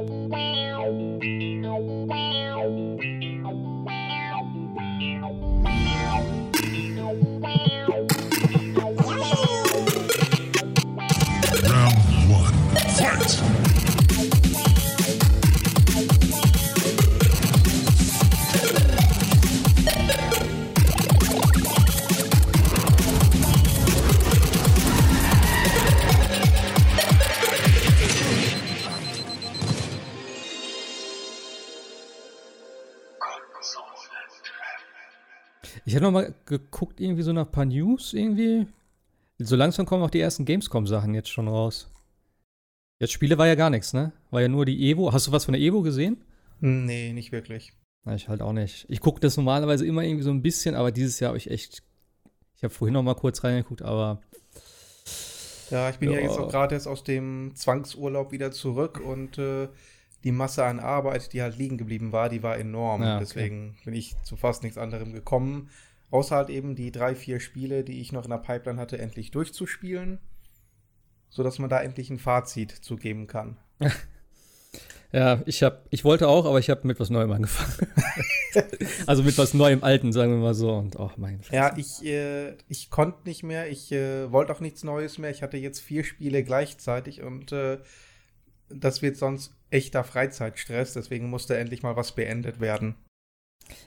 Ich habe noch mal geguckt, irgendwie so nach ein paar News irgendwie. So langsam kommen auch die ersten Gamescom-Sachen jetzt schon raus. Jetzt Spiele war ja gar nichts, ne? War ja nur die Evo. Hast du was von der Evo gesehen? Nee, nicht wirklich. Na, ich halt auch nicht. Ich gucke das normalerweise immer irgendwie so ein bisschen, aber dieses Jahr habe ich echt. Ich habe vorhin noch mal kurz reingeguckt, aber. Ja, ich bin ja, ja jetzt auch gerade jetzt aus dem Zwangsurlaub wieder zurück und äh, die Masse an Arbeit, die halt liegen geblieben war, die war enorm. Ja, okay. Deswegen bin ich zu fast nichts anderem gekommen. Außer halt eben die drei, vier Spiele, die ich noch in der Pipeline hatte, endlich durchzuspielen. Sodass man da endlich ein Fazit zugeben kann. ja, ich hab, ich wollte auch, aber ich habe mit was Neuem angefangen. also mit was Neuem Alten, sagen wir mal so. Und oh mein Fresse. Ja, ich, äh, ich konnte nicht mehr, ich äh, wollte auch nichts Neues mehr. Ich hatte jetzt vier Spiele gleichzeitig und äh, das wird sonst echter Freizeitstress, deswegen musste endlich mal was beendet werden.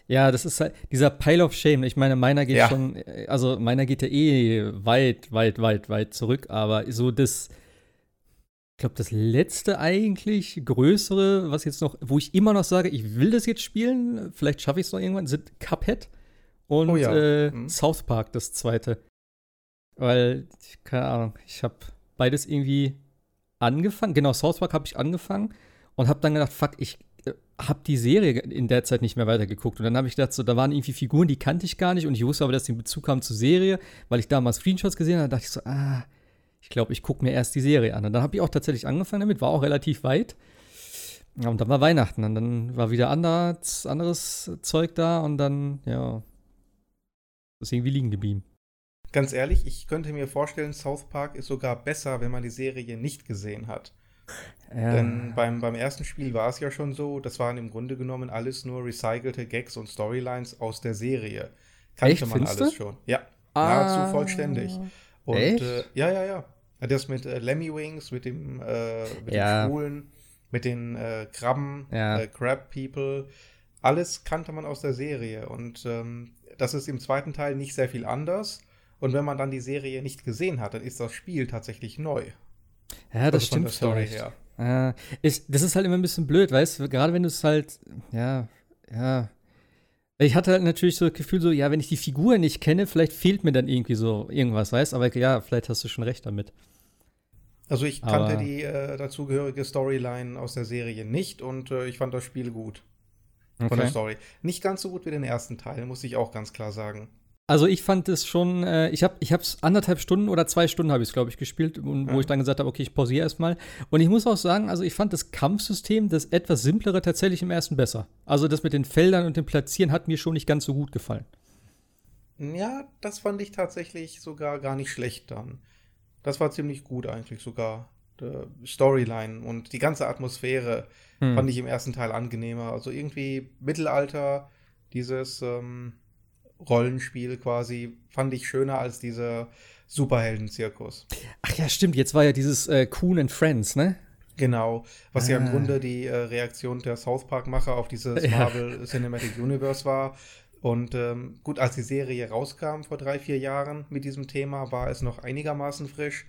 Ja, das ist halt dieser Pile of Shame. Ich meine, meiner geht ja. schon, also meiner geht ja eh weit, weit, weit, weit zurück, aber so das, ich glaube, das letzte eigentlich größere, was jetzt noch, wo ich immer noch sage, ich will das jetzt spielen, vielleicht schaffe ich es noch irgendwann, sind Cuphead und oh ja. äh, mhm. South Park, das zweite. Weil, keine Ahnung, ich habe beides irgendwie angefangen. Genau, South Park habe ich angefangen und habe dann gedacht, fuck, ich äh, habe die Serie in der Zeit nicht mehr weitergeguckt. Und dann habe ich gedacht, so, da waren irgendwie Figuren, die kannte ich gar nicht und ich wusste aber, dass die in Bezug haben zur Serie, weil ich da mal Screenshots gesehen habe. Da dachte ich so, ah, ich glaube, ich gucke mir erst die Serie an. Und dann habe ich auch tatsächlich angefangen damit, war auch relativ weit. Ja, und dann war Weihnachten und dann war wieder anderes, anderes Zeug da und dann, ja, ist irgendwie liegen geblieben. Ganz ehrlich, ich könnte mir vorstellen, South Park ist sogar besser, wenn man die Serie nicht gesehen hat. Denn beim, beim ersten Spiel war es ja schon so, das waren im Grunde genommen alles nur recycelte Gags und Storylines aus der Serie. Kannte Echt, man alles du? schon. Ja, ah. nahezu vollständig. Und äh, ja, ja, ja. Das mit äh, Lemmy Wings, mit dem, äh, mit ja. dem Schwulen, mit den äh, Krabben, ja. Äh, Crab People, alles kannte man aus der Serie. Und ähm, das ist im zweiten Teil nicht sehr viel anders. Und wenn man dann die Serie nicht gesehen hat, dann ist das Spiel tatsächlich neu. Ja, das also stimmt. Von der Story her. Ja, ich, das ist halt immer ein bisschen blöd, weißt du, gerade wenn du es halt, ja, ja. Ich hatte halt natürlich so das Gefühl, so, ja, wenn ich die Figur nicht kenne, vielleicht fehlt mir dann irgendwie so irgendwas, weißt du, aber ja, vielleicht hast du schon recht damit. Also ich kannte aber die äh, dazugehörige Storyline aus der Serie nicht und äh, ich fand das Spiel gut. Von okay. der Story. Nicht ganz so gut wie den ersten Teil, muss ich auch ganz klar sagen. Also ich fand es schon, äh, ich habe ich es anderthalb Stunden oder zwei Stunden habe ich es, glaube ich, gespielt, und, wo ich dann gesagt habe, okay, ich pausiere erstmal. Und ich muss auch sagen, also ich fand das Kampfsystem, das etwas simplere, tatsächlich im ersten besser. Also das mit den Feldern und dem Platzieren hat mir schon nicht ganz so gut gefallen. Ja, das fand ich tatsächlich sogar gar nicht schlecht dann. Das war ziemlich gut eigentlich sogar. Die Storyline und die ganze Atmosphäre hm. fand ich im ersten Teil angenehmer. Also irgendwie Mittelalter, dieses ähm, Rollenspiel quasi fand ich schöner als dieser Superhelden-Zirkus. Ach ja, stimmt. Jetzt war ja dieses äh, Coon and Friends, ne? Genau, was ah. ja im ah. Grunde die äh, Reaktion der South Park-Macher auf dieses ja. Marvel Cinematic Universe war. Und ähm, gut, als die Serie rauskam vor drei, vier Jahren mit diesem Thema, war es noch einigermaßen frisch.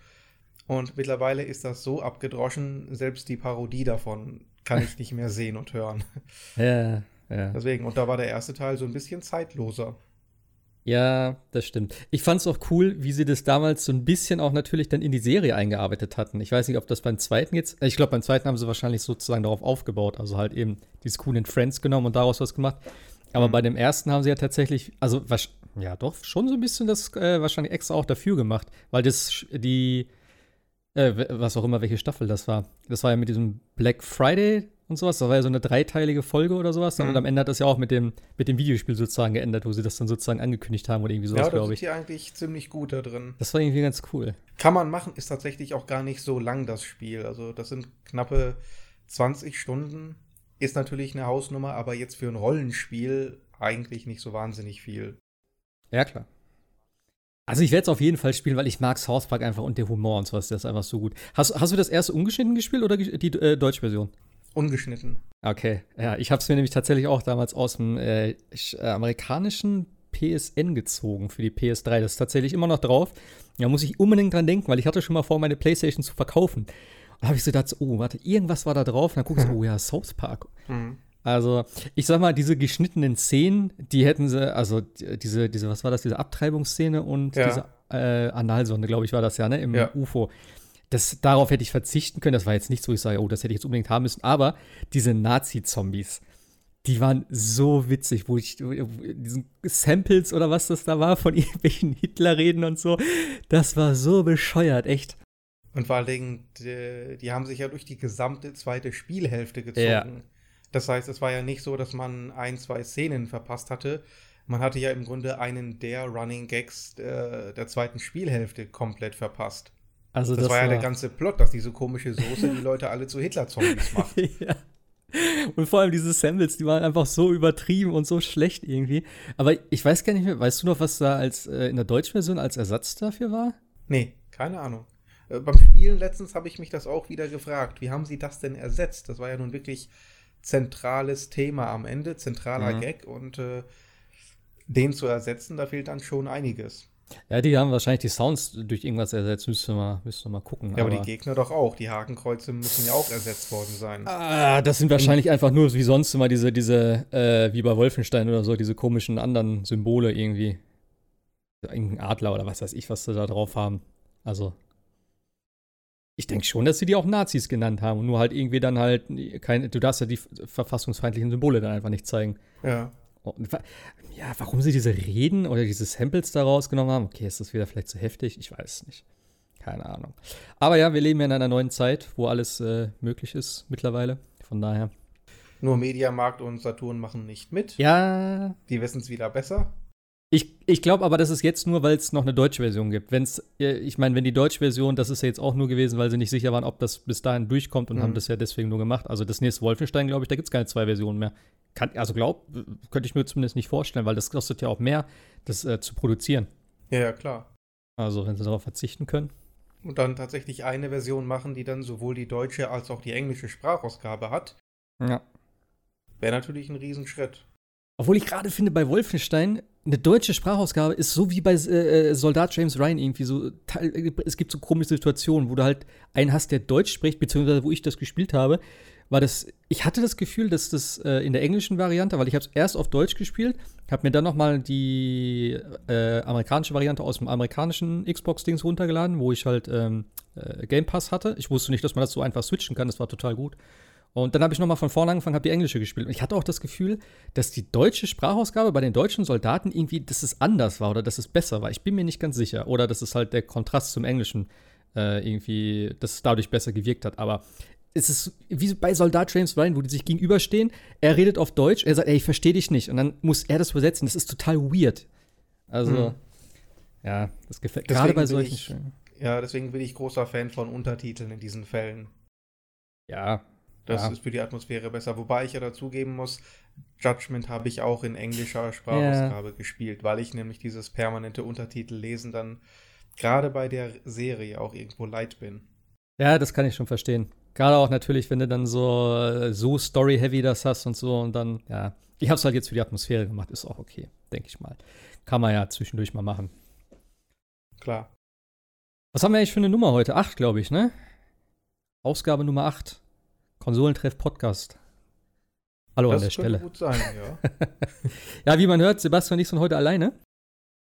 Und mittlerweile ist das so abgedroschen, selbst die Parodie davon kann ich nicht mehr sehen und hören. Ja, ja. Deswegen, und da war der erste Teil so ein bisschen zeitloser. Ja, das stimmt. Ich fand es auch cool, wie sie das damals so ein bisschen auch natürlich dann in die Serie eingearbeitet hatten. Ich weiß nicht, ob das beim zweiten jetzt, äh, ich glaube, beim zweiten haben sie wahrscheinlich sozusagen darauf aufgebaut, also halt eben dieses Cool in Friends genommen und daraus was gemacht. Aber mhm. bei dem ersten haben sie ja tatsächlich, also was, ja doch, schon so ein bisschen das äh, wahrscheinlich extra auch dafür gemacht, weil das, die, äh, was auch immer, welche Staffel das war. Das war ja mit diesem Black Friday und sowas. Das war ja so eine dreiteilige Folge oder sowas. Mhm. Und am Ende hat das ja auch mit dem, mit dem Videospiel sozusagen geändert, wo sie das dann sozusagen angekündigt haben oder irgendwie sowas, ja, glaube ich. Ja, das ist hier eigentlich ziemlich gut da drin. Das war irgendwie ganz cool. Kann man machen, ist tatsächlich auch gar nicht so lang das Spiel. Also das sind knappe 20 Stunden ist natürlich eine Hausnummer, aber jetzt für ein Rollenspiel eigentlich nicht so wahnsinnig viel. Ja, klar. Also ich werde es auf jeden Fall spielen, weil ich mag South Park einfach und der Humor und sowas, der ist einfach so gut. Hast, hast du das erste ungeschnitten gespielt oder die äh, deutsche Version? Ungeschnitten. Okay, ja, ich habe es mir nämlich tatsächlich auch damals aus dem äh, äh amerikanischen PSN gezogen für die PS3. Das ist tatsächlich immer noch drauf. Da muss ich unbedingt dran denken, weil ich hatte schon mal vor, meine Playstation zu verkaufen. Da habe ich so gedacht, oh, warte, irgendwas war da drauf. Und dann guckst du, oh ja, South Park. Mhm. Also, ich sag mal, diese geschnittenen Szenen, die hätten sie, also diese, diese, was war das, diese Abtreibungsszene und ja. diese äh, Analsonde, glaube ich, war das ja, ne, im ja. UFO. Das, darauf hätte ich verzichten können. Das war jetzt nichts, wo ich sage, oh, das hätte ich jetzt unbedingt haben müssen. Aber diese Nazi-Zombies, die waren so witzig, wo ich diesen Samples oder was das da war von irgendwelchen Hitlerreden und so, das war so bescheuert, echt. Und vor allen Dingen, die, die haben sich ja durch die gesamte zweite Spielhälfte gezogen. Ja. Das heißt, es war ja nicht so, dass man ein, zwei Szenen verpasst hatte. Man hatte ja im Grunde einen der Running Gags äh, der zweiten Spielhälfte komplett verpasst. Also das, das war ja der ganze Plot, dass diese komische Soße die Leute alle zu Hitler-Zombies macht. ja. Und vor allem diese Samples, die waren einfach so übertrieben und so schlecht irgendwie. Aber ich weiß gar nicht mehr, weißt du noch, was da als äh, in der deutschen Version als Ersatz dafür war? Nee, keine Ahnung. Äh, beim Spielen letztens habe ich mich das auch wieder gefragt. Wie haben sie das denn ersetzt? Das war ja nun wirklich zentrales Thema am Ende, zentraler mhm. Gag und äh, den zu ersetzen, da fehlt dann schon einiges. Ja, die haben wahrscheinlich die Sounds durch irgendwas ersetzt, müsste mal, müsste mal gucken. Ja, aber, aber, die Gegner doch auch. Die Hakenkreuze müssen ja auch ersetzt worden sein. Ah, das sind wahrscheinlich einfach nur wie sonst immer diese, diese, äh, wie bei Wolfenstein oder so, diese komischen anderen Symbole irgendwie. Irgendein Adler oder was weiß ich, was sie da drauf haben. Also. Ich denke schon, dass sie die auch Nazis genannt haben und nur halt irgendwie dann halt keine, du darfst ja die verfassungsfeindlichen Symbole dann einfach nicht zeigen. Ja. Ja, warum sie diese Reden oder diese Samples da rausgenommen haben, okay, ist das wieder vielleicht zu heftig? Ich weiß es nicht. Keine Ahnung. Aber ja, wir leben ja in einer neuen Zeit, wo alles äh, möglich ist mittlerweile. Von daher. Nur Mediamarkt und Saturn machen nicht mit. Ja. Die wissen es wieder besser. Ich, ich glaube aber, das ist jetzt nur, weil es noch eine deutsche Version gibt. Wenn's, ich meine, wenn die deutsche Version, das ist ja jetzt auch nur gewesen, weil sie nicht sicher waren, ob das bis dahin durchkommt und mhm. haben das ja deswegen nur gemacht. Also das nächste Wolfenstein, glaube ich, da gibt es keine zwei Versionen mehr. Kann, also glaub, könnte ich mir zumindest nicht vorstellen, weil das kostet ja auch mehr, das äh, zu produzieren. Ja, ja, klar. Also, wenn sie darauf verzichten können. Und dann tatsächlich eine Version machen, die dann sowohl die deutsche als auch die englische Sprachausgabe hat. Ja. Wäre natürlich ein Riesenschritt. Obwohl ich gerade finde, bei Wolfenstein, eine deutsche Sprachausgabe ist so wie bei äh, äh Soldat James Ryan irgendwie so. Es gibt so komische Situationen, wo du halt einen hast, der Deutsch spricht, beziehungsweise wo ich das gespielt habe, war das, ich hatte das Gefühl, dass das äh, in der englischen Variante, weil ich habe es erst auf Deutsch gespielt, habe mir dann noch mal die äh, amerikanische Variante aus dem amerikanischen Xbox-Dings runtergeladen, wo ich halt ähm, äh, Game Pass hatte. Ich wusste nicht, dass man das so einfach switchen kann, das war total gut. Und dann habe ich noch mal von vorne angefangen, habe die englische gespielt. Und ich hatte auch das Gefühl, dass die deutsche Sprachausgabe bei den deutschen Soldaten irgendwie, dass es anders war oder dass es besser war. Ich bin mir nicht ganz sicher. Oder dass es halt der Kontrast zum Englischen äh, irgendwie, dass es dadurch besser gewirkt hat. Aber es ist wie bei Soldat James Ryan, wo die sich gegenüberstehen. Er redet auf Deutsch, er sagt, ey, ich verstehe dich nicht. Und dann muss er das übersetzen. Das ist total weird. Also, hm. ja, das gefällt gerade bei solchen ich, Ja, deswegen bin ich großer Fan von Untertiteln in diesen Fällen. Ja. Das ja. ist für die Atmosphäre besser. Wobei ich ja dazugeben muss, Judgment habe ich auch in englischer Sprachausgabe ja. gespielt, weil ich nämlich dieses permanente Untertitel lesen dann gerade bei der Serie auch irgendwo leid bin. Ja, das kann ich schon verstehen. Gerade auch natürlich, wenn du dann so, so Story-heavy das hast und so und dann, ja. Ich hab's halt jetzt für die Atmosphäre gemacht, ist auch okay, denke ich mal. Kann man ja zwischendurch mal machen. Klar. Was haben wir eigentlich für eine Nummer heute? Acht, glaube ich, ne? Ausgabe Nummer acht. Konsolentreff Podcast. Hallo das an der Stelle. Gut sein, ja. ja, wie man hört, Sebastian und ich sind heute alleine.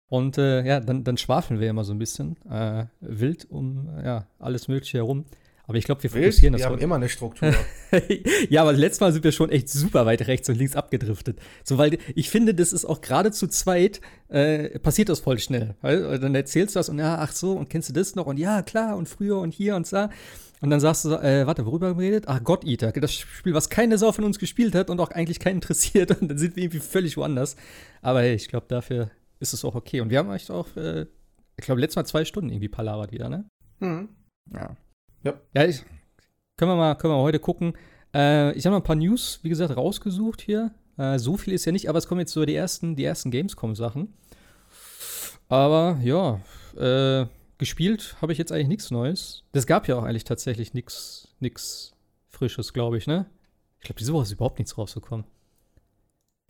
Und äh, ja, dann, dann schwafeln wir immer so ein bisschen äh, wild um ja, alles Mögliche herum. Aber ich glaube, wir fokussieren Wild, das. Wir haben immer eine Struktur. ja, aber letztes Mal sind wir schon echt super weit rechts und links abgedriftet. So, weil ich finde, das ist auch gerade zu zweit, äh, passiert das voll schnell. Weil, dann erzählst du das und ja, ach so, und kennst du das noch? Und ja, klar, und früher und hier und da. Und dann sagst du, äh, warte, worüber haben wir geredet? Ach, God Eater, das Spiel, was keine Sau von uns gespielt hat und auch eigentlich keinen interessiert. Und dann sind wir irgendwie völlig woanders. Aber hey, ich glaube, dafür ist es auch okay. Und wir haben echt auch, äh, ich glaube, letztes Mal zwei Stunden irgendwie palabert wieder, ne? Mhm. Ja. Ja. Ja, ich, können wir mal, können wir mal heute gucken. Äh, ich habe noch ein paar News, wie gesagt, rausgesucht hier. Äh, so viel ist ja nicht, aber es kommen jetzt so die ersten, die ersten Gamescom-Sachen. Aber ja, äh, gespielt habe ich jetzt eigentlich nichts Neues. Das gab ja auch eigentlich tatsächlich nichts Frisches, glaube ich, ne? Ich glaube, diese Woche ist überhaupt nichts rausgekommen.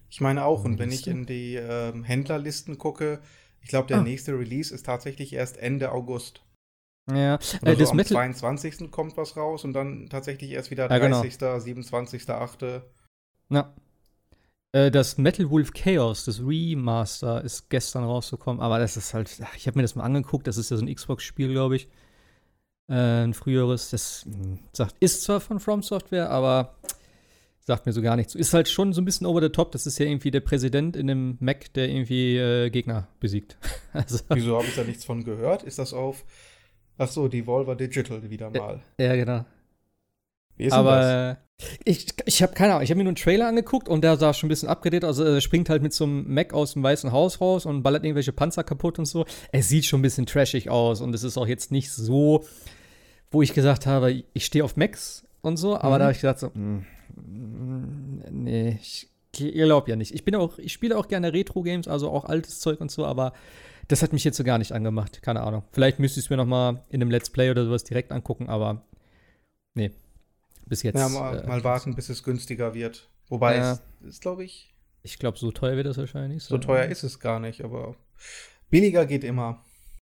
Ich meine auch, und wenn ich in die äh, Händlerlisten gucke, ich glaube, der ah. nächste Release ist tatsächlich erst Ende August. Ja, äh, das am Metal 22. kommt was raus und dann tatsächlich erst wieder 30., ja, genau. 27., 8. Ja. Äh, das Metal Wolf Chaos, das Remaster, ist gestern rausgekommen, aber das ist halt, ich habe mir das mal angeguckt, das ist ja so ein Xbox-Spiel, glaube ich. Äh, ein früheres, das hm, sagt, ist zwar von From Software, aber sagt mir so gar nichts. Ist halt schon so ein bisschen over the top. Das ist ja irgendwie der Präsident in einem Mac, der irgendwie äh, Gegner besiegt. also, Wieso habe ich da nichts von gehört? Ist das auf, ach so, Devolver Digital wieder mal? Ja, genau. Wie ist Aber das? ich, ich habe keine Ahnung, ich habe mir nur einen Trailer angeguckt und der sah schon ein bisschen abgedreht Also er springt halt mit so einem Mac aus dem Weißen Haus raus und ballert irgendwelche Panzer kaputt und so. Es sieht schon ein bisschen trashig aus und es ist auch jetzt nicht so, wo ich gesagt habe, ich stehe auf Macs und so, aber mhm. da habe ich gesagt so, mh, hm, nee, ich glaube ja nicht. Ich bin auch, ich spiele auch gerne Retro-Games, also auch altes Zeug und so, aber das hat mich jetzt so gar nicht angemacht. Keine Ahnung. Vielleicht müsste ich es mir noch mal in einem Let's Play oder sowas direkt angucken, aber nee, bis jetzt. Ja, mal, äh, mal warten, bis es günstiger wird. Wobei äh, es ist, glaube ich. Ich glaube, so teuer wird das wahrscheinlich. So teuer ist es gar nicht, aber billiger geht immer.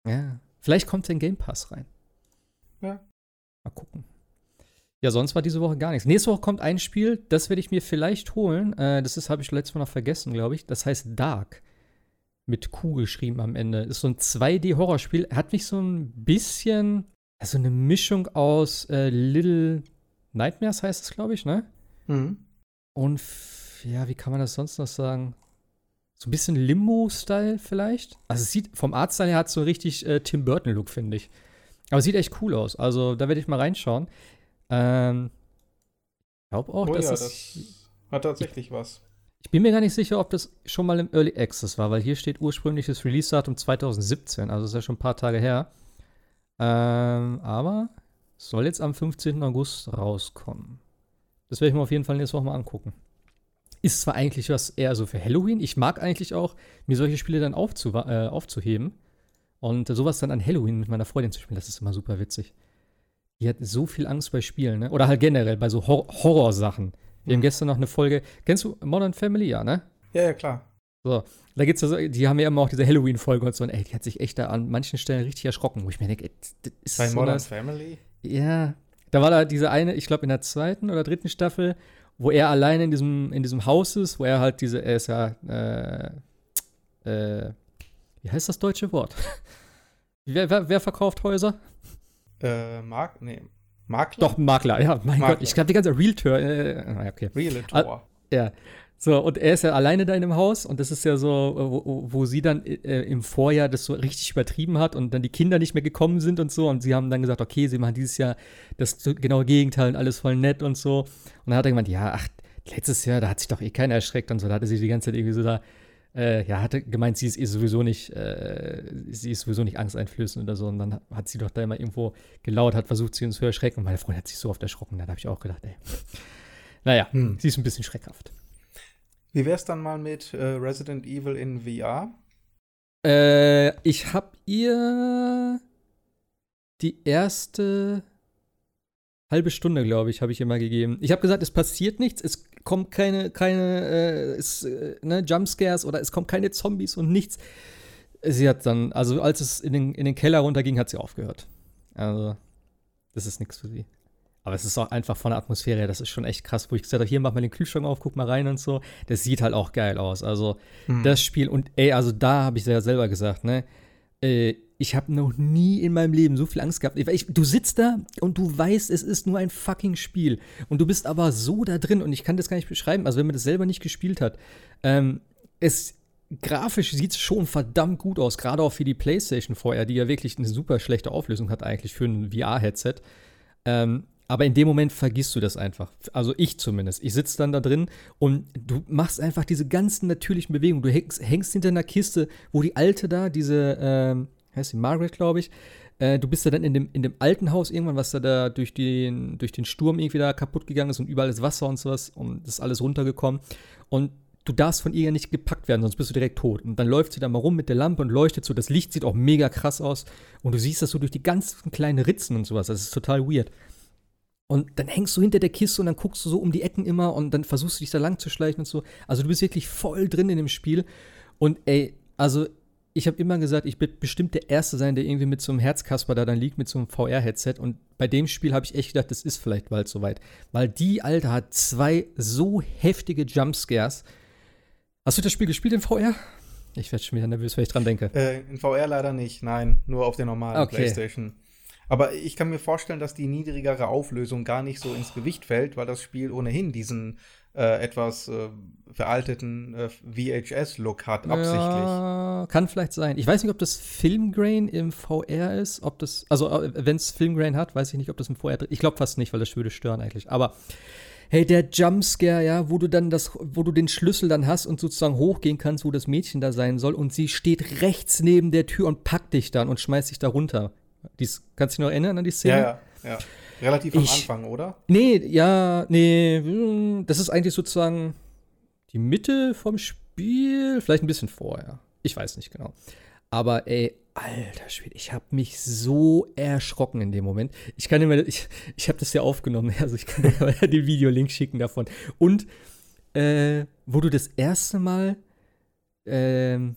Ja, vielleicht kommt der Game Pass rein. Ja. Mal gucken. Ja, sonst war diese Woche gar nichts. Nächste Woche kommt ein Spiel, das werde ich mir vielleicht holen. Äh, das ist, habe ich letztes Mal noch vergessen, glaube ich. Das heißt Dark. Mit Q geschrieben am Ende. Ist so ein 2D-Horrorspiel. Hat mich so ein bisschen, also eine Mischung aus äh, Little Nightmares heißt es, glaube ich, ne? Mhm. Und ja, wie kann man das sonst noch sagen? So ein bisschen Limbo-Style vielleicht. Also es sieht vom Artstyle her hat so richtig äh, Tim Burton-Look, finde ich. Aber es sieht echt cool aus. Also da werde ich mal reinschauen. Ähm, ich glaube auch, oh, dass ja, es, das hat tatsächlich was. Ich bin mir gar nicht sicher, ob das schon mal im Early Access war, weil hier steht ursprüngliches Release-Datum 2017, also ist ja schon ein paar Tage her. Ähm, aber soll jetzt am 15. August rauskommen. Das werde ich mir auf jeden Fall nächste Woche mal angucken. Ist zwar eigentlich was eher so für Halloween. Ich mag eigentlich auch, mir solche Spiele dann aufzu äh, aufzuheben und sowas dann an Halloween mit meiner Freundin zu spielen. Das ist immer super witzig. Die hat so viel Angst bei Spielen, ne? Oder halt generell bei so Hor Horrorsachen. Wir haben mhm. gestern noch eine Folge. Kennst du Modern Family, ja, ne? Ja, ja, klar. So, da gibt's ja so, die haben ja immer auch diese Halloween-Folge und so, und ey, die hat sich echt da an manchen Stellen richtig erschrocken, wo ich mir denke, ey, das ist Bei so Modern Family? Ja. Da war da diese eine, ich glaube in der zweiten oder dritten Staffel, wo er alleine in diesem, in diesem Haus ist, wo er halt diese, er ist ja, äh, äh, wie heißt das deutsche Wort? wer, wer, wer verkauft Häuser? Äh, Mark, nee. Makler? Doch, Makler, ja, mein Makler. Gott, ich glaube, die ganze Realtor, äh, okay. Realtor. Ah, ja. So, und er ist ja alleine da in dem Haus und das ist ja so, wo, wo sie dann äh, im Vorjahr das so richtig übertrieben hat und dann die Kinder nicht mehr gekommen sind und so und sie haben dann gesagt, okay, sie machen dieses Jahr das genaue Gegenteil und alles voll nett und so. Und dann hat er gemeint, ja, ach, letztes Jahr, da hat sich doch eh keiner erschreckt und so, da hatte sie die ganze Zeit irgendwie so da äh, ja, hatte gemeint, sie ist eh sowieso nicht, äh, sie ist sowieso nicht angsteinflößend oder so. Und dann hat sie doch da immer irgendwo gelauert, hat versucht, sie uns zu erschrecken. Und meine Freundin hat sich so oft erschrocken. Da habe ich auch gedacht, ey. Naja, hm. sie ist ein bisschen schreckhaft. Wie wär's dann mal mit äh, Resident Evil in VR? Äh, ich habe ihr die erste halbe Stunde, glaube ich, habe ich ihr mal gegeben. Ich habe gesagt, es passiert nichts, es kommt keine, keine äh, es, äh, ne, Jumpscares oder es kommt keine Zombies und nichts. Sie hat dann, also als es in den, in den Keller runterging, hat sie aufgehört. Also, das ist nichts für sie. Aber es ist auch einfach von der Atmosphäre her, das ist schon echt krass, wo ich gesagt habe, hier mach mal den Kühlschrank auf, guck mal rein und so. Das sieht halt auch geil aus. Also, hm. das Spiel und ey, also da habe ich ja selber gesagt, ne? Äh, ich habe noch nie in meinem Leben so viel Angst gehabt. Ich, du sitzt da und du weißt, es ist nur ein fucking Spiel. Und du bist aber so da drin und ich kann das gar nicht beschreiben, also wenn man das selber nicht gespielt hat. Ähm, es grafisch sieht es schon verdammt gut aus, gerade auch für die PlayStation vorher, die ja wirklich eine super schlechte Auflösung hat eigentlich für ein VR-Headset. Ähm, aber in dem Moment vergisst du das einfach. Also ich zumindest. Ich sitze dann da drin und du machst einfach diese ganzen natürlichen Bewegungen. Du hängst, hängst hinter einer Kiste, wo die alte da, diese, ähm, heißt sie Margaret, glaube ich, Äh, du bist ja dann in dem, in dem alten Haus irgendwann, was da, da durch, den, durch den Sturm irgendwie da kaputt gegangen ist und überall ist Wasser und sowas und das ist alles runtergekommen. Und du darfst von ihr ja nicht gepackt werden, sonst bist du direkt tot. Und dann läuft sie da mal rum mit der Lampe und leuchtet so. Das Licht sieht auch mega krass aus. Und du siehst das so durch die ganzen kleinen Ritzen und sowas. Das ist total weird. Und dann hängst du hinter der Kiste und dann guckst du so um die Ecken immer und dann versuchst du dich da lang zu schleichen und so. Also du bist wirklich voll drin in dem Spiel. Und ey, also ich habe immer gesagt, ich will bestimmt der Erste sein, der irgendwie mit so einem Herzkasper da dann liegt, mit so einem VR-Headset. Und bei dem Spiel habe ich echt gedacht, das ist vielleicht bald soweit. Weil die Alte hat zwei so heftige Jumpscares. Hast du das Spiel gespielt in VR? Ich werde schon wieder nervös, wenn ich dran denke. Äh, in VR leider nicht, nein. Nur auf der normalen okay. PlayStation. Aber ich kann mir vorstellen, dass die niedrigere Auflösung gar nicht so ins Gewicht fällt, weil das Spiel ohnehin diesen äh, etwas äh, veralteten äh, VHS-Look hat, absichtlich. Ja, kann vielleicht sein. Ich weiß nicht, ob das Filmgrain im VR ist, ob das, also äh, wenn es Filmgrain hat, weiß ich nicht, ob das im VR drin Ich glaube fast nicht, weil das würde stören eigentlich. Aber hey, der Jumpscare, ja, wo du dann das, wo du den Schlüssel dann hast und sozusagen hochgehen kannst, wo das Mädchen da sein soll und sie steht rechts neben der Tür und packt dich dann und schmeißt dich da runter. Dies, kannst du dich noch erinnern an die Szene? Ja, ja. ja. Relativ am ich, Anfang, oder? Nee, ja, nee, das ist eigentlich sozusagen die Mitte vom Spiel, vielleicht ein bisschen vorher. Ich weiß nicht genau. Aber ey, alter Schwede, ich habe mich so erschrocken in dem Moment. Ich kann mal, ich, ich habe das ja aufgenommen, also ich kann dir mal den Videolink schicken davon. Und äh, wo du das erste Mal ähm,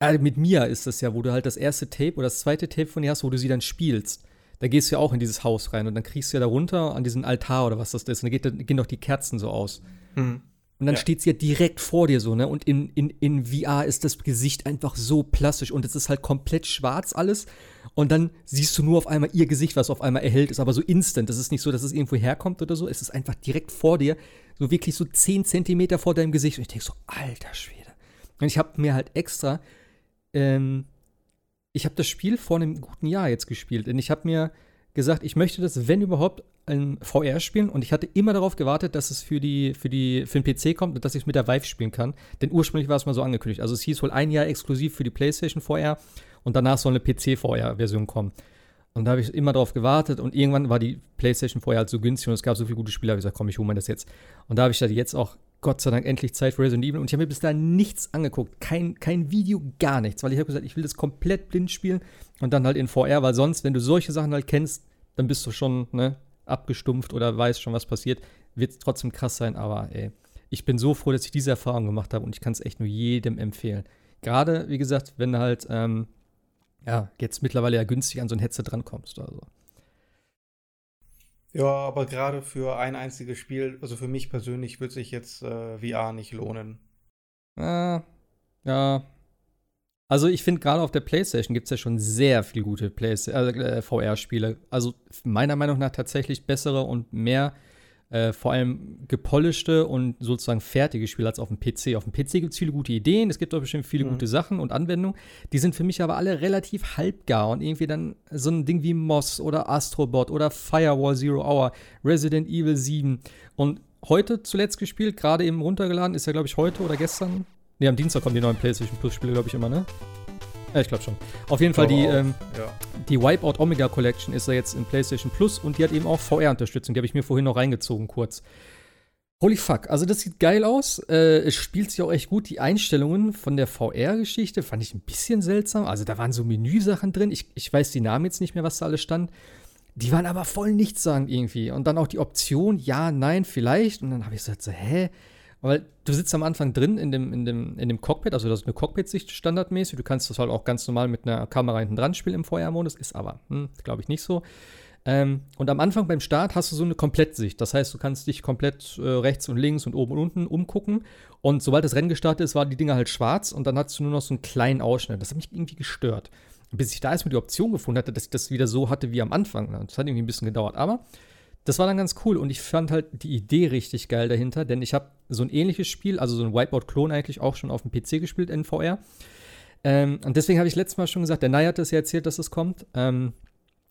äh, mit Mia ist das ja, wo du halt das erste Tape oder das zweite Tape von ihr hast, wo du sie dann spielst da gehst du ja auch in dieses Haus rein und dann kriegst du ja da runter an diesen Altar oder was das ist. Und da, geht, da gehen doch die Kerzen so aus. Mhm. Und dann ja. steht sie ja direkt vor dir so, ne? Und in, in, in VR ist das Gesicht einfach so plastisch und es ist halt komplett schwarz alles. Und dann siehst du nur auf einmal ihr Gesicht, was auf einmal erhellt ist, aber so instant. Das ist nicht so, dass es irgendwo herkommt oder so. Es ist einfach direkt vor dir, so wirklich so 10 Zentimeter vor deinem Gesicht. Und ich denke so, alter Schwede. Und ich habe mir halt extra ähm, ich habe das Spiel vor einem guten Jahr jetzt gespielt. Denn ich habe mir gesagt, ich möchte das, wenn überhaupt, in VR spielen. Und ich hatte immer darauf gewartet, dass es für, die, für, die, für den PC kommt und dass ich es mit der Vive spielen kann. Denn ursprünglich war es mal so angekündigt. Also es hieß wohl ein Jahr exklusiv für die PlayStation VR und danach soll eine PC-VR-Version kommen. Und da habe ich immer darauf gewartet und irgendwann war die PlayStation vorher halt so günstig und es gab so viele gute Spiele, habe ich gesagt, komm, ich hole mir das jetzt. Und da habe ich da jetzt auch Gott sei Dank endlich Zeit für Resident Evil und ich habe mir bis dahin nichts angeguckt. Kein, kein Video, gar nichts, weil ich habe gesagt, ich will das komplett blind spielen und dann halt in VR, weil sonst, wenn du solche Sachen halt kennst, dann bist du schon ne, abgestumpft oder weißt schon, was passiert. Wird trotzdem krass sein, aber ey, ich bin so froh, dass ich diese Erfahrung gemacht habe und ich kann es echt nur jedem empfehlen. Gerade, wie gesagt, wenn halt, ähm, ja, jetzt mittlerweile ja günstig an so ein Headset drankommst oder so. Ja, aber gerade für ein einziges Spiel, also für mich persönlich, wird sich jetzt äh, VR nicht lohnen. Äh, ja. Also ich finde, gerade auf der PlayStation gibt es ja schon sehr viele gute äh, VR-Spiele. Also meiner Meinung nach tatsächlich bessere und mehr äh, vor allem gepolischte und sozusagen fertige Spiele als auf dem PC. Auf dem PC gibt es viele gute Ideen, es gibt auch bestimmt viele mhm. gute Sachen und Anwendungen. Die sind für mich aber alle relativ halbgar und irgendwie dann so ein Ding wie Moss oder Astrobot oder Firewall Zero Hour, Resident Evil 7 und heute zuletzt gespielt, gerade eben runtergeladen, ist ja glaube ich heute oder gestern. Ne, am Dienstag kommen die neuen PlayStation Plus Spiele, glaube ich, immer, ne? Ja, ich glaube schon. Auf jeden Fall die, ähm, ja. die Wipeout Omega Collection ist ja jetzt in PlayStation Plus und die hat eben auch VR-Unterstützung. Die habe ich mir vorhin noch reingezogen, kurz. Holy fuck, also das sieht geil aus. Äh, es spielt sich auch echt gut. Die Einstellungen von der VR-Geschichte fand ich ein bisschen seltsam. Also da waren so Menüsachen drin. Ich, ich weiß die Namen jetzt nicht mehr, was da alles stand. Die waren aber voll nichtssagend irgendwie. Und dann auch die Option, ja, nein, vielleicht. Und dann habe ich gesagt, so, hä? Weil du sitzt am Anfang drin in dem, in dem, in dem Cockpit, also das ist eine Cockpit-Sicht standardmäßig. Du kannst das halt auch ganz normal mit einer Kamera hinten dran spielen im Feuermodus, ist aber, hm, glaube ich, nicht so. Ähm, und am Anfang beim Start hast du so eine Komplettsicht. Das heißt, du kannst dich komplett äh, rechts und links und oben und unten umgucken. Und sobald das Rennen gestartet ist, waren die Dinger halt schwarz und dann hattest du nur noch so einen kleinen Ausschnitt. Das hat mich irgendwie gestört. Bis ich da erstmal die Option gefunden hatte, dass ich das wieder so hatte wie am Anfang. Das hat irgendwie ein bisschen gedauert. Aber das war dann ganz cool und ich fand halt die Idee richtig geil dahinter, denn ich habe so ein ähnliches Spiel, also so ein Wipeout-Klon eigentlich auch schon auf dem PC gespielt in VR. Ähm, und deswegen habe ich letztes Mal schon gesagt, der Nai hat das ja erzählt, dass es kommt. Ähm,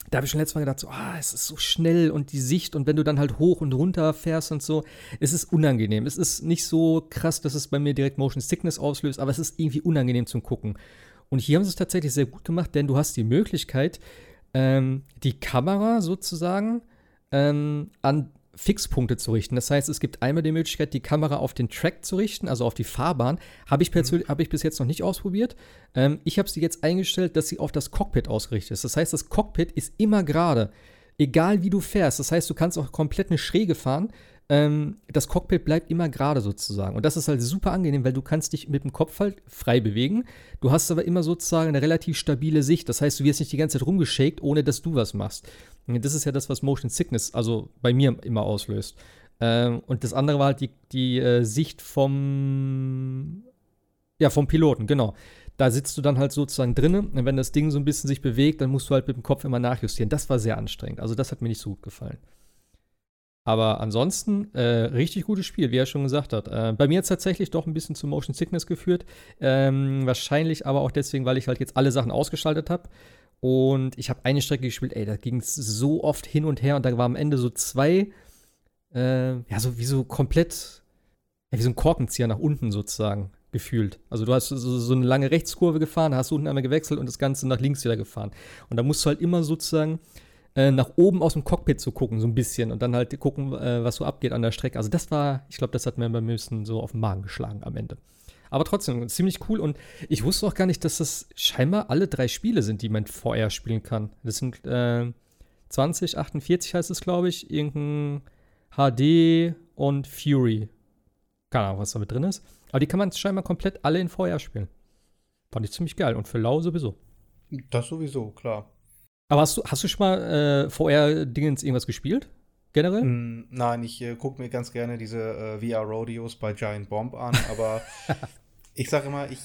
da habe ich schon letztes Mal gedacht, so, ah, es ist so schnell und die Sicht und wenn du dann halt hoch und runter fährst und so, es ist unangenehm. Es ist nicht so krass, dass es bei mir direkt Motion Sickness auslöst, aber es ist irgendwie unangenehm zum Gucken. Und hier haben sie es tatsächlich sehr gut gemacht, denn du hast die Möglichkeit, ähm, die Kamera sozusagen ähm, an Fixpunkte zu richten. Das heißt, es gibt einmal die Möglichkeit, die Kamera auf den Track zu richten, also auf die Fahrbahn. Habe ich, mhm. hab ich bis jetzt noch nicht ausprobiert. Ähm, ich habe sie jetzt eingestellt, dass sie auf das Cockpit ausgerichtet ist. Das heißt, das Cockpit ist immer gerade, egal wie du fährst. Das heißt, du kannst auch komplett eine Schräge fahren. Ähm, das Cockpit bleibt immer gerade sozusagen. Und das ist halt super angenehm, weil du kannst dich mit dem Kopf halt frei bewegen. Du hast aber immer sozusagen eine relativ stabile Sicht. Das heißt, du wirst nicht die ganze Zeit rumgeschakt, ohne dass du was machst. Das ist ja das, was Motion Sickness, also bei mir immer auslöst. Ähm, und das andere war halt die, die äh, Sicht vom, ja, vom Piloten, genau. Da sitzt du dann halt sozusagen drinnen und wenn das Ding so ein bisschen sich bewegt, dann musst du halt mit dem Kopf immer nachjustieren. Das war sehr anstrengend. Also das hat mir nicht so gut gefallen. Aber ansonsten, äh, richtig gutes Spiel, wie er schon gesagt hat. Äh, bei mir hat es tatsächlich doch ein bisschen zu Motion Sickness geführt. Ähm, wahrscheinlich aber auch deswegen, weil ich halt jetzt alle Sachen ausgeschaltet habe. Und ich habe eine Strecke gespielt, ey, da ging es so oft hin und her und da war am Ende so zwei, äh, ja, so wie so komplett, ja, wie so ein Korkenzieher nach unten sozusagen gefühlt. Also du hast so, so eine lange Rechtskurve gefahren, hast unten einmal gewechselt und das Ganze nach links wieder gefahren. Und da musst du halt immer sozusagen äh, nach oben aus dem Cockpit zu gucken, so ein bisschen und dann halt gucken, äh, was so abgeht an der Strecke. Also das war, ich glaube, das hat mir beim bisschen so auf den Magen geschlagen am Ende. Aber trotzdem, ziemlich cool. Und ich wusste auch gar nicht, dass das scheinbar alle drei Spiele sind, die man VR spielen kann. Das sind äh, 20, 48 heißt es, glaube ich. Irgendein HD und Fury. Keine Ahnung, was da mit drin ist. Aber die kann man scheinbar komplett alle in VR spielen. Fand ich ziemlich geil. Und für Lau sowieso. Das sowieso, klar. Aber hast du, hast du schon mal äh, VR-Dingens irgendwas gespielt? generell? Mm, nein, ich äh, gucke mir ganz gerne diese äh, VR-Rodeos bei Giant Bomb an, aber ich sage immer, ich,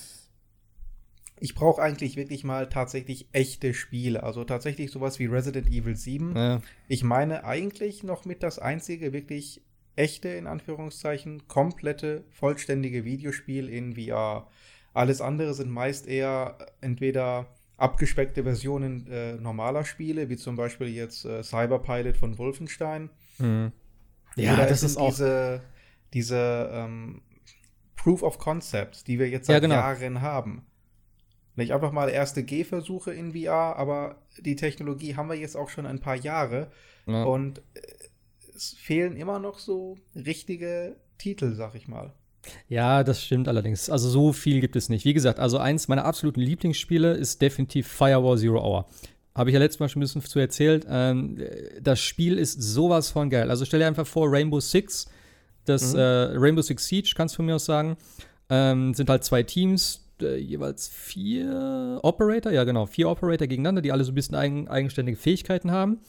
ich brauche eigentlich wirklich mal tatsächlich echte Spiele. Also tatsächlich sowas wie Resident Evil 7. Ja. Ich meine eigentlich noch mit das einzige wirklich echte, in Anführungszeichen, komplette, vollständige Videospiel in VR. Alles andere sind meist eher entweder abgespeckte Versionen äh, normaler Spiele, wie zum Beispiel jetzt äh, Cyberpilot von Wolfenstein. Mhm. Ja, Oder das ist auch diese, diese ähm, Proof of Concepts, die wir jetzt seit ja, genau. Jahren haben. Nicht einfach mal erste Gehversuche in VR, aber die Technologie haben wir jetzt auch schon ein paar Jahre ja. und äh, es fehlen immer noch so richtige Titel, sag ich mal. Ja, das stimmt allerdings. Also so viel gibt es nicht. Wie gesagt, also eins meiner absoluten Lieblingsspiele ist definitiv Firewall Zero Hour. Habe ich ja letztes Mal schon ein bisschen zu erzählt. Ähm, das Spiel ist sowas von geil. Also stell dir einfach vor, Rainbow Six, das mhm. äh, Rainbow Six Siege, kannst du von mir aus sagen, ähm, sind halt zwei Teams, äh, jeweils vier Operator, ja genau, vier Operator gegeneinander, die alle so ein bisschen eigen, eigenständige Fähigkeiten haben.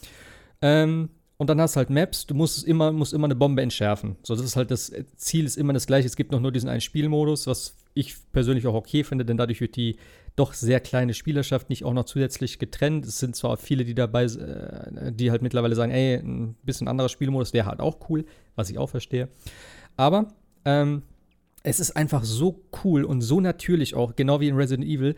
Ähm, und dann hast du halt Maps, du musst immer, musst immer eine Bombe entschärfen. So, das ist halt das Ziel ist immer das gleiche. Es gibt noch nur diesen einen Spielmodus, was ich persönlich auch okay finde, denn dadurch wird die doch sehr kleine Spielerschaft nicht auch noch zusätzlich getrennt. Es sind zwar viele, die dabei, äh, die halt mittlerweile sagen, ey, ein bisschen anderer Spielmodus wäre halt auch cool, was ich auch verstehe. Aber ähm, es ist einfach so cool und so natürlich auch, genau wie in Resident Evil,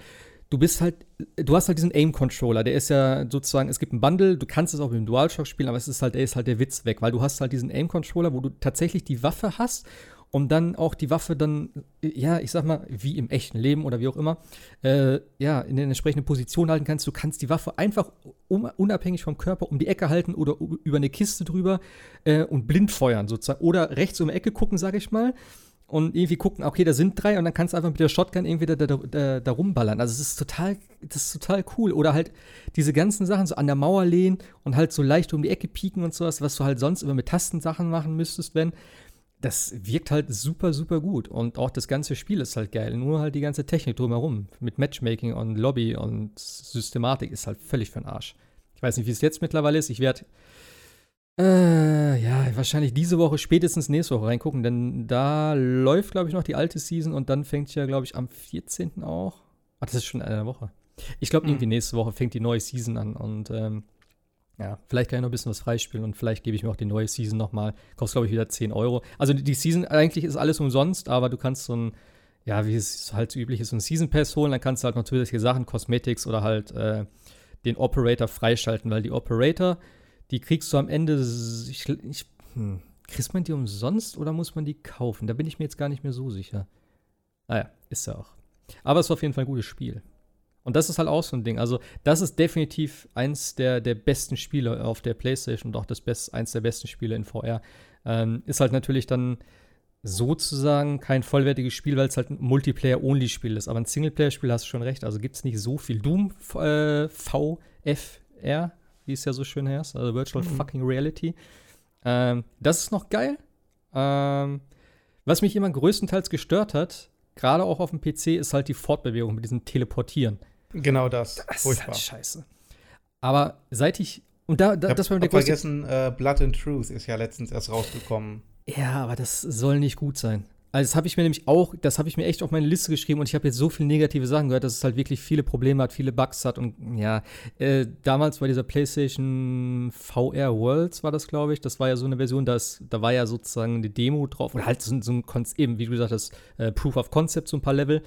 du bist halt, du hast halt diesen Aim-Controller, der ist ja sozusagen, es gibt ein Bundle, du kannst es auch mit dem DualShock spielen, aber es ist halt, der ist halt der Witz weg, weil du hast halt diesen Aim-Controller, wo du tatsächlich die Waffe hast und dann auch die Waffe dann, ja, ich sag mal, wie im echten Leben oder wie auch immer, äh, ja, in der entsprechenden Position halten kannst. Du kannst die Waffe einfach um, unabhängig vom Körper um die Ecke halten oder über eine Kiste drüber äh, und blind feuern sozusagen. Oder rechts um die Ecke gucken, sag ich mal und irgendwie gucken, okay, da sind drei und dann kannst du einfach mit der Shotgun irgendwie da, da, da, da rumballern. Also es ist total, das ist total cool. Oder halt diese ganzen Sachen so an der Mauer lehnen und halt so leicht um die Ecke pieken und sowas, was du halt sonst immer mit Tastensachen machen müsstest, wenn. Das wirkt halt super, super gut. Und auch das ganze Spiel ist halt geil. Nur halt die ganze Technik drumherum. Mit Matchmaking und Lobby und Systematik ist halt völlig für den Arsch. Ich weiß nicht, wie es jetzt mittlerweile ist. Ich werde äh, ja, wahrscheinlich diese Woche, spätestens nächste Woche reingucken, denn da läuft, glaube ich, noch die alte Season und dann fängt ja, glaube ich, am 14. auch. Ach, das ist schon eine Woche. Ich glaube, mhm. irgendwie nächste Woche fängt die neue Season an und ähm, ja, vielleicht kann ich noch ein bisschen was freispielen und vielleicht gebe ich mir auch die neue Season nochmal. Kostet, glaube ich, wieder 10 Euro. Also die Season, eigentlich ist alles umsonst, aber du kannst so ein, ja, wie es halt so üblich ist, so ein Season Pass holen, dann kannst du halt noch zusätzliche Sachen, Cosmetics oder halt äh, den Operator freischalten, weil die Operator die kriegst du am Ende. Ich, ich, hm, kriegst man die umsonst oder muss man die kaufen? Da bin ich mir jetzt gar nicht mehr so sicher. Naja, ist ja auch. Aber es war auf jeden Fall ein gutes Spiel. Und das ist halt auch so ein Ding. Also, das ist definitiv eins der, der besten Spiele auf der PlayStation und auch das best, eins der besten Spiele in VR. Ähm, ist halt natürlich dann sozusagen kein vollwertiges Spiel, weil es halt ein Multiplayer-Only-Spiel ist. Aber ein Singleplayer-Spiel hast du schon recht. Also gibt es nicht so viel. Doom äh, VFR, wie es ja so schön heißt, also Virtual mhm. Fucking Reality. Ähm, das ist noch geil. Ähm, was mich immer größtenteils gestört hat, gerade auch auf dem PC, ist halt die Fortbewegung mit diesem Teleportieren. Genau das. Das Furchtbar. ist halt scheiße. Aber seit ich. Und da, da ich das war der vergessen, äh, Blood and Truth ist ja letztens erst rausgekommen. Ja, aber das soll nicht gut sein. Also das habe ich mir nämlich auch, das habe ich mir echt auf meine Liste geschrieben und ich habe jetzt so viele negative Sachen gehört, dass es halt wirklich viele Probleme hat, viele Bugs hat und ja, äh, damals bei dieser PlayStation VR Worlds war das, glaube ich, das war ja so eine Version, das, da war ja sozusagen eine Demo drauf und halt so, so ein, eben, wie du gesagt hast, äh, Proof of Concept, so ein paar Level,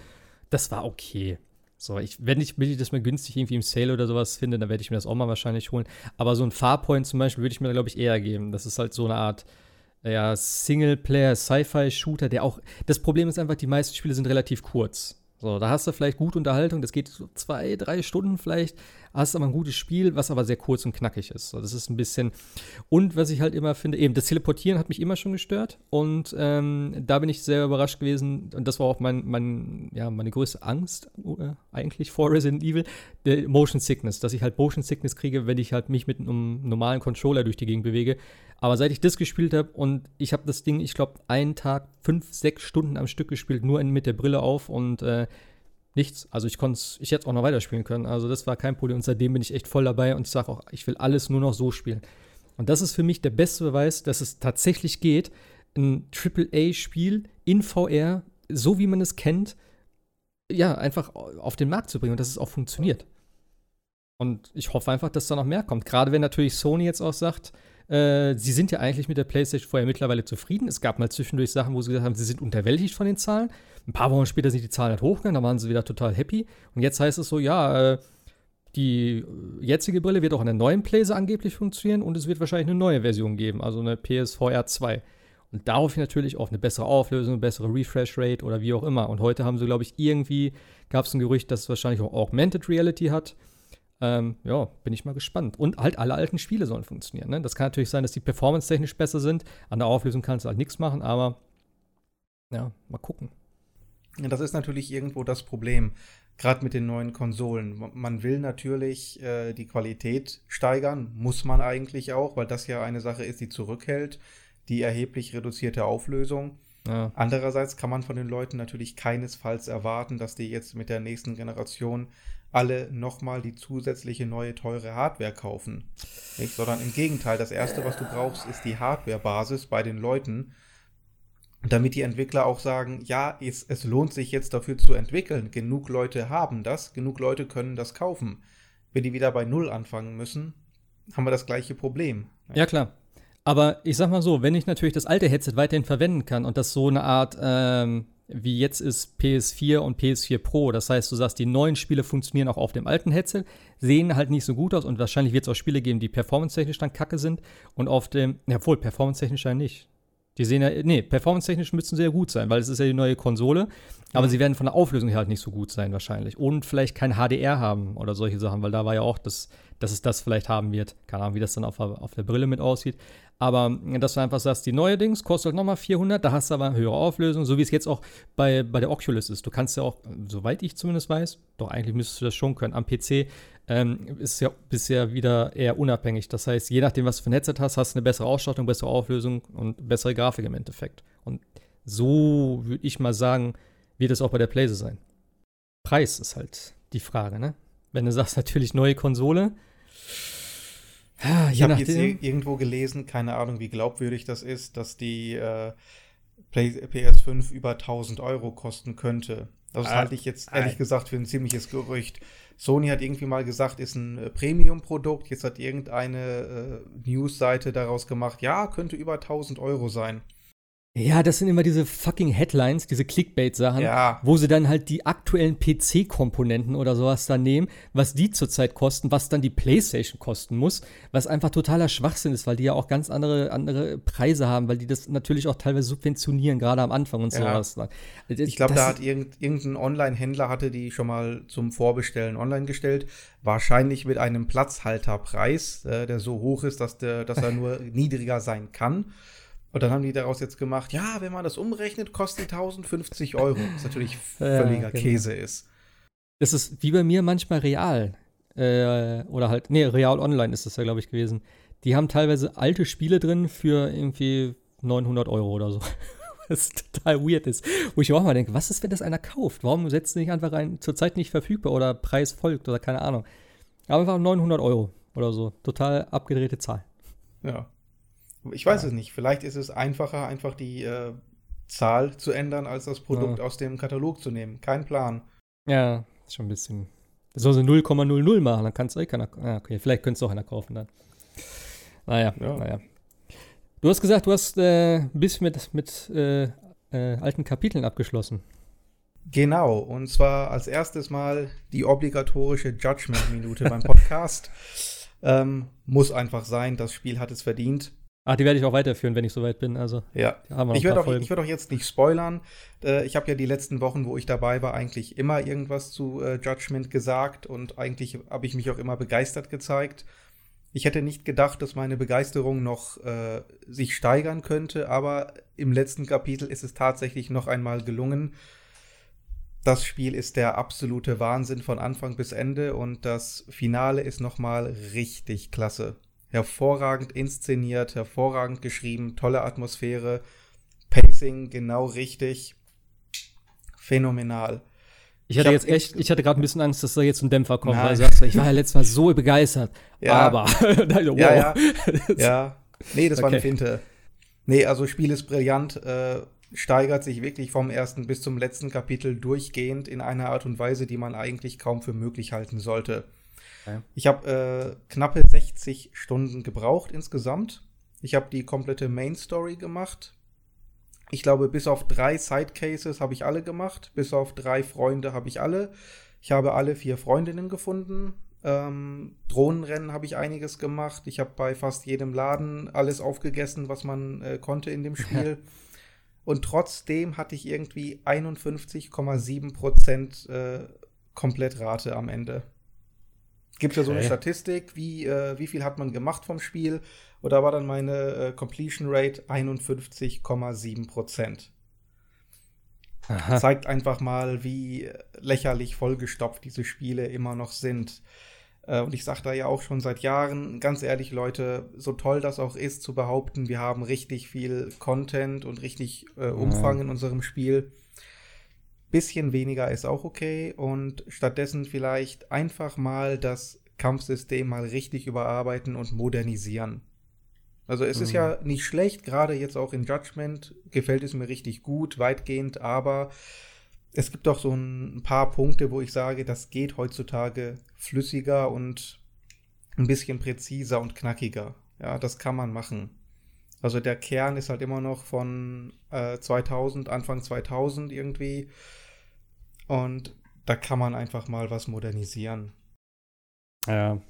das war okay. So, ich, wenn ich, wenn ich das mal günstig irgendwie im Sale oder sowas finde, dann werde ich mir das auch mal wahrscheinlich holen. Aber so ein Farpoint zum Beispiel würde ich mir, glaube ich, eher geben. Das ist halt so eine Art, ja, Singleplayer-Sci-Fi-Shooter, der auch. Das Problem ist einfach, die meisten Spiele sind relativ kurz. So, da hast du vielleicht gute Unterhaltung, das geht so zwei, drei Stunden vielleicht, hast aber ein gutes Spiel, was aber sehr kurz und knackig ist. Das ist ein bisschen. Und was ich halt immer finde, eben das Teleportieren hat mich immer schon gestört. Und ähm, da bin ich sehr überrascht gewesen. Und das war auch mein, mein, ja, meine größte Angst äh, eigentlich vor Resident Evil. Der Motion Sickness, dass ich halt Motion Sickness kriege, wenn ich halt mich mit einem normalen Controller durch die Gegend bewege. Aber seit ich das gespielt habe und ich habe das Ding, ich glaube, einen Tag fünf, sechs Stunden am Stück gespielt, nur mit der Brille auf und äh, nichts. Also ich konnte ich hätte auch noch weiterspielen können. Also das war kein Problem. Und seitdem bin ich echt voll dabei und ich sage auch, ich will alles nur noch so spielen. Und das ist für mich der beste Beweis, dass es tatsächlich geht, ein AAA-Spiel in VR, so wie man es kennt, ja, einfach auf den Markt zu bringen und dass es auch funktioniert. Und ich hoffe einfach, dass da noch mehr kommt. Gerade wenn natürlich Sony jetzt auch sagt, äh, sie sind ja eigentlich mit der PlayStation vorher mittlerweile zufrieden. Es gab mal zwischendurch Sachen, wo sie gesagt haben, sie sind unterwältigt von den Zahlen. Ein paar Wochen später sind die Zahlen halt hochgegangen, da waren sie wieder total happy. Und jetzt heißt es so, ja, äh, die jetzige Brille wird auch in der neuen Playse angeblich funktionieren und es wird wahrscheinlich eine neue Version geben, also eine PSVR 2. Und daraufhin natürlich auch eine bessere Auflösung, eine bessere Refresh Rate oder wie auch immer. Und heute haben sie, glaube ich, irgendwie, gab es ein Gerücht, dass es wahrscheinlich auch Augmented Reality hat. Ähm, ja, bin ich mal gespannt. Und halt alle alten Spiele sollen funktionieren. Ne? Das kann natürlich sein, dass die performance-technisch besser sind. An der Auflösung kannst du halt nichts machen, aber ja, mal gucken. Das ist natürlich irgendwo das Problem, gerade mit den neuen Konsolen. Man will natürlich äh, die Qualität steigern, muss man eigentlich auch, weil das ja eine Sache ist, die zurückhält, die erheblich reduzierte Auflösung. Ja. Andererseits kann man von den Leuten natürlich keinesfalls erwarten, dass die jetzt mit der nächsten Generation alle nochmal die zusätzliche neue teure Hardware kaufen. Nicht? Sondern im Gegenteil, das Erste, was du brauchst, ist die Hardware-Basis bei den Leuten, damit die Entwickler auch sagen, ja, es, es lohnt sich jetzt dafür zu entwickeln. Genug Leute haben das, genug Leute können das kaufen. Wenn die wieder bei Null anfangen müssen, haben wir das gleiche Problem. Ja, klar. Aber ich sag mal so, wenn ich natürlich das alte Headset weiterhin verwenden kann und das so eine Art ähm, wie jetzt ist PS4 und PS4 Pro. Das heißt, du sagst, die neuen Spiele funktionieren auch auf dem alten Headset, sehen halt nicht so gut aus und wahrscheinlich wird es auch Spiele geben, die performance-technisch dann kacke sind und auf dem, ja wohl, performance-technisch ja nicht. Die sehen ja, nee, performance-technisch müssten sie ja gut sein, weil es ist ja die neue Konsole, aber mhm. sie werden von der Auflösung her halt nicht so gut sein wahrscheinlich und vielleicht kein HDR haben oder solche Sachen, weil da war ja auch, das, dass es das vielleicht haben wird. Keine Ahnung, wie das dann auf, auf der Brille mit aussieht. Aber dass du einfach sagst, die neue Dings kostet nochmal 400, da hast du aber eine höhere Auflösung, so wie es jetzt auch bei, bei der Oculus ist. Du kannst ja auch, soweit ich zumindest weiß, doch eigentlich müsstest du das schon können, am PC ähm, ist ja bisher wieder eher unabhängig. Das heißt, je nachdem, was du für ein Headset hast, hast du eine bessere Ausstattung, bessere Auflösung und bessere Grafik im Endeffekt. Und so würde ich mal sagen, wird es auch bei der Playse sein. Preis ist halt die Frage, ne? Wenn du sagst, natürlich neue Konsole, ja, ich habe jetzt irgendwo gelesen, keine Ahnung, wie glaubwürdig das ist, dass die äh, PS5 über 1000 Euro kosten könnte. Das ah, halte ich jetzt ehrlich ah, gesagt für ein ziemliches Gerücht. Sony hat irgendwie mal gesagt, ist ein äh, Premium-Produkt. Jetzt hat irgendeine äh, News-Seite daraus gemacht, ja, könnte über 1000 Euro sein. Ja, das sind immer diese fucking Headlines, diese Clickbait-Sachen, ja. wo sie dann halt die aktuellen PC-Komponenten oder sowas dann nehmen, was die zurzeit kosten, was dann die PlayStation kosten muss, was einfach totaler Schwachsinn ist, weil die ja auch ganz andere, andere Preise haben, weil die das natürlich auch teilweise subventionieren, gerade am Anfang und ja. sowas. Also ich glaube, da hat irgendein Online-Händler hatte die schon mal zum Vorbestellen online gestellt, wahrscheinlich mit einem Platzhalterpreis, äh, der so hoch ist, dass, der, dass er nur niedriger sein kann. Und dann haben die daraus jetzt gemacht, ja, wenn man das umrechnet, kostet 1050 Euro. Was natürlich völliger ja, genau. Käse ist. Das ist wie bei mir manchmal real. Äh, oder halt, nee, real online ist das ja, glaube ich, gewesen. Die haben teilweise alte Spiele drin für irgendwie 900 Euro oder so. was total weird ist. Wo ich auch mal denke, was ist, wenn das einer kauft? Warum setzt du nicht einfach rein, zurzeit nicht verfügbar oder Preis folgt oder keine Ahnung. Aber einfach 900 Euro oder so. Total abgedrehte Zahl. Ja. Ich weiß ja. es nicht. Vielleicht ist es einfacher, einfach die äh, Zahl zu ändern, als das Produkt ja. aus dem Katalog zu nehmen. Kein Plan. Ja, ist schon ein bisschen. Das soll sie 0,00 machen, dann kann es eh keiner. Ah, okay, vielleicht könnte es auch einer kaufen dann. Naja, ja. naja. Du hast gesagt, du hast äh, ein bisschen mit, mit äh, äh, alten Kapiteln abgeschlossen. Genau, und zwar als erstes Mal die obligatorische Judgment-Minute beim Podcast. Ähm, muss einfach sein, das Spiel hat es verdient. Ach, die werde ich auch weiterführen, wenn ich soweit bin. Also, ja. Ich werde auch, werd auch jetzt nicht spoilern. Äh, ich habe ja die letzten Wochen, wo ich dabei war, eigentlich immer irgendwas zu äh, Judgment gesagt und eigentlich habe ich mich auch immer begeistert gezeigt. Ich hätte nicht gedacht, dass meine Begeisterung noch äh, sich steigern könnte, aber im letzten Kapitel ist es tatsächlich noch einmal gelungen. Das Spiel ist der absolute Wahnsinn von Anfang bis Ende und das Finale ist noch mal richtig klasse hervorragend inszeniert, hervorragend geschrieben, tolle Atmosphäre, Pacing genau richtig, phänomenal. Ich hatte ich jetzt echt, ich hatte gerade ein bisschen Angst, dass da jetzt ein Dämpfer kommt, Nein. weil du sagst, ich war ja letztes Mal so begeistert. Ja. Aber, wow. ja, ja, ja. Nee, das okay. war eine Finte. Nee, also Spiel ist brillant, äh, steigert sich wirklich vom ersten bis zum letzten Kapitel durchgehend in einer Art und Weise, die man eigentlich kaum für möglich halten sollte. Okay. Ich habe äh, knappe 60 Stunden gebraucht insgesamt. Ich habe die komplette Main Story gemacht. Ich glaube, bis auf drei Sidecases habe ich alle gemacht. Bis auf drei Freunde habe ich alle. Ich habe alle vier Freundinnen gefunden. Ähm, Drohnenrennen habe ich einiges gemacht. Ich habe bei fast jedem Laden alles aufgegessen, was man äh, konnte in dem Spiel. Und trotzdem hatte ich irgendwie 51,7 Prozent äh, Komplettrate am Ende. Gibt ja so eine Statistik, wie, äh, wie viel hat man gemacht vom Spiel. Und da war dann meine äh, Completion Rate 51,7 Prozent. Zeigt einfach mal, wie lächerlich vollgestopft diese Spiele immer noch sind. Äh, und ich sage da ja auch schon seit Jahren, ganz ehrlich, Leute, so toll das auch ist, zu behaupten, wir haben richtig viel Content und richtig äh, Umfang ja. in unserem Spiel Bisschen weniger ist auch okay und stattdessen vielleicht einfach mal das Kampfsystem mal richtig überarbeiten und modernisieren. Also es mhm. ist ja nicht schlecht, gerade jetzt auch in Judgment gefällt es mir richtig gut, weitgehend, aber es gibt doch so ein paar Punkte, wo ich sage, das geht heutzutage flüssiger und ein bisschen präziser und knackiger. Ja, das kann man machen. Also der Kern ist halt immer noch von äh, 2000, Anfang 2000 irgendwie. Und da kann man einfach mal was modernisieren. Ja.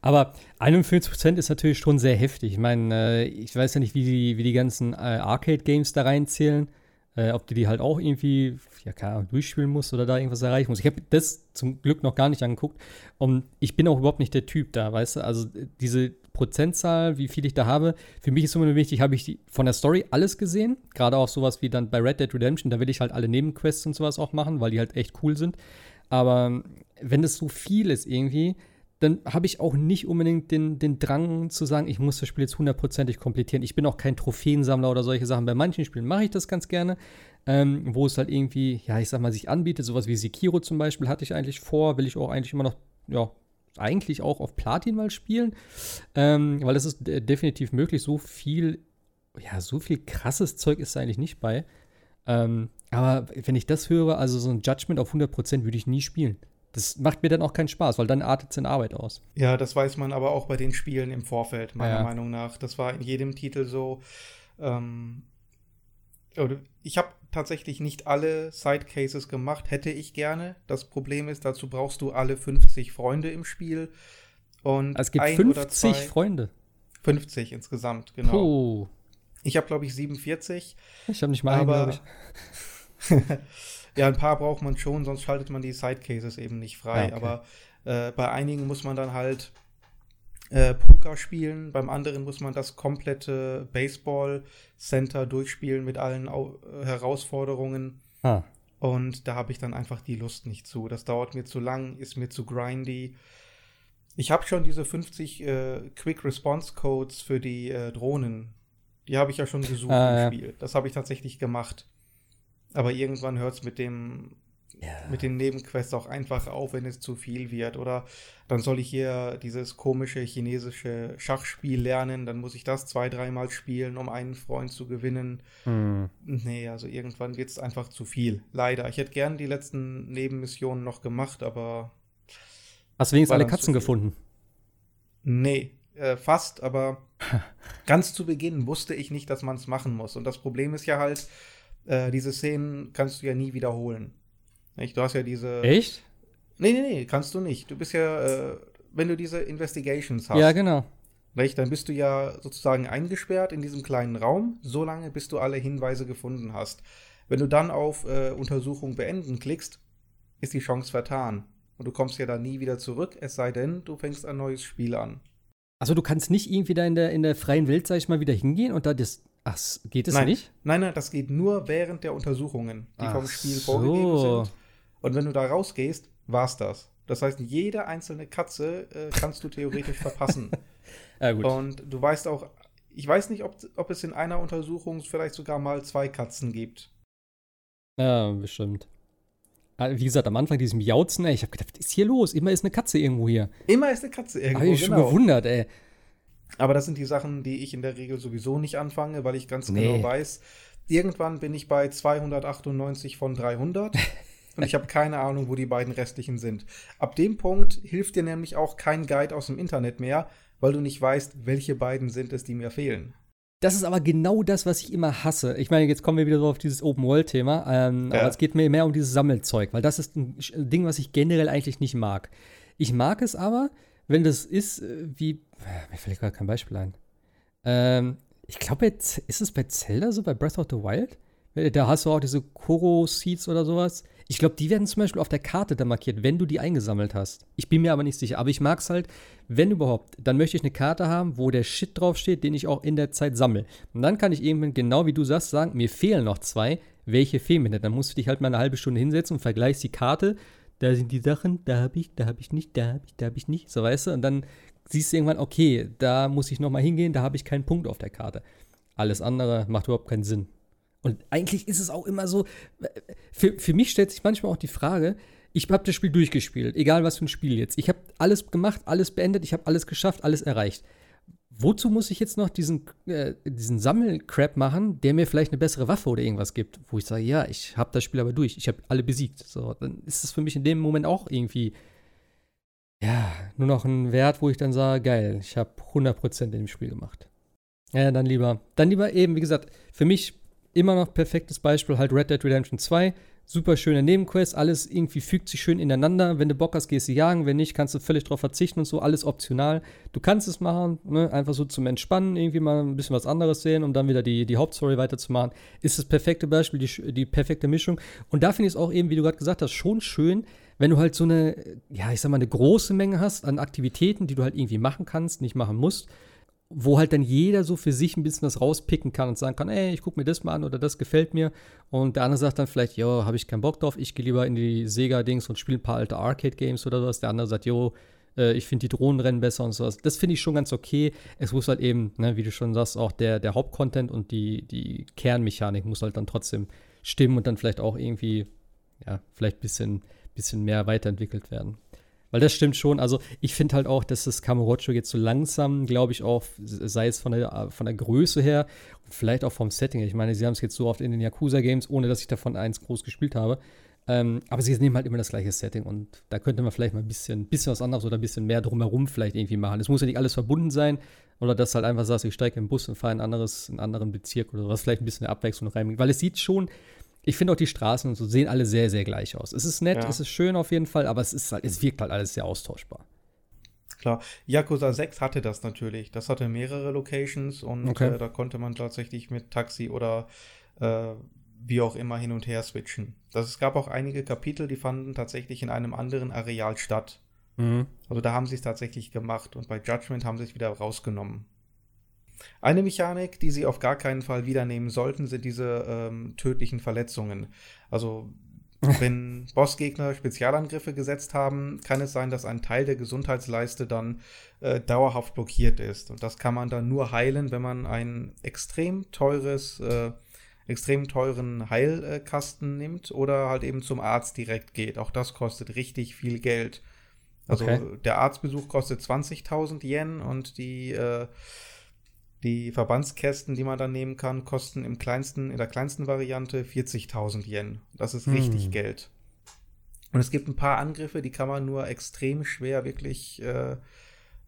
Aber 41% ist natürlich schon sehr heftig. Ich meine, äh, ich weiß ja nicht, wie die, wie die ganzen äh, Arcade-Games da reinzählen. Äh, ob du die halt auch irgendwie, ja, keine Ahnung, durchspielen musst oder da irgendwas erreichen musst. Ich habe das zum Glück noch gar nicht angeguckt. Und ich bin auch überhaupt nicht der Typ da, weißt du? Also diese Prozentzahl, wie viel ich da habe, für mich ist immer wichtig, habe ich die, von der Story alles gesehen. Gerade auch sowas wie dann bei Red Dead Redemption, da will ich halt alle Nebenquests und sowas auch machen, weil die halt echt cool sind. Aber wenn das so viel ist irgendwie, dann habe ich auch nicht unbedingt den, den Drang zu sagen, ich muss das Spiel jetzt hundertprozentig komplettieren. Ich bin auch kein Trophäensammler oder solche Sachen. Bei manchen Spielen mache ich das ganz gerne, ähm, wo es halt irgendwie, ja, ich sag mal, sich anbietet. Sowas wie Sekiro zum Beispiel hatte ich eigentlich vor, will ich auch eigentlich immer noch, ja, eigentlich auch auf Platin mal spielen, ähm, weil das ist definitiv möglich. So viel, ja, so viel krasses Zeug ist da eigentlich nicht bei. Ähm, aber wenn ich das höre, also so ein Judgment auf 100% würde ich nie spielen. Das macht mir dann auch keinen Spaß, weil dann artet es in Arbeit aus. Ja, das weiß man aber auch bei den Spielen im Vorfeld, meiner ja. Meinung nach. Das war in jedem Titel so. Ähm, Ich habe tatsächlich nicht alle Sidecases gemacht, hätte ich gerne. Das Problem ist, dazu brauchst du alle 50 Freunde im Spiel. Und es gibt 50 Freunde. 50 insgesamt, genau. Puh. Ich habe, glaube ich, 47. Ich habe nicht mal aber, einen, ja, ein paar braucht man schon, sonst schaltet man die Sidecases eben nicht frei. Ja, okay. Aber äh, bei einigen muss man dann halt äh, Poker spielen, beim anderen muss man das komplette Baseball-Center durchspielen mit allen Au äh, Herausforderungen. Ah. Und da habe ich dann einfach die Lust nicht zu. Das dauert mir zu lang, ist mir zu grindy. Ich habe schon diese 50 äh, Quick Response Codes für die äh, Drohnen. Die habe ich ja schon gesucht ah, im Spiel. Das habe ich tatsächlich gemacht. Aber irgendwann hört es mit dem ja. mit den Nebenquests auch einfach auf, wenn es zu viel wird. Oder dann soll ich hier dieses komische chinesische Schachspiel lernen, dann muss ich das zwei, dreimal spielen, um einen Freund zu gewinnen. Hm. Nee, also irgendwann wird es einfach zu viel. Leider. Ich hätte gern die letzten Nebenmissionen noch gemacht, aber. Hast du wenigstens alle Katzen gefunden? Nee, äh, fast, aber ganz zu Beginn wusste ich nicht, dass man es machen muss. Und das Problem ist ja halt, äh, diese Szenen kannst du ja nie wiederholen. Nicht? Du hast ja diese. Echt? Nee, nee, nee, kannst du nicht. Du bist ja, äh, wenn du diese Investigations hast. Ja, genau. Nicht? Dann bist du ja sozusagen eingesperrt in diesem kleinen Raum, so lange, bis du alle Hinweise gefunden hast. Wenn du dann auf äh, Untersuchung beenden klickst, ist die Chance vertan. Und du kommst ja dann nie wieder zurück, es sei denn, du fängst ein neues Spiel an. Also du kannst nicht irgendwie da in der, in der freien Welt, sag ich mal, wieder hingehen und da das. Ach, geht es nein, nicht? Nein, nein, das geht nur während der Untersuchungen, die ach vom Spiel so. vorgegeben sind. Und wenn du da rausgehst, war's das. Das heißt, jede einzelne Katze äh, kannst du theoretisch verpassen. ja, gut. Und du weißt auch, ich weiß nicht, ob, ob es in einer Untersuchung vielleicht sogar mal zwei Katzen gibt. Ja, bestimmt. Ah, wie gesagt, am Anfang dieses Miauzen, ey, ich hab gedacht, was ist hier los? Immer ist eine Katze irgendwo hier. Immer ist eine Katze irgendwo. Hab ich genau. schon gewundert, ey. Aber das sind die Sachen, die ich in der Regel sowieso nicht anfange, weil ich ganz nee. genau weiß, irgendwann bin ich bei 298 von 300. und ich habe keine Ahnung, wo die beiden restlichen sind. Ab dem Punkt hilft dir nämlich auch kein Guide aus dem Internet mehr, weil du nicht weißt, welche beiden sind es, die mir fehlen. Das ist aber genau das, was ich immer hasse. Ich meine, jetzt kommen wir wieder so auf dieses Open-World-Thema, ähm, ja. aber es geht mir mehr um dieses Sammelzeug, weil das ist ein Ding, was ich generell eigentlich nicht mag. Ich mag es aber, wenn das ist, äh, wie, mir fällt gerade kein Beispiel ein. Ähm, ich glaube, ist es bei Zelda so, bei Breath of the Wild? Da hast du auch diese Koro-Seeds oder sowas. Ich glaube, die werden zum Beispiel auf der Karte da markiert, wenn du die eingesammelt hast. Ich bin mir aber nicht sicher. Aber ich mag es halt, wenn überhaupt, dann möchte ich eine Karte haben, wo der Shit draufsteht, den ich auch in der Zeit sammle. Und dann kann ich eben, genau wie du sagst, sagen, mir fehlen noch zwei. Welche fehlen mir denn? Dann musst du dich halt mal eine halbe Stunde hinsetzen und vergleichst die Karte. Da sind die Sachen, da habe ich, da habe ich nicht, da habe ich, da habe ich nicht. So weißt du? Und dann siehst du irgendwann, okay, da muss ich nochmal hingehen, da habe ich keinen Punkt auf der Karte. Alles andere macht überhaupt keinen Sinn. Und eigentlich ist es auch immer so, für, für mich stellt sich manchmal auch die Frage, ich habe das Spiel durchgespielt, egal was für ein Spiel jetzt. Ich habe alles gemacht, alles beendet, ich habe alles geschafft, alles erreicht. Wozu muss ich jetzt noch diesen, äh, diesen Sammelcrap machen, der mir vielleicht eine bessere Waffe oder irgendwas gibt, wo ich sage, ja, ich habe das Spiel aber durch, ich habe alle besiegt. So, dann ist es für mich in dem Moment auch irgendwie, ja, nur noch ein Wert, wo ich dann sage, geil, ich habe 100% in dem Spiel gemacht. Ja, dann lieber, dann lieber eben, wie gesagt, für mich immer noch perfektes Beispiel, halt Red Dead Redemption 2. Super schöne Nebenquests, alles irgendwie fügt sich schön ineinander. Wenn du Bock hast, gehst du jagen. Wenn nicht, kannst du völlig drauf verzichten und so, alles optional. Du kannst es machen, ne? einfach so zum Entspannen, irgendwie mal ein bisschen was anderes sehen, um dann wieder die, die Hauptstory weiterzumachen. Ist das perfekte Beispiel, die, die perfekte Mischung. Und da finde ich es auch eben, wie du gerade gesagt hast, schon schön, wenn du halt so eine, ja, ich sag mal, eine große Menge hast an Aktivitäten, die du halt irgendwie machen kannst, nicht machen musst wo halt dann jeder so für sich ein bisschen was rauspicken kann und sagen kann, ey, ich gucke mir das mal an oder das gefällt mir. Und der andere sagt dann vielleicht, jo, habe ich keinen Bock drauf, ich gehe lieber in die Sega-Dings und spiele ein paar alte Arcade-Games oder sowas. Der andere sagt, jo, äh, ich finde die Drohnenrennen besser und sowas. Das finde ich schon ganz okay. Es muss halt eben, ne, wie du schon sagst, auch der, der Hauptcontent und die, die Kernmechanik muss halt dann trotzdem stimmen und dann vielleicht auch irgendwie, ja, vielleicht ein bisschen, bisschen mehr weiterentwickelt werden. Weil das stimmt schon. Also ich finde halt auch, dass das Kamurocho jetzt so langsam, glaube ich, auch, sei es von der, von der Größe her vielleicht auch vom Setting. Ich meine, sie haben es jetzt so oft in den Yakuza-Games, ohne dass ich davon eins groß gespielt habe. Ähm, aber sie nehmen halt immer das gleiche Setting und da könnte man vielleicht mal ein bisschen, bisschen was anderes oder ein bisschen mehr drumherum vielleicht irgendwie machen. Es muss ja nicht alles verbunden sein oder dass halt einfach sagst, ich steige im Bus und fahre in anderes, in einen anderen Bezirk oder was, vielleicht ein bisschen Abwechslung reinbringt. Weil es sieht schon, ich finde auch die Straßen und so sehen alle sehr, sehr gleich aus. Es ist nett, ja. es ist schön auf jeden Fall, aber es ist halt, es wirkt halt alles sehr austauschbar. Klar, Yakuza 6 hatte das natürlich. Das hatte mehrere Locations und okay. äh, da konnte man tatsächlich mit Taxi oder äh, wie auch immer hin und her switchen. Das, es gab auch einige Kapitel, die fanden tatsächlich in einem anderen Areal statt. Mhm. Also da haben sie es tatsächlich gemacht und bei Judgment haben sie es wieder rausgenommen. Eine Mechanik, die sie auf gar keinen Fall wiedernehmen sollten, sind diese ähm, tödlichen Verletzungen. Also wenn Bossgegner Spezialangriffe gesetzt haben, kann es sein, dass ein Teil der Gesundheitsleiste dann äh, dauerhaft blockiert ist. Und das kann man dann nur heilen, wenn man ein extrem teures äh, extrem teuren Heilkasten nimmt oder halt eben zum Arzt direkt geht. Auch das kostet richtig viel Geld. Also okay. der Arztbesuch kostet 20.000 Yen und die, äh, die Verbandskästen, die man dann nehmen kann, kosten im kleinsten, in der kleinsten Variante 40.000 Yen. Das ist richtig hm. Geld. Und es gibt ein paar Angriffe, die kann man nur extrem schwer wirklich, äh,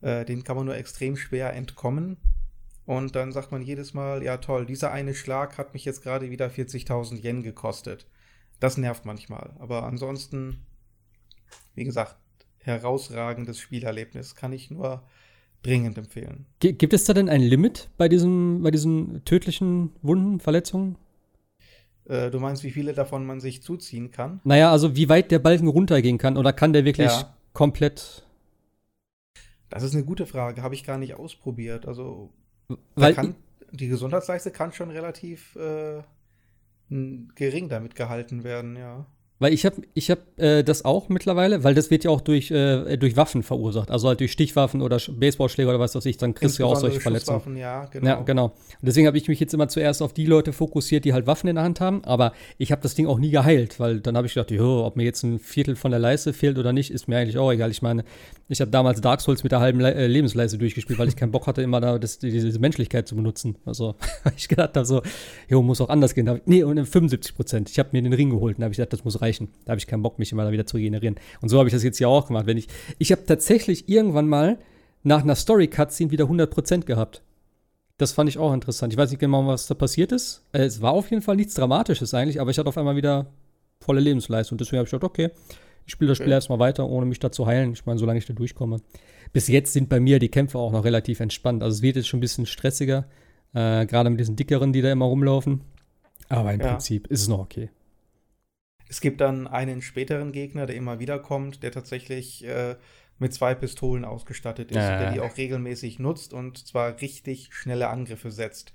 äh, denen kann man nur extrem schwer entkommen. Und dann sagt man jedes Mal, ja toll, dieser eine Schlag hat mich jetzt gerade wieder 40.000 Yen gekostet. Das nervt manchmal. Aber ansonsten, wie gesagt, herausragendes Spielerlebnis kann ich nur dringend empfehlen. Gibt es da denn ein Limit bei, diesem, bei diesen tödlichen Wunden, Verletzungen? Äh, du meinst, wie viele davon man sich zuziehen kann? Naja, also wie weit der Balken runtergehen kann oder kann der wirklich ja. komplett. Das ist eine gute Frage, habe ich gar nicht ausprobiert. Also weil kann, die Gesundheitsleiste kann schon relativ äh, gering damit gehalten werden, ja. Weil ich habe ich hab, äh, das auch mittlerweile, weil das wird ja auch durch, äh, durch Waffen verursacht. Also halt durch Stichwaffen oder Baseballschläger oder was weiß ich, dann kriegst du ja auch solche Verletzungen. Ja, genau. Ja, genau. Und deswegen habe ich mich jetzt immer zuerst auf die Leute fokussiert, die halt Waffen in der Hand haben. Aber ich habe das Ding auch nie geheilt, weil dann habe ich gedacht, jo, ob mir jetzt ein Viertel von der Leiste fehlt oder nicht, ist mir eigentlich auch egal. Ich meine, ich habe damals Dark Souls mit der halben Le äh, Lebensleiste durchgespielt, weil ich keinen Bock hatte, immer da das, diese Menschlichkeit zu benutzen. Also ich gedacht habe so, jo, muss auch anders gehen. Nee, und 75 Prozent. Ich habe mir den Ring geholt und habe ich gedacht, das muss reichen reichen. Da habe ich keinen Bock, mich immer da wieder zu regenerieren. Und so habe ich das jetzt hier auch gemacht. Wenn ich, ich habe tatsächlich irgendwann mal nach einer Story-Cutscene wieder 100% gehabt. Das fand ich auch interessant. Ich weiß nicht genau, was da passiert ist. Äh, es war auf jeden Fall nichts Dramatisches eigentlich, aber ich hatte auf einmal wieder volle Lebensleistung. Deswegen habe ich gedacht, okay, ich spiele das Spiel okay. erstmal weiter, ohne mich da zu heilen. Ich meine, solange ich da durchkomme. Bis jetzt sind bei mir die Kämpfe auch noch relativ entspannt. Also es wird jetzt schon ein bisschen stressiger, äh, gerade mit diesen dickeren, die da immer rumlaufen. Aber im ja. Prinzip ist es noch okay. Es gibt dann einen späteren Gegner, der immer wieder kommt, der tatsächlich äh, mit zwei Pistolen ausgestattet ist, ja. der die auch regelmäßig nutzt und zwar richtig schnelle Angriffe setzt.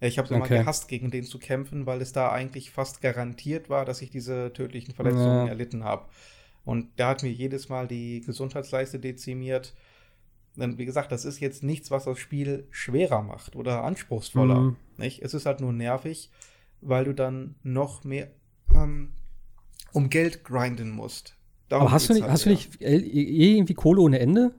Ich habe es immer okay. gehasst, gegen den zu kämpfen, weil es da eigentlich fast garantiert war, dass ich diese tödlichen Verletzungen ja. erlitten habe. Und der hat mir jedes Mal die Gesundheitsleiste dezimiert. Denn wie gesagt, das ist jetzt nichts, was das Spiel schwerer macht oder anspruchsvoller. Mhm. Nicht? Es ist halt nur nervig, weil du dann noch mehr ähm, um Geld grinden musst. Darum Aber hast du nicht, halt, hast ja. du nicht irgendwie Kohle ohne Ende?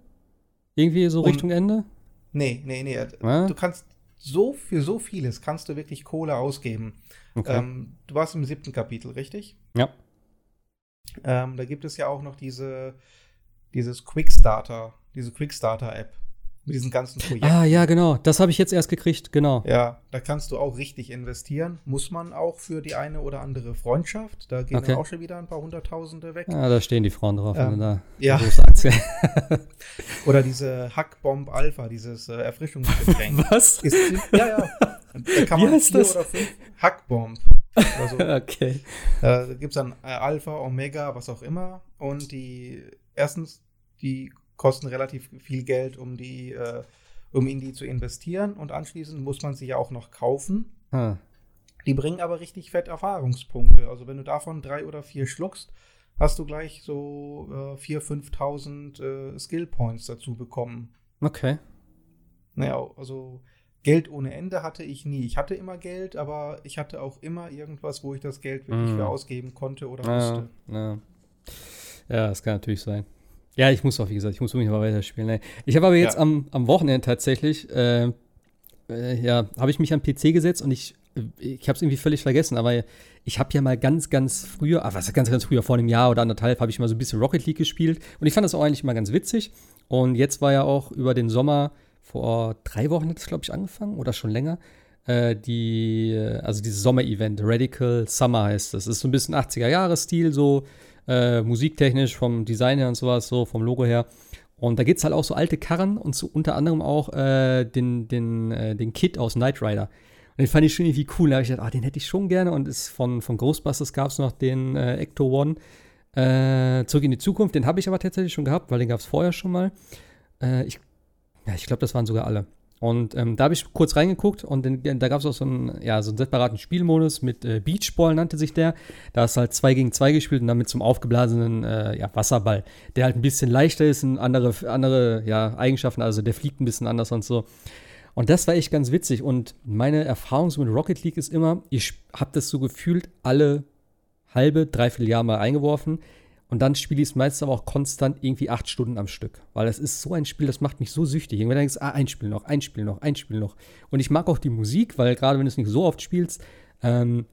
Irgendwie so um, Richtung Ende? Nee, nee, nee. Ah? Du kannst so für so vieles kannst du wirklich Kohle ausgeben. Okay. Ähm, du warst im siebten Kapitel, richtig? Ja. Ähm, da gibt es ja auch noch diese, dieses Quickstarter, diese Quickstarter-App mit diesen ganzen Projekten. Ah, ja, genau. Das habe ich jetzt erst gekriegt, genau. Ja, da kannst du auch richtig investieren. Muss man auch für die eine oder andere Freundschaft. Da gehen okay. auch schon wieder ein paar Hunderttausende weg. Ja, da stehen die Frauen drauf. Ähm, da ja. oder diese Hackbomb Alpha, dieses äh, Erfrischungsgetränk. Was? Ist, ja, ja. Da kann man Wie heißt das? oder fünf Hackbomb. So. okay. Da gibt es dann äh, Alpha, Omega, was auch immer. Und die, erstens, die kosten relativ viel Geld, um die, äh, um in die zu investieren. Und anschließend muss man sie ja auch noch kaufen. Hm. Die bringen aber richtig fett Erfahrungspunkte. Also wenn du davon drei oder vier schluckst, hast du gleich so äh, 4.000, 5.000 äh, Skill Points dazu bekommen. Okay. Naja, also Geld ohne Ende hatte ich nie. Ich hatte immer Geld, aber ich hatte auch immer irgendwas, wo ich das Geld wirklich mm. für ausgeben konnte oder musste. Ja, ja, das kann natürlich sein. Ja, ich muss auch, wie gesagt, ich muss unbedingt mal weiterspielen. Ich habe aber jetzt ja. am, am Wochenende tatsächlich, äh, äh, ja, habe ich mich am PC gesetzt und ich ich habe es irgendwie völlig vergessen, aber ich habe ja mal ganz, ganz früher, ah, was ganz, ganz früher, vor einem Jahr oder anderthalb, habe ich mal so ein bisschen Rocket League gespielt und ich fand das auch eigentlich mal ganz witzig. Und jetzt war ja auch über den Sommer, vor drei Wochen hat es, glaube ich, angefangen oder schon länger, äh, die, also dieses Sommer-Event, Radical Summer heißt das. Das ist so ein bisschen 80er-Jahre-Stil, so äh, musiktechnisch, vom Design her und sowas, so vom Logo her. Und da gibt es halt auch so alte Karren und so unter anderem auch äh, den, den, äh, den Kit aus Knight Rider. Und den fand ich schon irgendwie cool. Da habe ich gedacht, ah, den hätte ich schon gerne. Und ist von, von Ghostbusters gab es noch den äh, Ecto One. Äh, Zurück in die Zukunft, den habe ich aber tatsächlich schon gehabt, weil den gab es vorher schon mal. Äh, ich ja, ich glaube, das waren sogar alle. Und ähm, da habe ich kurz reingeguckt und den, da gab es auch so einen, ja, so einen separaten Spielmodus mit äh, Beachball nannte sich der. Da ist halt 2 gegen 2 gespielt und dann mit zum aufgeblasenen äh, ja, Wasserball, der halt ein bisschen leichter ist und andere, andere ja, Eigenschaften, also der fliegt ein bisschen anders und so. Und das war echt ganz witzig. Und meine Erfahrung mit Rocket League ist immer, ich habe das so gefühlt alle halbe, dreiviertel Jahr mal eingeworfen. Und dann spiele ich es meistens aber auch konstant irgendwie acht Stunden am Stück. Weil das ist so ein Spiel, das macht mich so süchtig. Irgendwann denkst du, ah, ein Spiel noch, ein Spiel noch, ein Spiel noch. Und ich mag auch die Musik, weil gerade wenn du es nicht so oft spielst, ähm,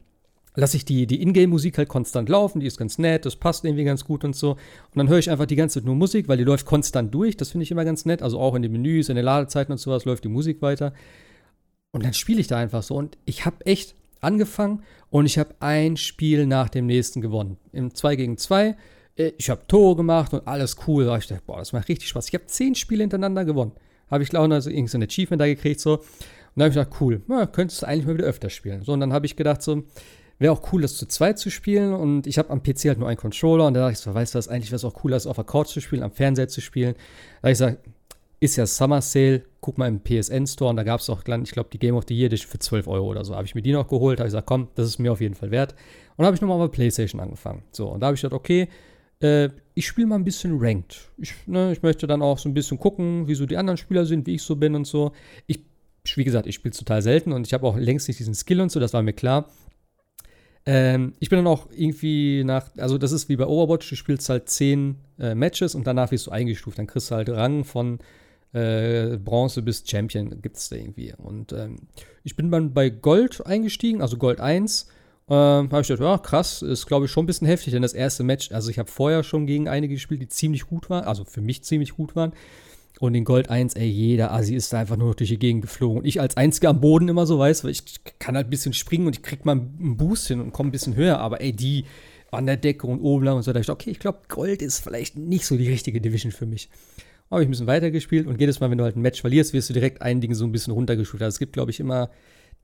lasse ich die, die Ingame-Musik halt konstant laufen. Die ist ganz nett, das passt irgendwie ganz gut und so. Und dann höre ich einfach die ganze Zeit nur Musik, weil die läuft konstant durch. Das finde ich immer ganz nett. Also auch in den Menüs, in den Ladezeiten und sowas läuft die Musik weiter. Und dann spiele ich da einfach so. Und ich habe echt angefangen und ich habe ein Spiel nach dem nächsten gewonnen. Im 2 gegen 2 äh, ich habe Tore gemacht und alles cool. Da ich dachte, boah, das macht richtig Spaß. Ich habe zehn Spiele hintereinander gewonnen. Habe ich, glaube also irgendein Achievement da gekriegt, so. Und dann habe ich gedacht, cool, na, könntest du eigentlich mal wieder öfter spielen. So, und dann habe ich gedacht, so, wäre auch cool, das zu zweit zu spielen. Und ich habe am PC halt nur einen Controller. Und da dachte ich so, weißt du was, eigentlich wäre es auch cool, das auf der Couch zu spielen, am Fernseher zu spielen. Da habe ich gesagt, ist ja Summer Sale, guck mal im PSN Store. Und da gab es auch, ich glaube, die Game of the Year Edition für 12 Euro oder so. Habe ich mir die noch geholt. Da habe ich gesagt, komm, das ist mir auf jeden Fall wert. Und habe ich nochmal bei PlayStation angefangen. So, und da habe ich gedacht, okay, äh, ich spiele mal ein bisschen Ranked. Ich, ne, ich möchte dann auch so ein bisschen gucken, wie so die anderen Spieler sind, wie ich so bin und so. Ich, wie gesagt, ich spiele total selten und ich habe auch längst nicht diesen Skill und so, das war mir klar. Ähm, ich bin dann auch irgendwie nach, also das ist wie bei Overwatch, du spielst halt 10 äh, Matches und danach wirst du eingestuft. Dann kriegst du halt Rang von äh, Bronze bis Champion, gibt es da irgendwie. Und ähm, ich bin dann bei Gold eingestiegen, also Gold 1 ähm, habe ich gedacht, ja, krass, ist glaube ich schon ein bisschen heftig, denn das erste Match, also ich habe vorher schon gegen einige gespielt, die ziemlich gut waren, also für mich ziemlich gut waren. Und in Gold 1, ey, jeder Asi ist da einfach nur durch die Gegend geflogen. Und ich als Einziger am Boden immer so weiß, weil ich kann halt ein bisschen springen und ich krieg mal einen Boost hin und komme ein bisschen höher. Aber ey, die an der Decke und oben lang und so, da ich okay, ich glaube, Gold ist vielleicht nicht so die richtige Division für mich. Habe ich ein bisschen weitergespielt und jedes Mal, wenn du halt ein Match verlierst, wirst du direkt ein Ding so ein bisschen runtergeschult. Also es gibt, glaube ich, immer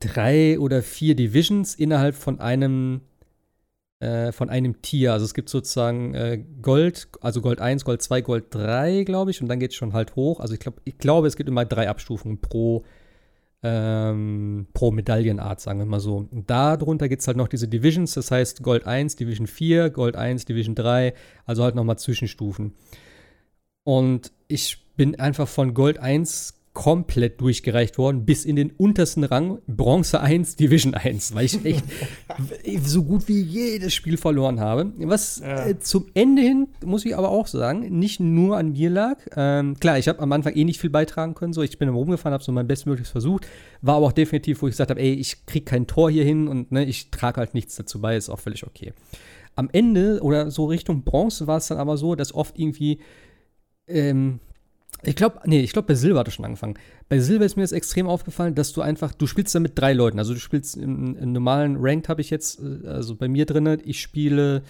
drei oder vier Divisions innerhalb von einem äh, von einem Tier. Also es gibt sozusagen äh, Gold, also Gold 1, Gold 2, Gold 3, glaube ich, und dann geht es schon halt hoch. Also ich glaube, ich glaube, es gibt immer drei Abstufungen pro ähm, pro Medaillenart, sagen wir mal so. Und darunter gibt es halt noch diese Divisions, das heißt Gold 1, Division 4, Gold 1, Division 3, also halt nochmal Zwischenstufen. Und ich bin einfach von Gold 1 komplett durchgereicht worden, bis in den untersten Rang, Bronze 1, Division 1, weil ich echt so gut wie jedes Spiel verloren habe. Was ja. äh, zum Ende hin, muss ich aber auch sagen, nicht nur an mir lag. Ähm, klar, ich habe am Anfang eh nicht viel beitragen können, so ich bin rumgefahren, habe so mein Bestmögliches versucht, war aber auch definitiv, wo ich gesagt habe, ey, ich krieg kein Tor hier hin und ne, ich trage halt nichts dazu bei, ist auch völlig okay. Am Ende oder so Richtung Bronze war es dann aber so, dass oft irgendwie ähm, ich glaube, nee, ich glaube, bei Silber hat er schon angefangen. Bei Silber ist mir das extrem aufgefallen, dass du einfach, du spielst da mit drei Leuten. Also du spielst im, im normalen Ranked habe ich jetzt, äh, also bei mir drin, ich spiele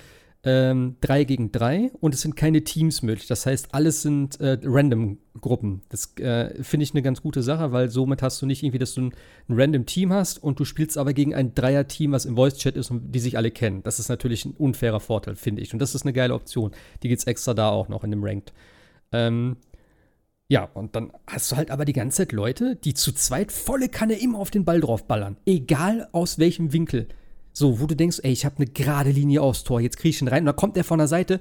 ähm, drei gegen drei und es sind keine Teams möglich. Das heißt, alles sind äh, Random-Gruppen. Das äh, finde ich eine ganz gute Sache, weil somit hast du nicht irgendwie, dass du ein, ein random Team hast und du spielst aber gegen ein Dreier-Team, was im Voice-Chat ist und die sich alle kennen. Das ist natürlich ein unfairer Vorteil, finde ich. Und das ist eine geile Option. Die gibt es extra da auch noch in dem Ranked. Ähm, ja, und dann hast du halt aber die ganze Zeit Leute, die zu zweit volle Kanne immer auf den Ball draufballern. Egal aus welchem Winkel. So, wo du denkst, ey, ich habe eine gerade Linie aufs Tor, jetzt kriege ich ihn rein und dann kommt der von der Seite,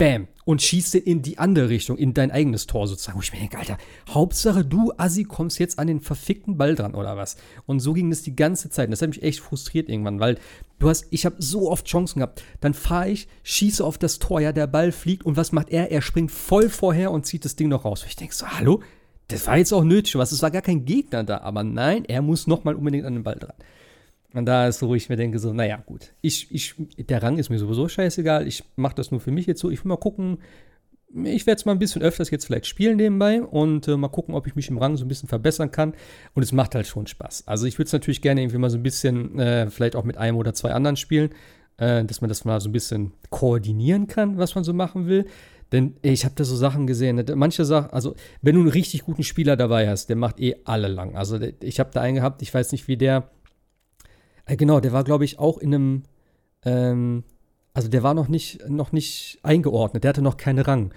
bam, und schießt den in die andere Richtung, in dein eigenes Tor sozusagen. Wo ich mir denke, Alter, Hauptsache du, Assi, kommst jetzt an den verfickten Ball dran oder was? Und so ging das die ganze Zeit. Und das hat mich echt frustriert irgendwann, weil du hast, ich habe so oft Chancen gehabt. Dann fahre ich, schieße auf das Tor, ja, der Ball fliegt und was macht er? Er springt voll vorher und zieht das Ding noch raus. Und ich denke so, hallo? Das war jetzt auch nötig, was? Es war gar kein Gegner da, aber nein, er muss nochmal unbedingt an den Ball dran. Und da ist so, wo ich mir denke, so, naja, gut. Ich, ich, der Rang ist mir sowieso scheißegal. Ich mache das nur für mich jetzt so. Ich will mal gucken. Ich werde es mal ein bisschen öfters jetzt vielleicht spielen nebenbei und äh, mal gucken, ob ich mich im Rang so ein bisschen verbessern kann. Und es macht halt schon Spaß. Also ich würde es natürlich gerne irgendwie mal so ein bisschen, äh, vielleicht auch mit einem oder zwei anderen spielen, äh, dass man das mal so ein bisschen koordinieren kann, was man so machen will. Denn ich habe da so Sachen gesehen. Ne? Manche Sachen, also wenn du einen richtig guten Spieler dabei hast, der macht eh alle lang. Also ich habe da einen gehabt, ich weiß nicht, wie der. Äh, genau, der war, glaube ich, auch in einem. Ähm, also der war noch nicht, noch nicht eingeordnet, der hatte noch keinen Rang.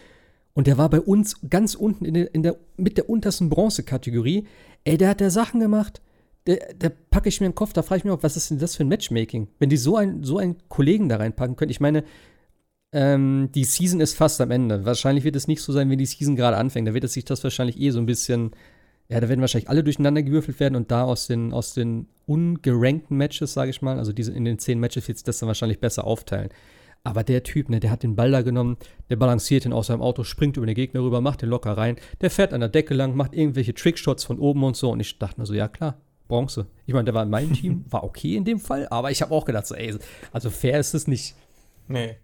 Und der war bei uns ganz unten in der, in der, mit der untersten Bronze-Kategorie. Ey, der hat da Sachen gemacht. Da, da packe ich mir den Kopf, da frage ich mich auch, was ist denn das für ein Matchmaking? Wenn die so, ein, so einen Kollegen da reinpacken können. Ich meine, ähm, die Season ist fast am Ende. Wahrscheinlich wird es nicht so sein, wenn die Season gerade anfängt. Da wird es sich das wahrscheinlich eh so ein bisschen, ja, da werden wahrscheinlich alle durcheinander gewürfelt werden und da aus den, aus den ungerankten Matches, sage ich mal, also diese in den zehn Matches wird es das dann wahrscheinlich besser aufteilen. Aber der Typ, ne, der hat den Ball da genommen, der balanciert ihn aus seinem Auto, springt über den Gegner rüber, macht den locker rein, der fährt an der Decke lang, macht irgendwelche Trickshots von oben und so. Und ich dachte mir so, ja klar, Bronze. Ich meine, der war in meinem Team, war okay in dem Fall, aber ich habe auch gedacht, so, ey, also fair ist es nicht. Nee.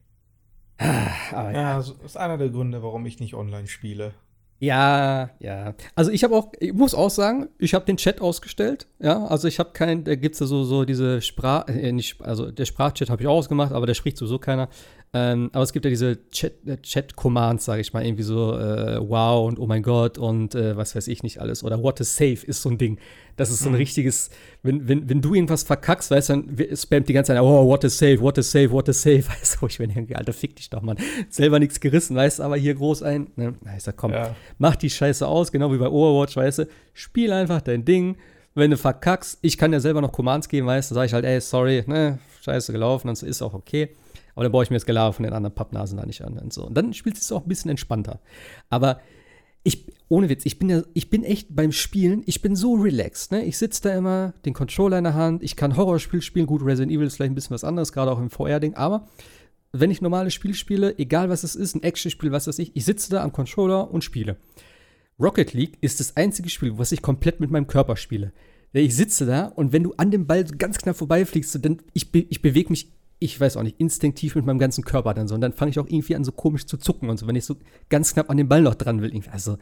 Aber ja, das ist einer der Gründe, warum ich nicht online spiele. Ja, ja. Also ich habe auch, ich muss auch sagen, ich habe den Chat ausgestellt. Ja, also ich habe keinen, da gibt es ja so, so diese Sprach, äh, nicht, also der Sprachchat habe ich auch ausgemacht, aber der spricht sowieso keiner. Ähm, aber es gibt ja diese äh, Chat-Commands, sage ich mal, irgendwie so äh, wow und oh mein Gott und äh, was weiß ich nicht alles. Oder what is safe ist so ein Ding. Das ist so ein mhm. richtiges, wenn, wenn, wenn du irgendwas verkackst, weißt du, dann spammt die ganze Zeit, oh, what is safe, what is safe, what is safe. Weißt du, ich mir denke, Alter, fick dich doch, Mann. Selber nichts gerissen, weißt du, aber hier groß ein. Ne? Na, ich sag, komm, ja. mach die Scheiße aus, genau wie bei Overwatch, weißt du, spiel einfach dein Ding. Wenn du verkackst, ich kann ja selber noch Commands geben, weißt du, sag ich halt, ey, sorry, ne, scheiße gelaufen, dann ist auch okay. Aber dann baue ich mir das Gelaber von den anderen Pappnasen da nicht an und so. Und dann spielt es auch ein bisschen entspannter. Aber ich, ohne Witz, ich bin ja, ich bin echt beim Spielen, ich bin so relaxed, ne? Ich sitze da immer, den Controller in der Hand, ich kann Horrorspiel spielen, gut, Resident Evil ist vielleicht ein bisschen was anderes, gerade auch im VR-Ding, aber wenn ich normales Spiel spiele, egal was es ist, ein Actionspiel, was weiß ich, ich sitze da am Controller und spiele. Rocket League ist das einzige Spiel, was ich komplett mit meinem Körper spiele. Ich sitze da und wenn du an dem Ball ganz knapp vorbeifliegst, dann ich, ich bewege mich ich weiß auch nicht, instinktiv mit meinem ganzen Körper dann so. Und dann fange ich auch irgendwie an, so komisch zu zucken und so, wenn ich so ganz knapp an den Ball noch dran will. Irgendwie. Also,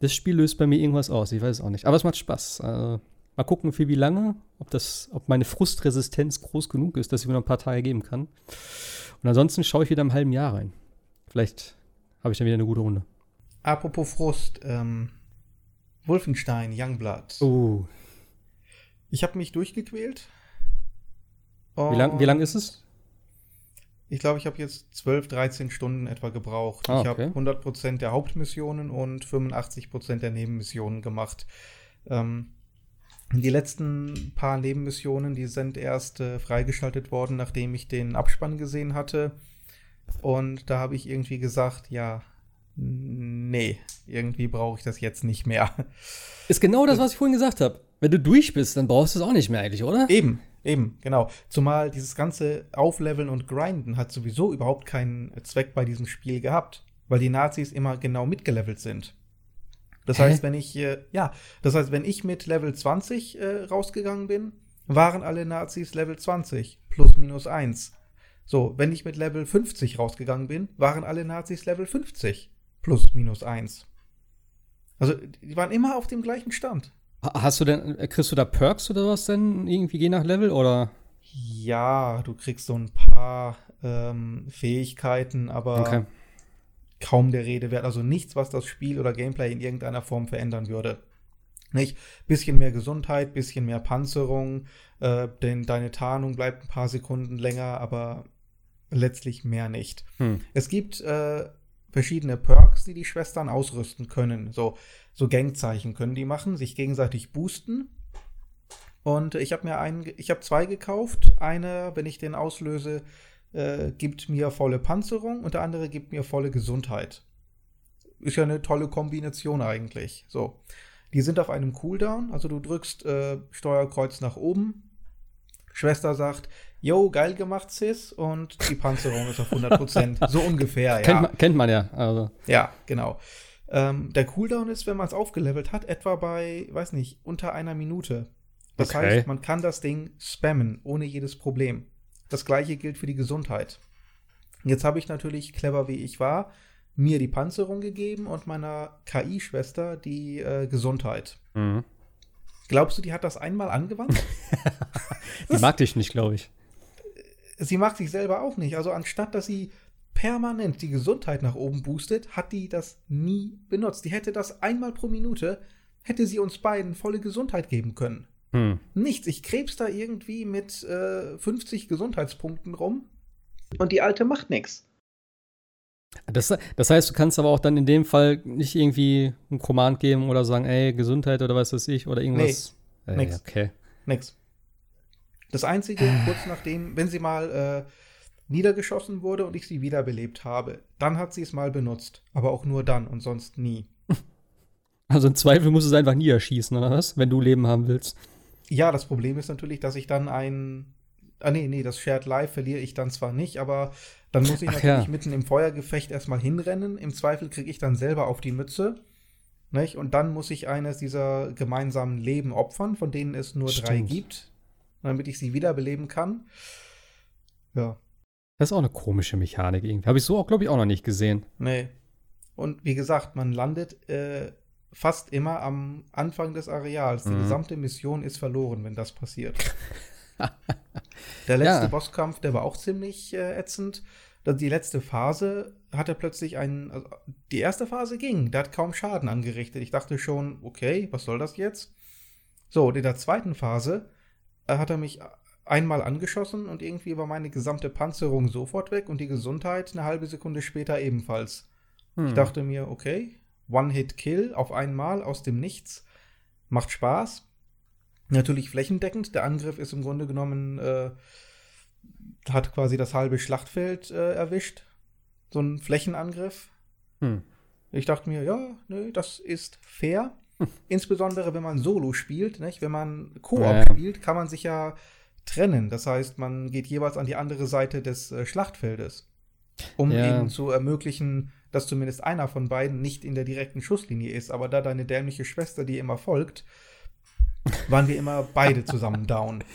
das Spiel löst bei mir irgendwas aus. Ich weiß auch nicht. Aber es macht Spaß. Also, mal gucken, für wie lange, ob, das, ob meine Frustresistenz groß genug ist, dass ich mir noch ein paar Tage geben kann. Und ansonsten schaue ich wieder im halben Jahr rein. Vielleicht habe ich dann wieder eine gute Runde. Apropos Frust, ähm, Wolfenstein, Youngblood. Oh. Ich habe mich durchgequält, wie lang, wie lang ist es? Ich glaube, ich habe jetzt 12, 13 Stunden etwa gebraucht. Ah, okay. Ich habe 100% der Hauptmissionen und 85% der Nebenmissionen gemacht. Ähm, die letzten paar Nebenmissionen, die sind erst äh, freigeschaltet worden, nachdem ich den Abspann gesehen hatte. Und da habe ich irgendwie gesagt, ja, nee, irgendwie brauche ich das jetzt nicht mehr. Ist genau das, was ich vorhin gesagt habe. Wenn du durch bist, dann brauchst du es auch nicht mehr eigentlich, oder? Eben, Eben, genau. Zumal dieses ganze Aufleveln und Grinden hat sowieso überhaupt keinen Zweck bei diesem Spiel gehabt, weil die Nazis immer genau mitgelevelt sind. Das Hä? heißt, wenn ich, äh, ja, das heißt, wenn ich mit Level 20 äh, rausgegangen bin, waren alle Nazis Level 20, plus minus 1. So, wenn ich mit Level 50 rausgegangen bin, waren alle Nazis Level 50, plus minus 1. Also, die waren immer auf dem gleichen Stand. Hast du denn, kriegst du da Perks oder was denn irgendwie je nach Level oder? Ja, du kriegst so ein paar ähm, Fähigkeiten, aber okay. kaum der Rede wert. Also nichts, was das Spiel oder Gameplay in irgendeiner Form verändern würde. Nicht? Bisschen mehr Gesundheit, bisschen mehr Panzerung, äh, denn deine Tarnung bleibt ein paar Sekunden länger, aber letztlich mehr nicht. Hm. Es gibt äh, verschiedene Perks, die die Schwestern ausrüsten können. So, so Gangzeichen können die machen, sich gegenseitig boosten. Und ich habe mir einen, ich habe zwei gekauft. Eine, wenn ich den auslöse, äh, gibt mir volle Panzerung und der andere gibt mir volle Gesundheit. Ist ja eine tolle Kombination eigentlich. So. Die sind auf einem Cooldown, also du drückst äh, Steuerkreuz nach oben. Schwester sagt, yo, geil gemacht, Sis, und die Panzerung ist auf 100%. so ungefähr, ja. Kennt man, kennt man ja. Also. Ja, genau. Ähm, der Cooldown ist, wenn man es aufgelevelt hat, etwa bei, weiß nicht, unter einer Minute. Das okay. heißt, man kann das Ding spammen, ohne jedes Problem. Das gleiche gilt für die Gesundheit. Jetzt habe ich natürlich, clever wie ich war, mir die Panzerung gegeben und meiner KI-Schwester die äh, Gesundheit. Mhm. Glaubst du, die hat das einmal angewandt? die mag dich nicht, glaube ich. Sie mag sich selber auch nicht. Also anstatt, dass sie permanent die Gesundheit nach oben boostet, hat die das nie benutzt. Die hätte das einmal pro Minute, hätte sie uns beiden volle Gesundheit geben können. Hm. Nichts. Ich krebs da irgendwie mit äh, 50 Gesundheitspunkten rum und die alte macht nichts. Das, das, heißt, du kannst aber auch dann in dem Fall nicht irgendwie ein Command geben oder sagen, ey, Gesundheit oder was weiß ich oder irgendwas. Nee, ey, nix. Okay. Nix. Das Einzige, kurz nachdem, wenn sie mal äh, niedergeschossen wurde und ich sie wiederbelebt habe, dann hat sie es mal benutzt. Aber auch nur dann und sonst nie. Also im Zweifel musst du es einfach niederschießen, oder was? Wenn du Leben haben willst. Ja, das Problem ist natürlich, dass ich dann ein. Ah, nee, nee, das Shared Life verliere ich dann zwar nicht, aber dann muss ich Ach, natürlich ja. mitten im Feuergefecht erstmal hinrennen. Im Zweifel kriege ich dann selber auf die Mütze. Nicht? Und dann muss ich eines dieser gemeinsamen Leben opfern, von denen es nur Stimmt. drei gibt, damit ich sie wiederbeleben kann. Ja. Das ist auch eine komische Mechanik irgendwie. Habe ich so auch, glaube ich, auch noch nicht gesehen. Nee. Und wie gesagt, man landet äh, fast immer am Anfang des Areals. Die mhm. gesamte Mission ist verloren, wenn das passiert. der letzte ja. Bosskampf, der war auch ziemlich äh, ätzend. Die letzte Phase hat er plötzlich einen. Also die erste Phase ging, der hat kaum Schaden angerichtet. Ich dachte schon, okay, was soll das jetzt? So, in der zweiten Phase äh, hat er mich einmal angeschossen und irgendwie war meine gesamte Panzerung sofort weg und die Gesundheit eine halbe Sekunde später ebenfalls. Hm. Ich dachte mir, okay, One-Hit-Kill auf einmal aus dem Nichts. Macht Spaß. Natürlich flächendeckend. Der Angriff ist im Grunde genommen, äh, hat quasi das halbe Schlachtfeld äh, erwischt. So ein Flächenangriff. Hm. Ich dachte mir, ja, nö, das ist fair. Hm. Insbesondere, wenn man Solo spielt. Nicht? Wenn man Koop ja. spielt, kann man sich ja trennen. Das heißt, man geht jeweils an die andere Seite des äh, Schlachtfeldes, um ja. eben zu ermöglichen, dass zumindest einer von beiden nicht in der direkten Schusslinie ist. Aber da deine dämliche Schwester dir immer folgt, waren wir immer beide zusammen down.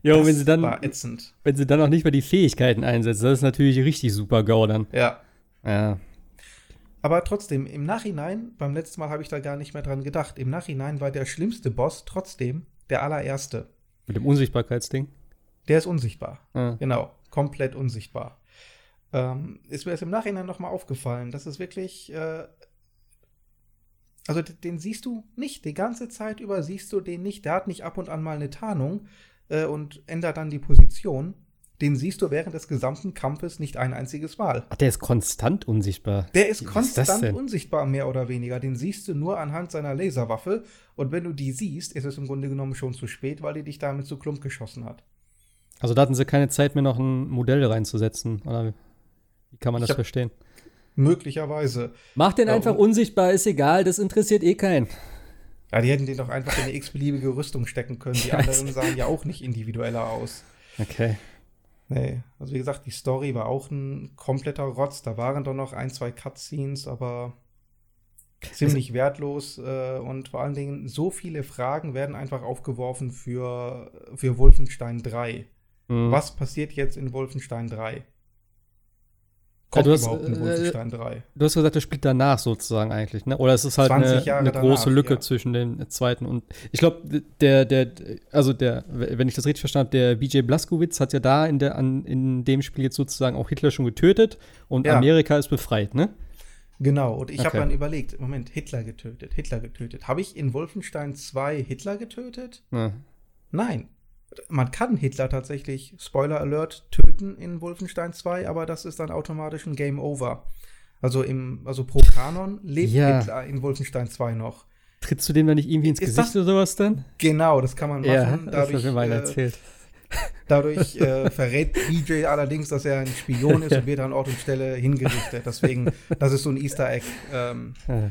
Jo, wenn sie dann, wenn sie dann auch nicht mehr die Fähigkeiten einsetzt, das ist natürlich richtig super GO dann. Ja. Ja. Aber trotzdem, im Nachhinein, beim letzten Mal habe ich da gar nicht mehr dran gedacht. Im Nachhinein war der schlimmste Boss trotzdem der allererste. Mit dem Unsichtbarkeitsding? Der ist unsichtbar. Ah. Genau, komplett unsichtbar. Ähm, ist mir erst im Nachhinein nochmal aufgefallen, dass es wirklich äh, also den siehst du nicht. Die ganze Zeit über siehst du den nicht. Der hat nicht ab und an mal eine Tarnung äh, und ändert dann die Position. Den siehst du während des gesamten Kampfes nicht ein einziges Mal. Ach, der ist konstant unsichtbar. Der ist Wie konstant ist unsichtbar, mehr oder weniger. Den siehst du nur anhand seiner Laserwaffe. Und wenn du die siehst, ist es im Grunde genommen schon zu spät, weil die dich damit zu Klump geschossen hat. Also da hatten sie keine Zeit mehr, noch ein Modell reinzusetzen. Oder wie kann man das verstehen? Möglicherweise. Mach den einfach um, unsichtbar, ist egal, das interessiert eh keinen. Ja, die hätten den doch einfach in eine x-beliebige Rüstung stecken können. Die anderen sahen ja auch nicht individueller aus. Okay. Nee, also wie gesagt, die Story war auch ein kompletter Rotz. Da waren doch noch ein, zwei Cutscenes, aber ziemlich wertlos äh, und vor allen Dingen so viele Fragen werden einfach aufgeworfen für, für Wolfenstein 3. Mhm. Was passiert jetzt in Wolfenstein 3? Kommt ja, du überhaupt hast, in Wolfenstein 3? Du hast gesagt, der spielt danach sozusagen eigentlich, ne? Oder es ist halt eine, eine große danach, Lücke ja. zwischen dem zweiten und ich glaube, der, der, also der, wenn ich das richtig verstanden habe, der BJ Blaskowitz hat ja da in, der, an, in dem Spiel jetzt sozusagen auch Hitler schon getötet und ja. Amerika ist befreit, ne? Genau, und ich okay. habe dann überlegt, Moment, Hitler getötet, Hitler getötet. Habe ich in Wolfenstein 2 Hitler getötet? Ja. Nein, man kann Hitler tatsächlich, Spoiler Alert, töten in Wolfenstein 2, aber das ist dann automatisch ein Game Over. Also im, also pro Kanon lebt ja. Hitler in Wolfenstein 2 noch. Trittst du dem dann nicht irgendwie ins ist Gesicht das, oder sowas dann? Genau, das kann man machen. Ja, das dadurch, mir äh, erzählt. Dadurch äh, verrät DJ allerdings, dass er ein Spion ist und wird an Ort und Stelle hingerichtet. Deswegen, das ist so ein Easter Egg. Ähm, ja.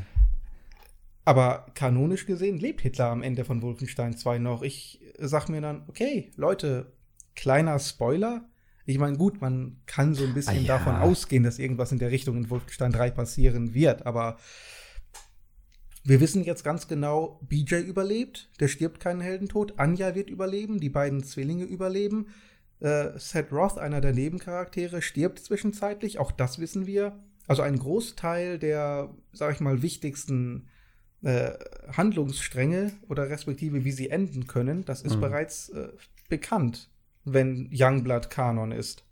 Aber kanonisch gesehen lebt Hitler am Ende von Wolfenstein 2 noch. Ich sag mir dann, okay, Leute, kleiner Spoiler. Ich meine, gut, man kann so ein bisschen ah, ja. davon ausgehen, dass irgendwas in der Richtung in Wolfenstein 3 passieren wird, aber wir wissen jetzt ganz genau, BJ überlebt, der stirbt keinen Heldentod, Anja wird überleben, die beiden Zwillinge überleben. Äh, Seth Roth, einer der Nebencharaktere, stirbt zwischenzeitlich, auch das wissen wir. Also ein Großteil der, sag ich mal, wichtigsten äh, Handlungsstränge oder respektive wie sie enden können, das ist mhm. bereits äh, bekannt, wenn Youngblood Kanon ist.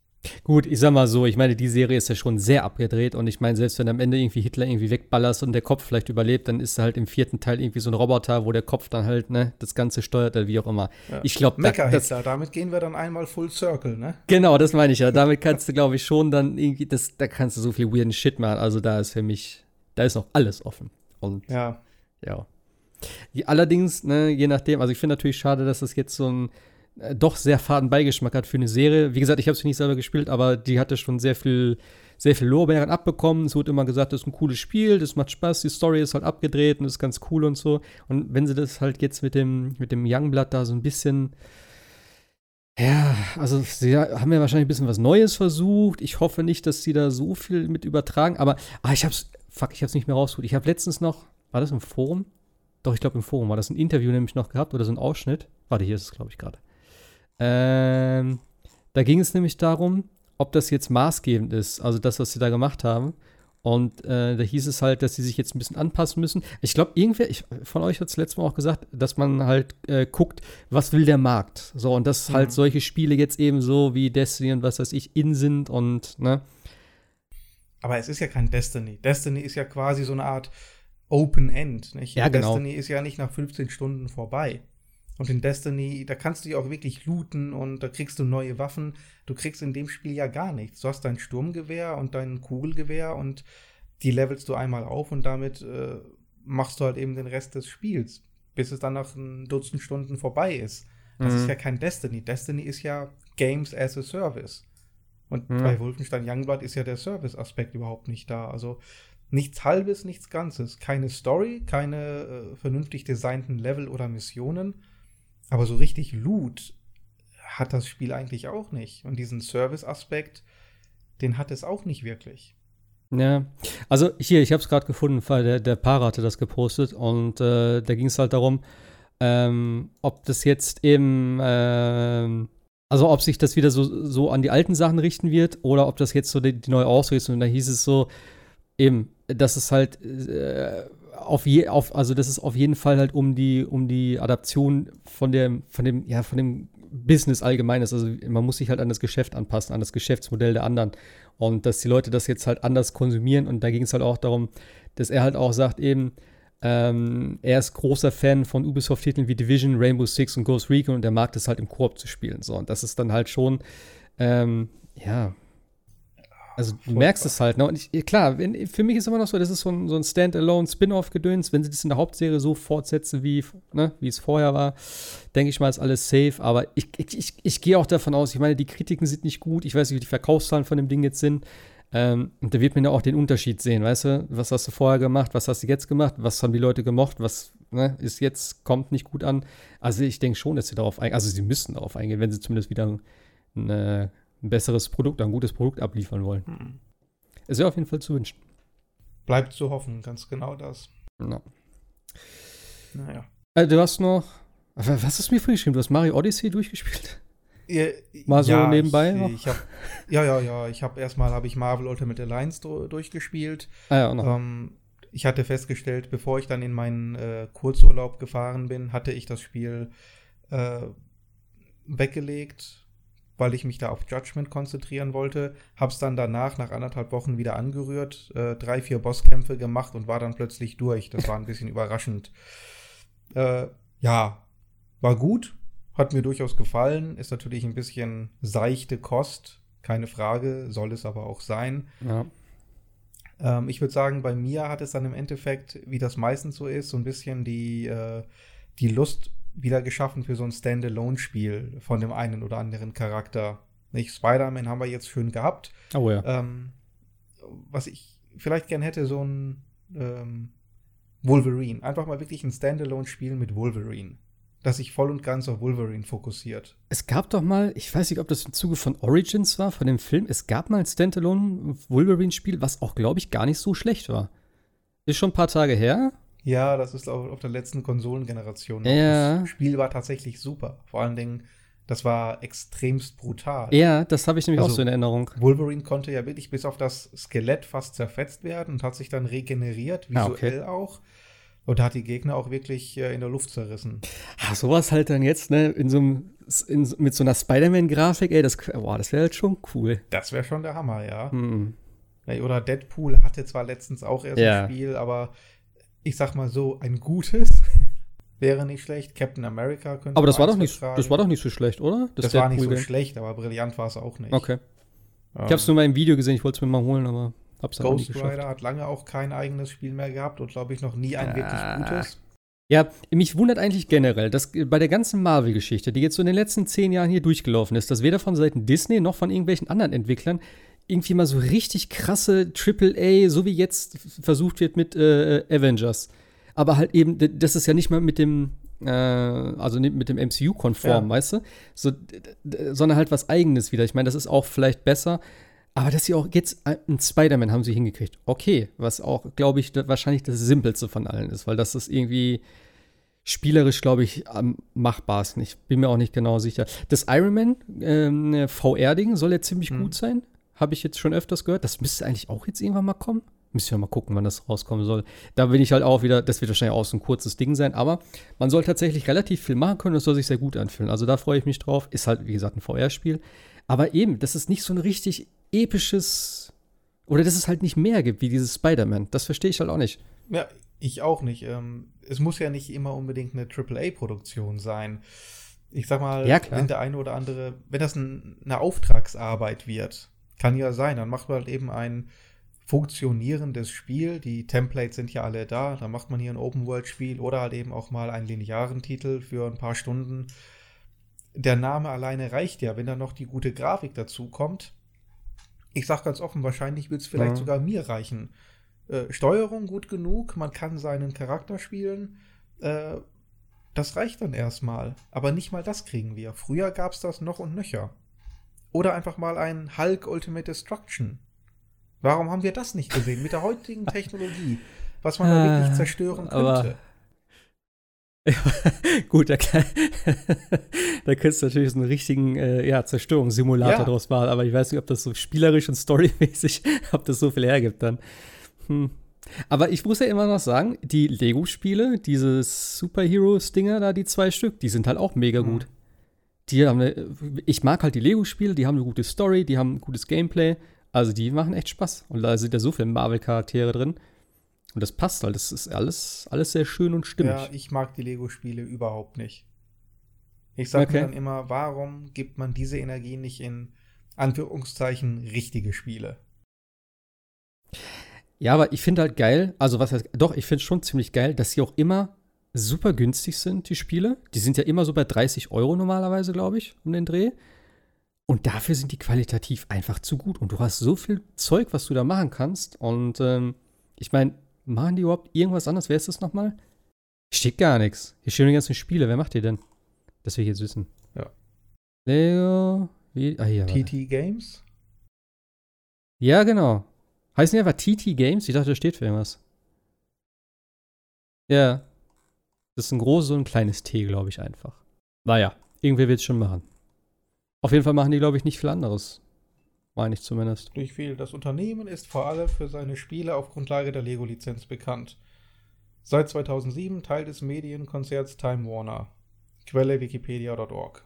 Gut, ich sag mal so, ich meine, die Serie ist ja schon sehr abgedreht und ich meine, selbst wenn am Ende irgendwie Hitler irgendwie wegballerst und der Kopf vielleicht überlebt, dann ist er halt im vierten Teil irgendwie so ein Roboter, wo der Kopf dann halt, ne, das Ganze steuert oder wie auch immer. Ja. Ich glaube, da, Hitler, damit gehen wir dann einmal Full Circle, ne? Genau, das meine ich ja. Damit kannst du, glaube ich, schon dann irgendwie, das, da kannst du so viel weirden Shit machen. Also da ist für mich, da ist noch alles offen. Und ja. Ja. Allerdings, ne, je nachdem, also ich finde natürlich schade, dass das jetzt so ein äh, doch sehr faden Beigeschmack hat für eine Serie. Wie gesagt, ich habe es nicht selber gespielt, aber die hatte schon sehr viel, sehr viel Lorbeeren abbekommen. Es wurde immer gesagt, das ist ein cooles Spiel, das macht Spaß, die Story ist halt abgedreht und ist ganz cool und so. Und wenn sie das halt jetzt mit dem, mit dem Youngblood da so ein bisschen ja, also sie haben ja wahrscheinlich ein bisschen was Neues versucht. Ich hoffe nicht, dass sie da so viel mit übertragen, aber ah, ich hab's, fuck, ich hab's nicht mehr rausgeholt. Ich habe letztens noch, war das im Forum? Doch, ich glaube im Forum war das ein Interview nämlich noch gehabt oder so ein Ausschnitt. Warte, hier ist es, glaube ich, gerade. Ähm, da ging es nämlich darum, ob das jetzt maßgebend ist, also das, was sie da gemacht haben. Und äh, da hieß es halt, dass sie sich jetzt ein bisschen anpassen müssen. Ich glaube, irgendwer, ich, von euch hat es letztes Mal auch gesagt, dass man halt äh, guckt, was will der Markt. So, und dass halt mhm. halt solche Spiele jetzt eben so wie Destiny und was weiß ich in sind und, ne. Aber es ist ja kein Destiny. Destiny ist ja quasi so eine Art Open End, nicht? Ja, genau. Destiny ist ja nicht nach 15 Stunden vorbei. Und in Destiny, da kannst du dich auch wirklich looten und da kriegst du neue Waffen. Du kriegst in dem Spiel ja gar nichts. Du hast dein Sturmgewehr und dein Kugelgewehr und die levelst du einmal auf und damit äh, machst du halt eben den Rest des Spiels, bis es dann nach ein Dutzend Stunden vorbei ist. Das mhm. ist ja kein Destiny. Destiny ist ja Games as a Service. Und mhm. bei Wolfenstein Youngblood ist ja der Service-Aspekt überhaupt nicht da. Also nichts Halbes, nichts Ganzes. Keine Story, keine äh, vernünftig designten Level oder Missionen aber so richtig Loot hat das Spiel eigentlich auch nicht. Und diesen Service-Aspekt, den hat es auch nicht wirklich. Ja, also hier, ich habe es gerade gefunden, weil der, der Para hatte das gepostet und äh, da ging es halt darum, ähm, ob das jetzt eben, ähm, also ob sich das wieder so, so an die alten Sachen richten wird oder ob das jetzt so die, die neue Ausrichtung. Und da hieß es so, eben, dass es halt äh, auf je, auf, also das ist auf jeden Fall halt um die, um die Adaption von dem, von dem, ja, von dem Business allgemeines. Also man muss sich halt an das Geschäft anpassen, an das Geschäftsmodell der anderen. Und dass die Leute das jetzt halt anders konsumieren. Und da ging es halt auch darum, dass er halt auch sagt, eben, ähm, er ist großer Fan von Ubisoft-Titeln wie Division, Rainbow Six und Ghost Recon und er mag das halt im Koop zu spielen. So, und das ist dann halt schon, ähm, ja, also du Furchtbar. merkst es halt, ne? Und ich, klar, wenn, für mich ist immer noch so, das ist so ein, so ein Standalone-Spin-Off-Gedöns. Wenn sie das in der Hauptserie so fortsetzen, wie, ne, wie es vorher war, denke ich mal, ist alles safe. Aber ich, ich, ich, ich gehe auch davon aus, ich meine, die Kritiken sind nicht gut. Ich weiß nicht, wie die Verkaufszahlen von dem Ding jetzt sind. Ähm, und da wird man ja auch den Unterschied sehen, weißt du? Was hast du vorher gemacht? Was hast du jetzt gemacht? Was haben die Leute gemocht? Was ne, ist jetzt, kommt nicht gut an? Also ich denke schon, dass sie darauf eingehen, also sie müssten darauf eingehen, wenn sie zumindest wieder eine ein besseres Produkt, ein gutes Produkt abliefern wollen. Mhm. Es wäre auf jeden Fall zu wünschen. Bleibt zu hoffen, ganz genau das. No. Naja. Also, du hast noch. Was hast du mir vorgeschrieben? Du hast Mario Odyssey durchgespielt? Ja, Mal so ja, nebenbei ich, noch? Ich hab, ja, ja, ja. Ich habe erstmal habe ich Marvel Ultimate Alliance durchgespielt. Ah, ja, noch. Ähm, ich hatte festgestellt, bevor ich dann in meinen äh, Kurzurlaub gefahren bin, hatte ich das Spiel äh, weggelegt weil ich mich da auf Judgment konzentrieren wollte. Hab's dann danach, nach anderthalb Wochen, wieder angerührt, äh, drei, vier Bosskämpfe gemacht und war dann plötzlich durch. Das war ein bisschen überraschend. Äh, ja, war gut, hat mir durchaus gefallen. Ist natürlich ein bisschen seichte Kost, keine Frage, soll es aber auch sein. Ja. Ähm, ich würde sagen, bei mir hat es dann im Endeffekt, wie das meistens so ist, so ein bisschen die, äh, die Lust wieder geschaffen für so ein Standalone-Spiel von dem einen oder anderen Charakter. Nicht Spider-Man haben wir jetzt schön gehabt. Oh ja. Ähm, was ich vielleicht gern hätte, so ein ähm, Wolverine. Einfach mal wirklich ein Standalone-Spiel mit Wolverine. Das sich voll und ganz auf Wolverine fokussiert. Es gab doch mal, ich weiß nicht, ob das im Zuge von Origins war, von dem Film, es gab mal ein Standalone Wolverine-Spiel, was auch, glaube ich, gar nicht so schlecht war. Ist schon ein paar Tage her, Ja, das ist auch auf der letzten Konsolengeneration. Ja. Das Spiel war tatsächlich super. Vor allen Dingen, das war extremst brutal. Ja, das habe ich nämlich also, auch so in Erinnerung. Wolverine konnte ja wirklich bis auf das Skelett fast zerfetzt werden und hat sich dann regeneriert, visuell ah, okay. auch. Und hat die Gegner auch wirklich äh, in der Luft zerrissen. Ach, sowas halt dann jetzt, ne, in so einem, in, mit so einer Spider-Man-Grafik, ey, das, boah, das wäre halt schon cool. Das wäre schon der Hammer, ja. Mhm. Oder Deadpool hatte zwar letztens auch erst ja. ein Spiel, aber ich sag mal so, ein gutes wäre nicht schlecht. Captain America könnte Aber das war doch nicht, das war doch nicht so schlecht, oder? Das, das war nicht so schlecht, aber brillant war es auch nicht. Okay. Ähm, ich habe es nur mal im Video gesehen, ich wollte es mir mal holen, aber hab's dann Ghost nicht geschafft. Rider hat lange auch kein eigenes Spiel mehr gehabt und glaube ich noch nie ein ja. wirklich gutes. Ja, mich wundert eigentlich generell, dass bei der ganzen Marvel-Geschichte, die jetzt so in den letzten zehn Jahren hier durchgelaufen ist, dass weder von Seiten Disney noch von irgendwelchen anderen Entwicklern irgendwie mal so richtig krasse AAA, so wie jetzt versucht wird mit äh, Avengers. Aber halt eben, das ist ja nicht mal mit dem, äh, also mit dem MCU-konform, ja. weißt du? So, sondern halt was Eigenes wieder. Ich meine, das ist auch vielleicht besser. Aber dass sie auch jetzt einen Spider-Man haben sie hingekriegt. Okay, was auch, glaube ich, wahrscheinlich das Simpelste von allen ist, weil das ist irgendwie spielerisch, glaube ich, am machbarsten. Ich bin mir auch nicht genau sicher. Das Iron Man ähm, VR-Ding soll ja ziemlich hm. gut sein. Habe ich jetzt schon öfters gehört. Das müsste eigentlich auch jetzt irgendwann mal kommen. Müssen wir mal gucken, wann das rauskommen soll. Da bin ich halt auch wieder, das wird wahrscheinlich auch so ein kurzes Ding sein, aber man soll tatsächlich relativ viel machen können. Das soll sich sehr gut anfühlen. Also da freue ich mich drauf. Ist halt, wie gesagt, ein VR-Spiel. Aber eben, das ist nicht so ein richtig episches, oder dass es halt nicht mehr gibt wie dieses Spider-Man. Das verstehe ich halt auch nicht. Ja, ich auch nicht. Ähm, es muss ja nicht immer unbedingt eine AAA-Produktion sein. Ich sag mal, ja, wenn der eine oder andere, wenn das ein, eine Auftragsarbeit wird, kann ja sein. Dann macht man halt eben ein funktionierendes Spiel. Die Templates sind ja alle da. Dann macht man hier ein Open-World-Spiel oder halt eben auch mal einen linearen Titel für ein paar Stunden. Der Name alleine reicht ja, wenn dann noch die gute Grafik dazu kommt. Ich sag ganz offen, wahrscheinlich wird es vielleicht ja. sogar mir reichen. Äh, Steuerung gut genug, man kann seinen Charakter spielen. Äh, das reicht dann erstmal. Aber nicht mal das kriegen wir. Früher gab es das noch und nöcher. Oder einfach mal ein Hulk Ultimate Destruction. Warum haben wir das nicht gesehen mit der heutigen Technologie? Was man da wirklich zerstören könnte. Gut, da, da könntest du natürlich so einen richtigen äh, ja, Zerstörungssimulator ja. draus machen, aber ich weiß nicht, ob das so spielerisch und storymäßig, ob das so viel hergibt dann. Hm. Aber ich muss ja immer noch sagen, die Lego-Spiele, diese Superheroes-Dinger da, die zwei Stück, die sind halt auch mega mhm. gut die haben eine, ich mag halt die Lego-Spiele, die haben eine gute Story, die haben ein gutes Gameplay. Also die machen echt Spaß. Und da sind ja so viele Marvel-Charaktere drin. Und das passt halt. Das ist alles, alles sehr schön und stimmig. Ja, ich mag die Lego-Spiele überhaupt nicht. Ich sage okay. mir dann immer, warum gibt man diese Energie nicht in Anführungszeichen richtige Spiele? Ja, aber ich finde halt geil, also was heißt, doch, ich finde schon ziemlich geil, dass sie auch immer super günstig sind, die Spiele. Die sind ja immer so bei 30 Euro normalerweise, glaube ich, um den Dreh. Und dafür sind die qualitativ einfach zu gut. Und du hast so viel Zeug, was du da machen kannst. Und ähm, ich meine, machen die überhaupt irgendwas anderes? Wer ist das nochmal? Steht gar nichts. Hier stehen die ganzen Spiele. Wer macht die denn? Das will ich jetzt wissen. Ja. Leo. Wie? Ah, hier, TT Games? Ja, genau. Heißen die einfach TT Games? Ich dachte, das steht für irgendwas. Ja. Das ist ein großes und ein kleines T, glaube ich einfach. Naja, irgendwer wird es schon machen. Auf jeden Fall machen die, glaube ich, nicht viel anderes. Meine ich zumindest. Nicht viel. Das Unternehmen ist vor allem für seine Spiele auf Grundlage der Lego-Lizenz bekannt. Seit 2007 Teil des Medienkonzerts Time Warner. Quelle wikipedia.org.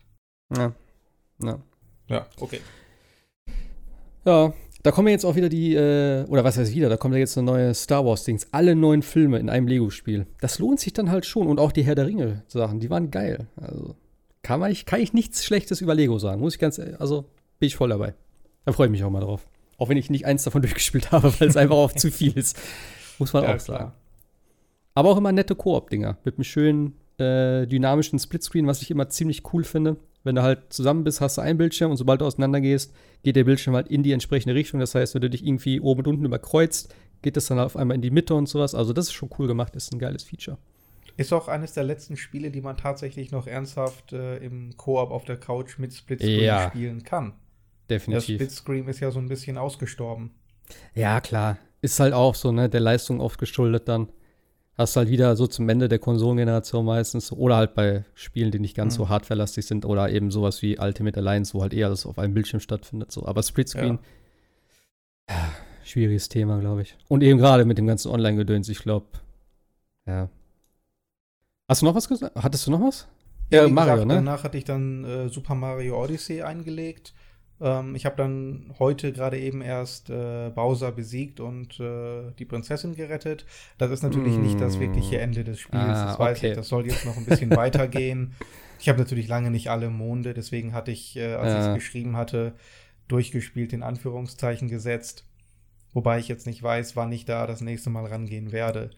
Ja. Ja. Ja, okay. Ja, da kommen jetzt auch wieder die, äh, oder was heißt wieder, da kommen ja jetzt eine neue Star Wars-Dings, alle neuen Filme in einem Lego-Spiel. Das lohnt sich dann halt schon. Und auch die Herr der Ringe-Sachen, die waren geil. Also kann, man, kann ich nichts Schlechtes über Lego sagen. Muss ich ganz, also bin ich voll dabei. Da freue ich mich auch mal drauf. Auch wenn ich nicht eins davon durchgespielt habe, weil es einfach auch zu viel ist. Muss man ja, auch sagen. Klar. Aber auch immer nette Koop-Dinger mit einem schönen äh, dynamischen Splitscreen, was ich immer ziemlich cool finde. Wenn du halt zusammen bist, hast du einen Bildschirm und sobald du auseinander gehst, geht der Bildschirm halt in die entsprechende Richtung. Das heißt, wenn du dich irgendwie oben und unten überkreuzt, geht das dann auf einmal in die Mitte und sowas. Also das ist schon cool gemacht, ist ein geiles Feature. Ist auch eines der letzten Spiele, die man tatsächlich noch ernsthaft äh, im Koop auf der Couch mit Splitscreen ja, spielen kann. Definitiv. Der Splitscreen ist ja so ein bisschen ausgestorben. Ja, klar. Ist halt auch so, ne, der Leistung oft geschuldet dann. Hast halt wieder so zum Ende der Konsolengeneration meistens oder halt bei Spielen, die nicht ganz mhm. so hardwarelastig sind oder eben sowas wie Ultimate Alliance, wo halt eher alles auf einem Bildschirm stattfindet. So. Aber Splitscreen, ja. ja schwieriges Thema, glaube ich. Und eben gerade mit dem ganzen Online-Gedöns, ich glaube, ja. Hast du noch was gesagt? Hattest du noch was? Ja, Mario, gesagt, ne? Danach hatte ich dann äh, Super Mario Odyssey eingelegt. Ähm, ich habe dann heute gerade eben erst äh, Bowser besiegt und äh, die Prinzessin gerettet. Das ist natürlich mm. nicht das wirkliche mm. Ende des Spiels. Ah, das weiß okay. ich. Das soll jetzt noch ein bisschen weitergehen. Ich habe natürlich lange nicht alle Monde, deswegen hatte ich, äh, als ich es geschrieben hatte, durchgespielt, in Anführungszeichen gesetzt. Wobei ich jetzt nicht weiß, wann ich da das nächste Mal rangehen werde.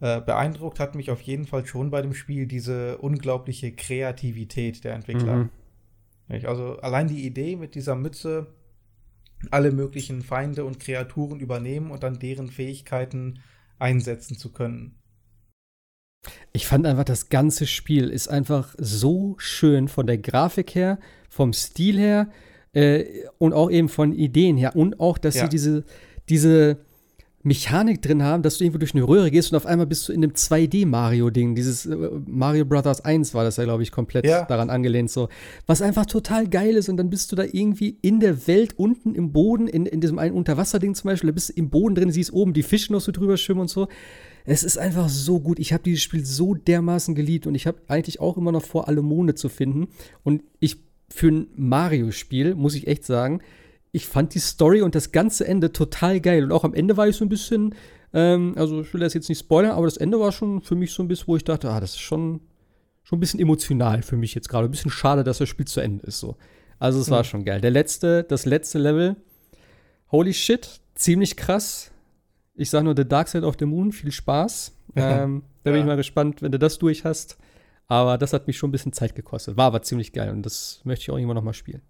Äh, beeindruckt hat mich auf jeden Fall schon bei dem Spiel diese unglaubliche Kreativität der Entwickler. Mhm. Also allein die Idee mit dieser Mütze, alle möglichen Feinde und Kreaturen übernehmen und dann deren Fähigkeiten einsetzen zu können. Ich fand einfach, das ganze Spiel ist einfach so schön von der Grafik her, vom Stil her äh, und auch eben von Ideen her. Und auch, dass ja. sie diese, diese Mechanik drin haben, dass du irgendwo durch eine Röhre gehst und auf einmal bist du in einem 2D-Mario-Ding. Dieses äh, Mario Brothers 1 war das ja, glaube ich, komplett ja. daran angelehnt. So. Was einfach total geil ist. Und dann bist du da irgendwie in der Welt unten im Boden, in, in diesem einen Unterwasserding zum Beispiel, da bist du im Boden drin, siehst oben die Fische noch so drüber schwimmen und so. Es ist einfach so gut. Ich habe dieses Spiel so dermaßen geliebt und ich habe eigentlich auch immer noch vor, alle Monde zu finden. Und ich, für ein Mario-Spiel, muss ich echt sagen, ich fand die Story und das ganze Ende total geil. Und auch am Ende war ich so ein bisschen, ähm, also ich will das jetzt nicht spoilern, aber das Ende war schon für mich so ein bisschen, wo ich dachte, ah, das ist schon, schon ein bisschen emotional für mich jetzt gerade. Ein bisschen schade, dass das Spiel zu Ende ist so. Also es mhm. war schon geil. Der letzte, das letzte Level, holy shit, ziemlich krass. Ich sag nur The Dark Side of the Moon, viel Spaß. ähm, da bin ja. ich mal gespannt, wenn du das durch hast. Aber das hat mich schon ein bisschen Zeit gekostet. War aber ziemlich geil und das möchte ich auch irgendwann noch mal spielen.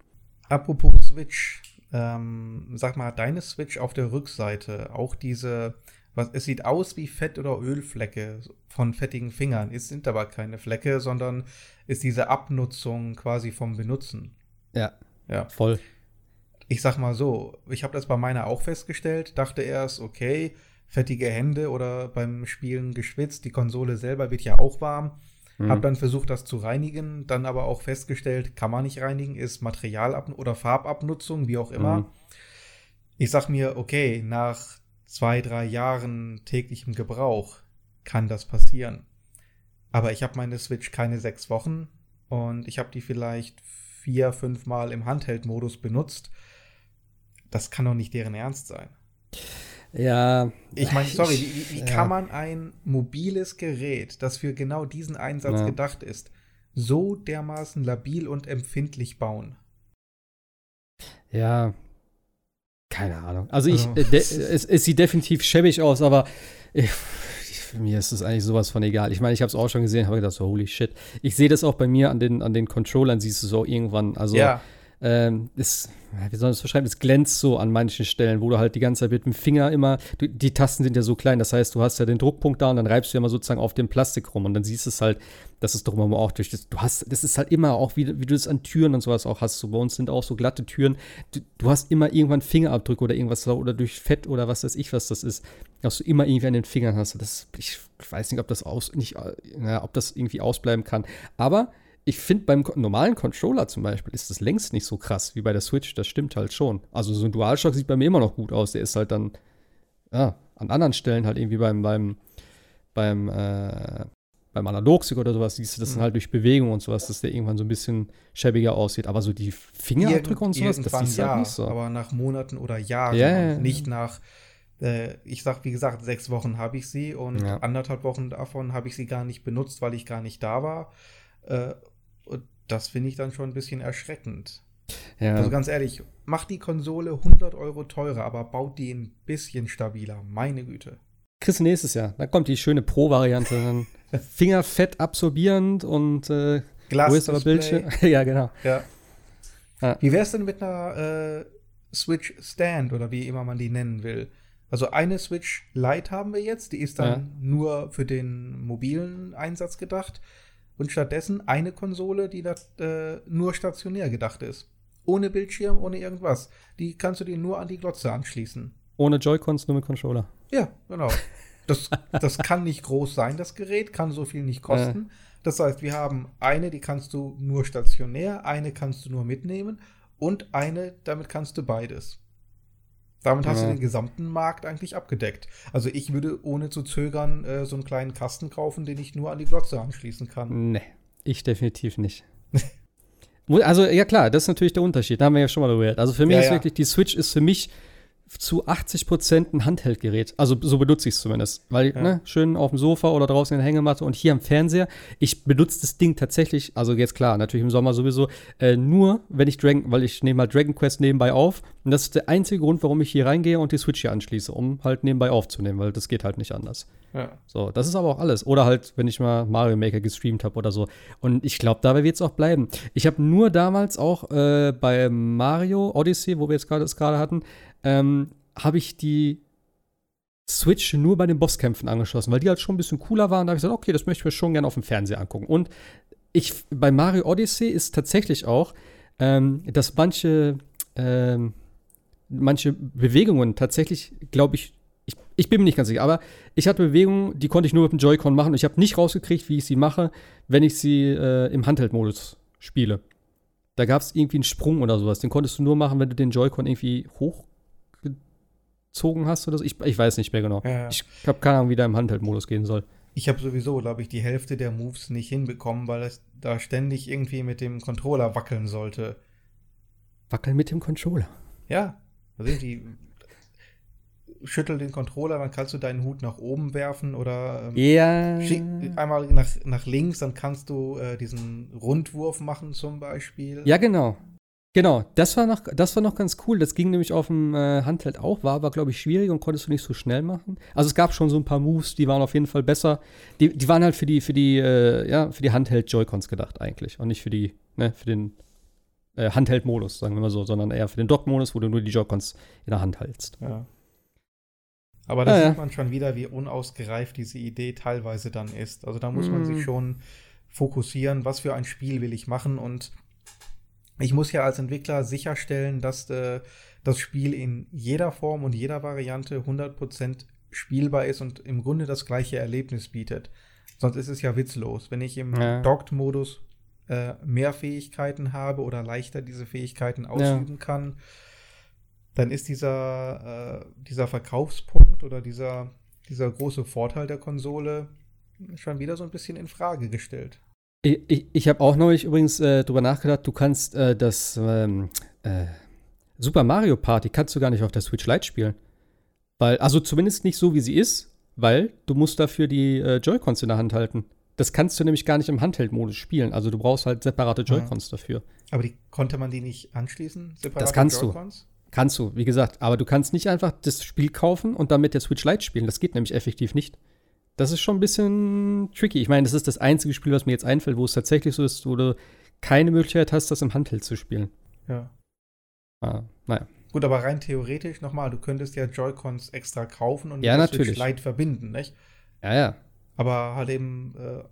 Apropos Switch, ähm, sag mal, deine Switch auf der Rückseite, auch diese, was, es sieht aus wie Fett- oder Ölflecke von fettigen Fingern. Es sind aber keine Flecke, sondern ist diese Abnutzung quasi vom Benutzen. Ja, ja. voll. Ich sag mal so, ich habe das bei meiner auch festgestellt, dachte erst, okay, fettige Hände oder beim Spielen geschwitzt, die Konsole selber wird ja auch warm. Mhm. Hab dann versucht, das zu reinigen, dann aber auch festgestellt, kann man nicht reinigen, ist Materialab- oder Farbabnutzung, wie auch immer. Mhm. Ich sag mir, okay, nach zwei, drei Jahren täglichem Gebrauch kann das passieren. Aber ich habe meine Switch keine sechs Wochen und ich habe die vielleicht vier, fünf Mal im Handheld-Modus benutzt. Das kann doch nicht deren Ernst sein. Ja. Ich meine, sorry, wie, wie ja. kann man ein mobiles Gerät, das für genau diesen Einsatz ja. gedacht ist, so dermaßen labil und empfindlich bauen? Ja, keine Ahnung. Also ich, also, äh, es, es, sieht definitiv schäbig aus, aber ich, mir ist es eigentlich sowas von egal. Ich meine, ich habe es auch schon gesehen, habe gedacht, so, holy shit. Ich sehe das auch bei mir an den, an den Controllern, siehst du so irgendwann. Also ja ähm, ist, wie soll man das beschreiben, es glänzt so an manchen Stellen, wo du halt die ganze Zeit mit dem Finger immer, du, die Tasten sind ja so klein, das heißt, du hast ja den Druckpunkt da und dann reibst du ja immer sozusagen auf dem Plastik rum und dann siehst du es halt, das ist doch immer auch durch das, du hast, das ist halt immer auch, wie, wie du das an Türen und sowas auch hast, so bei uns sind auch so glatte Türen, du, du hast immer irgendwann Fingerabdrücke oder irgendwas oder durch Fett oder was weiß ich, was das ist, dass du immer irgendwie an den Fingern hast, das, ich weiß nicht, ob das aus, nicht, ja, ob das irgendwie ausbleiben kann, aber ich finde, beim normalen Controller zum Beispiel ist das längst nicht so krass wie bei der Switch. Das stimmt halt schon. Also so ein DualShock sieht bei mir immer noch gut aus. Der ist halt dann, ja, an anderen Stellen halt irgendwie beim, beim, beim, äh, beim Analogstick oder sowas siehst du das mhm. halt durch Bewegung und sowas, dass der irgendwann so ein bisschen schäbiger aussieht. Aber so die Fingerabdrücke und sowas, das ist halt ja, nicht so. Aber nach Monaten oder Jahren yeah. und nicht nach äh, ich sag, wie gesagt, sechs Wochen habe ich sie und ja. anderthalb Wochen davon habe ich sie gar nicht benutzt, weil ich gar nicht da war. Das finde ich dann schon ein bisschen erschreckend. Ja. Also ganz ehrlich, macht die Konsole 100 Euro teurer, aber baut die ein bisschen stabiler. Meine Güte. Chris, nächstes Jahr. Da kommt die schöne Pro-Variante. Fingerfett absorbierend und äh, größerer Bildschirm. ja, genau. Ja. ja. Wie wäre es denn mit einer äh, Switch Stand oder wie immer man die nennen will? Also eine Switch Lite haben wir jetzt, die ist dann ja. nur für den mobilen Einsatz gedacht und stattdessen eine Konsole, die da, äh, nur stationär gedacht ist. Ohne Bildschirm, ohne irgendwas. Die kannst du dir nur an die Glotze anschließen. Ohne Joy-Cons, nur mit Controller. Ja, genau. Das, das kann nicht groß sein, das Gerät, kann so viel nicht kosten. Äh. Das heißt, wir haben eine, die kannst du nur stationär, eine kannst du nur mitnehmen und eine, damit kannst du beides. Damit hast ja. du den gesamten Markt eigentlich abgedeckt. Also ich würde ohne zu zögern äh, so einen kleinen Kasten kaufen, den ich nur an die Glotze anschließen kann. Nee, ich definitiv nicht. also ja klar, das ist natürlich der Unterschied. Da haben wir ja schon mal darüber Also für mich ja, ist ja. wirklich, die Switch ist für mich zu 80 Prozent ein Handheldgerät. Also so benutze ich es zumindest. Weil, ja. ne, schön auf dem Sofa oder draußen in der Hängematte und hier am Fernseher. Ich benutze das Ding tatsächlich, also jetzt klar, natürlich im Sommer sowieso, äh, nur, wenn ich Dragon, weil ich nehme halt Dragon Quest nebenbei auf. Und das ist der einzige Grund, warum ich hier reingehe und die Switch hier anschließe, um halt nebenbei aufzunehmen, weil das geht halt nicht anders. Ja. So, das ist aber auch alles. Oder halt, wenn ich mal Mario Maker gestreamt habe oder so. Und ich glaube, dabei wird es auch bleiben. Ich habe nur damals auch äh, bei Mario Odyssey, wo wir jetzt gerade es gerade hatten, ähm, habe ich die Switch nur bei den Bosskämpfen angeschlossen, weil die halt schon ein bisschen cooler waren. Da habe ich gesagt, okay, das möchte ich mir schon gerne auf dem Fernseher angucken. Und ich, bei Mario Odyssey ist tatsächlich auch, ähm, dass manche, ähm, manche Bewegungen tatsächlich, glaube ich, ich, ich, bin mir nicht ganz sicher, aber ich hatte Bewegungen, die konnte ich nur mit dem Joy-Con machen und ich habe nicht rausgekriegt, wie ich sie mache, wenn ich sie äh, im Handheld-Modus spiele. Da gab es irgendwie einen Sprung oder sowas. Den konntest du nur machen, wenn du den Joy-Con irgendwie hoch gezogen hast oder so. Ich, ich weiß nicht mehr genau. Ja. Ich habe keine Ahnung, wie da im Handheld-Modus gehen soll. Ich habe sowieso, glaube ich, die Hälfte der Moves nicht hinbekommen, weil es da ständig irgendwie mit dem Controller wackeln sollte. Wackeln mit dem Controller? Ja. Also irgendwie schüttel den Controller, dann kannst du deinen Hut nach oben werfen oder ähm, ja. einmal nach, nach links, dann kannst du äh, diesen Rundwurf machen zum Beispiel. Ja, genau. Genau, das war noch, das war noch ganz cool. Das ging nämlich auf dem äh, Handheld auch, war aber, glaube ich, schwierig und konntest du nicht so schnell machen. Also es gab schon so ein paar Moves, die waren auf jeden Fall besser. Die, die waren halt für die, für die, äh, ja, für die Handheld-Joy-Cons gedacht eigentlich. Und nicht für die, ne, für den äh, Handheld-Modus, sagen wir mal so, sondern eher für den Dock-Modus, wo du nur die Joy-Cons in der Hand hältst. Ja. Aber da ja, sieht man schon wieder, wie unausgereift diese Idee teilweise dann ist. Also da muss man sich mhm. schon fokussieren, was für ein Spiel will ich machen und ich muss ja als Entwickler sicherstellen, dass äh, das Spiel in jeder Form und jeder Variante 100% spielbar ist und im Grunde das gleiche Erlebnis bietet. Sonst ist es ja witzlos. Wenn ich im ja. Docked-Modus äh, mehr Fähigkeiten habe oder leichter diese Fähigkeiten ausüben ja. kann, dann ist dieser, äh, dieser Verkaufspunkt oder dieser, dieser große Vorteil der Konsole schon wieder so ein bisschen in Frage gestellt. Ich, ich, ich habe auch neulich übrigens äh, drüber nachgedacht, du kannst äh, das ähm, äh, Super Mario Party kannst du gar nicht auf der Switch Lite spielen. Weil, also zumindest nicht so, wie sie ist, weil du musst dafür die äh, Joy-Cons in der Hand halten. Das kannst du nämlich gar nicht im Handheld-Modus spielen. Also du brauchst halt separate Joy-Cons ja. dafür. Aber die konnte man die nicht anschließen? Separate das kannst du. Kannst du, wie gesagt. Aber du kannst nicht einfach das Spiel kaufen und dann mit der Switch Lite spielen. Das geht nämlich effektiv nicht. Das ist schon ein bisschen tricky. Ich meine, das ist das einzige Spiel, was mir jetzt einfällt, wo es tatsächlich so ist, wo du keine Möglichkeit hast, das im Handheld zu spielen. Ja. Ah, naja. Gut, aber rein theoretisch nochmal, du könntest ja Joy-Cons extra kaufen und ja, mit natürlich. Lite verbinden, nicht? Ja, ja. Aber halt eben äh,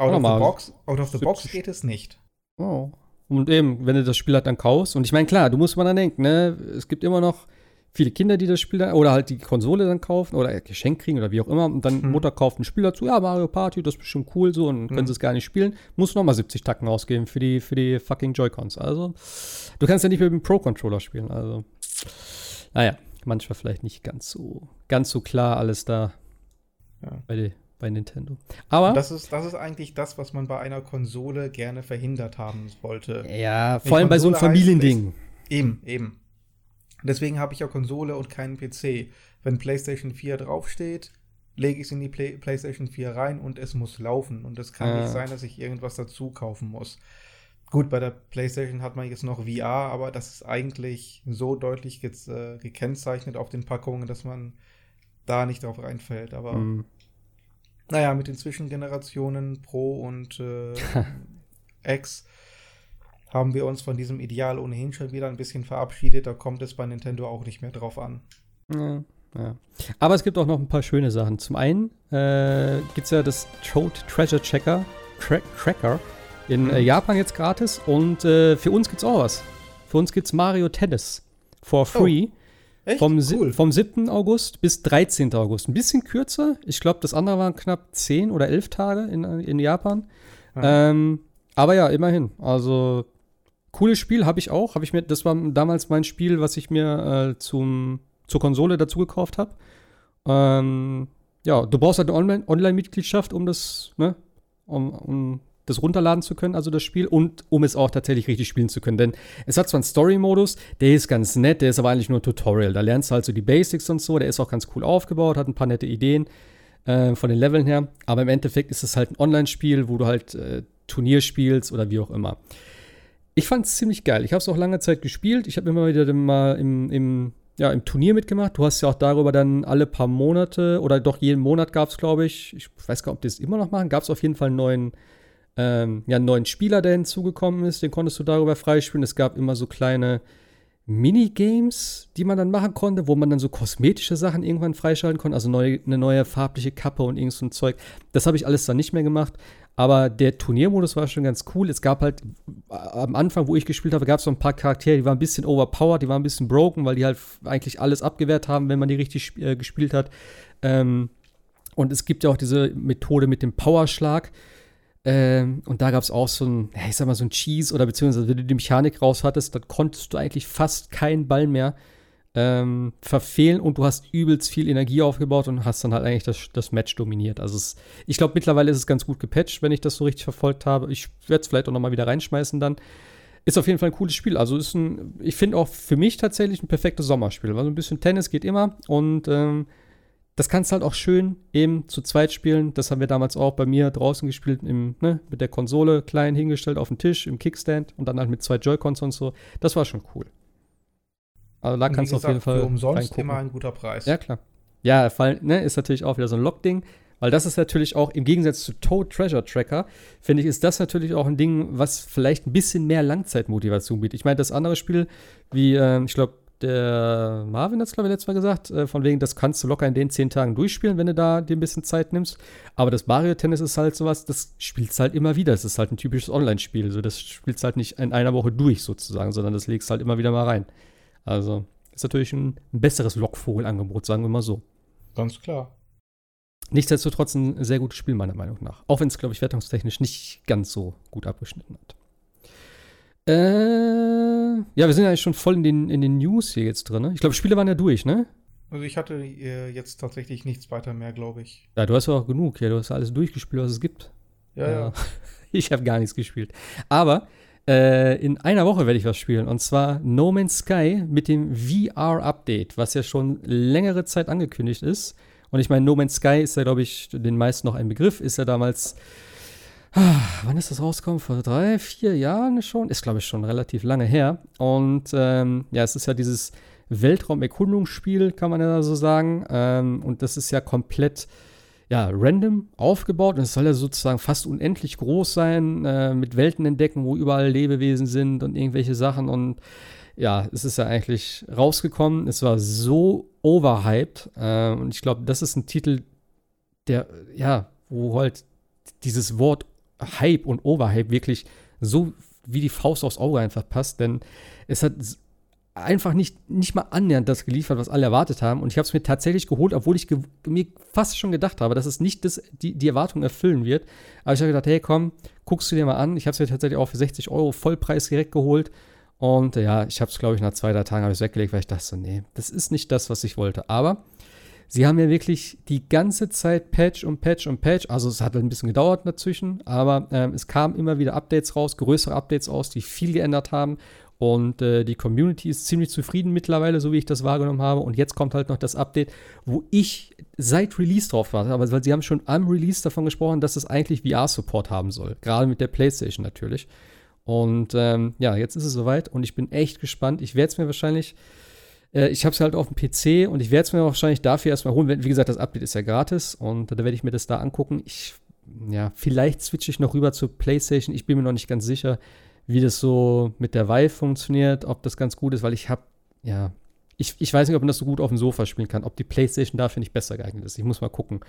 out, of the box, out of the box geht es nicht. Oh. Und eben, wenn du das Spiel halt dann kaufst, und ich meine, klar, du musst mal dann denken, ne, es gibt immer noch viele Kinder, die das Spiel dann, oder halt die Konsole dann kaufen oder Geschenk kriegen oder wie auch immer und dann hm. Mutter kauft ein Spiel dazu, ja, Mario Party, das ist bestimmt cool so und hm. können sie es gar nicht spielen, muss nochmal 70 Tacken ausgeben für die, für die fucking Joy-Cons. Also, du kannst ja nicht mit dem Pro-Controller spielen, also, naja, manchmal vielleicht nicht ganz so, ganz so klar alles da ja. bei, die, bei Nintendo. Aber. Das ist, das ist eigentlich das, was man bei einer Konsole gerne verhindert haben wollte. Ja, vor allem bei so einem Familiending. Eben, eben. Deswegen habe ich ja Konsole und keinen PC. Wenn PlayStation 4 draufsteht, lege ich es in die Play PlayStation 4 rein und es muss laufen. Und es kann ja. nicht sein, dass ich irgendwas dazu kaufen muss. Gut, bei der PlayStation hat man jetzt noch VR, aber das ist eigentlich so deutlich ge äh, gekennzeichnet auf den Packungen, dass man da nicht drauf reinfällt. Aber mhm. naja, mit den Zwischengenerationen Pro und äh, X haben wir uns von diesem Ideal ohnehin schon wieder ein bisschen verabschiedet. Da kommt es bei Nintendo auch nicht mehr drauf an. Ja, ja. Aber es gibt auch noch ein paar schöne Sachen. Zum einen äh, gibt es ja das Toad Treasure Checker, Tra Tracker in äh, mhm. Japan jetzt gratis. Und äh, für uns gibt es auch was. Für uns gibt es Mario Tennis for oh. free. Oh. Echt? Vom, cool. vom 7. August bis 13. August. Ein bisschen kürzer. Ich glaube, das andere waren knapp 10 oder 11 Tage in, in Japan. Ähm, aber ja, immerhin. Also, cooles Spiel habe ich auch. Habe ich mir, das war damals mein Spiel, was ich mir äh, zum, zur Konsole dazu gekauft habe. Ähm, ja, du brauchst halt eine Online-Mitgliedschaft, um das, ne, um, um das runterladen zu können, also das Spiel, und um es auch tatsächlich richtig spielen zu können. Denn es hat zwar einen Story-Modus, der ist ganz nett, der ist aber eigentlich nur ein Tutorial. Da lernst du halt so die Basics und so, der ist auch ganz cool aufgebaut, hat ein paar nette Ideen äh, von den Leveln her. Aber im Endeffekt ist es halt ein Online-Spiel, wo du halt äh, Turnier spielst oder wie auch immer. Ich fand es ziemlich geil. Ich habe es auch lange Zeit gespielt. Ich habe immer wieder mal im, im, ja, im Turnier mitgemacht. Du hast ja auch darüber dann alle paar Monate oder doch jeden Monat gab es, glaube ich, ich weiß gar nicht, ob die es immer noch machen, gab es auf jeden Fall einen neuen ähm, ja, einen neuen Spieler, der hinzugekommen ist, den konntest du darüber freispielen. Es gab immer so kleine Minigames, die man dann machen konnte, wo man dann so kosmetische Sachen irgendwann freischalten konnte, also neue, eine neue farbliche Kappe und irgend so ein Zeug. Das habe ich alles dann nicht mehr gemacht. Aber der Turniermodus war schon ganz cool. Es gab halt am Anfang, wo ich gespielt habe, gab es so ein paar Charaktere, die waren ein bisschen overpowered, die waren ein bisschen broken, weil die halt eigentlich alles abgewehrt haben, wenn man die richtig äh, gespielt hat. Ähm, und es gibt ja auch diese Methode mit dem Powerschlag. Ähm, und da gab es auch so ein, ich sag mal, so ein Cheese oder beziehungsweise, wenn du die Mechanik raus hattest, dann konntest du eigentlich fast keinen Ball mehr ähm, verfehlen und du hast übelst viel Energie aufgebaut und hast dann halt eigentlich das, das Match dominiert. Also es, ich glaube, mittlerweile ist es ganz gut gepatcht, wenn ich das so richtig verfolgt habe. Ich werde es vielleicht auch nochmal wieder reinschmeißen dann. Ist auf jeden Fall ein cooles Spiel. Also ist ein, ich finde auch für mich tatsächlich ein perfektes Sommerspiel. Weil so ein bisschen Tennis geht immer und ähm, das kannst du halt auch schön eben zu zweit spielen. Das haben wir damals auch bei mir draußen gespielt, im, ne, mit der Konsole klein hingestellt auf den Tisch, im Kickstand und dann halt mit zwei Joy-Cons und so. Das war schon cool. Also da kannst du auf jeden Fall. Für umsonst reingucken. immer ein guter Preis. Ja, klar. Ja, Fall, ne, ist natürlich auch wieder so ein Lock-Ding. Weil das ist natürlich auch im Gegensatz zu Toad Treasure Tracker, finde ich, ist das natürlich auch ein Ding, was vielleicht ein bisschen mehr Langzeitmotivation bietet. Ich meine, das andere Spiel, wie, äh, ich glaube, der Marvin hat es, glaube ich, letztes Mal gesagt, äh, von wegen, das kannst du locker in den zehn Tagen durchspielen, wenn du da dir ein bisschen Zeit nimmst. Aber das Mario-Tennis ist halt sowas, das spielst halt immer wieder. Es ist halt ein typisches Online-Spiel. So, das spielst halt nicht in einer Woche durch sozusagen, sondern das legst halt immer wieder mal rein. Also ist natürlich ein, ein besseres Lockvogelangebot, sagen wir mal so. Ganz klar. Nichtsdestotrotz ein sehr gutes Spiel, meiner Meinung nach. Auch wenn es, glaube ich, wertungstechnisch nicht ganz so gut abgeschnitten hat. Äh, ja, wir sind ja schon voll in den, in den News hier jetzt drin. Ne? Ich glaube, Spiele waren ja durch, ne? Also ich hatte äh, jetzt tatsächlich nichts weiter mehr, glaube ich. Ja, du hast ja auch genug. Ja, du hast alles durchgespielt, was es gibt. Ja, ja. ja. ich habe gar nichts gespielt. Aber äh, in einer Woche werde ich was spielen. Und zwar No Man's Sky mit dem VR-Update, was ja schon längere Zeit angekündigt ist. Und ich meine, No Man's Sky ist ja, glaube ich, den meisten noch ein Begriff. Ist ja damals Ah, wann ist das rausgekommen? Vor drei, vier Jahren schon? Ist, glaube ich, schon relativ lange her. Und ähm, ja, es ist ja dieses Weltraumerkundungsspiel, kann man ja so sagen. Ähm, und das ist ja komplett ja, random aufgebaut. Und es soll ja sozusagen fast unendlich groß sein, äh, mit Welten entdecken, wo überall Lebewesen sind und irgendwelche Sachen. Und ja, es ist ja eigentlich rausgekommen. Es war so overhyped. Äh, und ich glaube, das ist ein Titel, der, ja, wo halt dieses Wort Hype und Overhype wirklich so wie die Faust aufs Auge einfach passt, denn es hat einfach nicht, nicht mal annähernd das geliefert, was alle erwartet haben. Und ich habe es mir tatsächlich geholt, obwohl ich mir fast schon gedacht habe, dass es nicht das, die, die Erwartung erfüllen wird. Aber ich habe gedacht, hey, komm, guckst du dir mal an. Ich habe es mir tatsächlich auch für 60 Euro Vollpreis direkt geholt. Und ja, ich habe es, glaube ich, nach zwei, drei Tagen weggelegt, weil ich dachte, nee, das ist nicht das, was ich wollte. Aber Sie haben ja wirklich die ganze Zeit Patch und Patch und Patch. Also es hat ein bisschen gedauert dazwischen, aber ähm, es kamen immer wieder Updates raus, größere Updates aus, die viel geändert haben. Und äh, die Community ist ziemlich zufrieden mittlerweile, so wie ich das wahrgenommen habe. Und jetzt kommt halt noch das Update, wo ich seit Release drauf warte. Aber weil sie haben schon am Release davon gesprochen, dass es eigentlich VR-Support haben soll. Gerade mit der PlayStation natürlich. Und ähm, ja, jetzt ist es soweit und ich bin echt gespannt. Ich werde es mir wahrscheinlich äh, ich habe es halt auf dem PC und ich werde es mir wahrscheinlich dafür erstmal holen. Wie gesagt, das Update ist ja gratis und da werde ich mir das da angucken. Ich, ja, vielleicht switche ich noch rüber zur PlayStation. Ich bin mir noch nicht ganz sicher, wie das so mit der Vive funktioniert, ob das ganz gut ist, weil ich habe, ja, ich, ich weiß nicht, ob man das so gut auf dem Sofa spielen kann, ob die PlayStation dafür nicht besser geeignet ist. Ich muss mal gucken.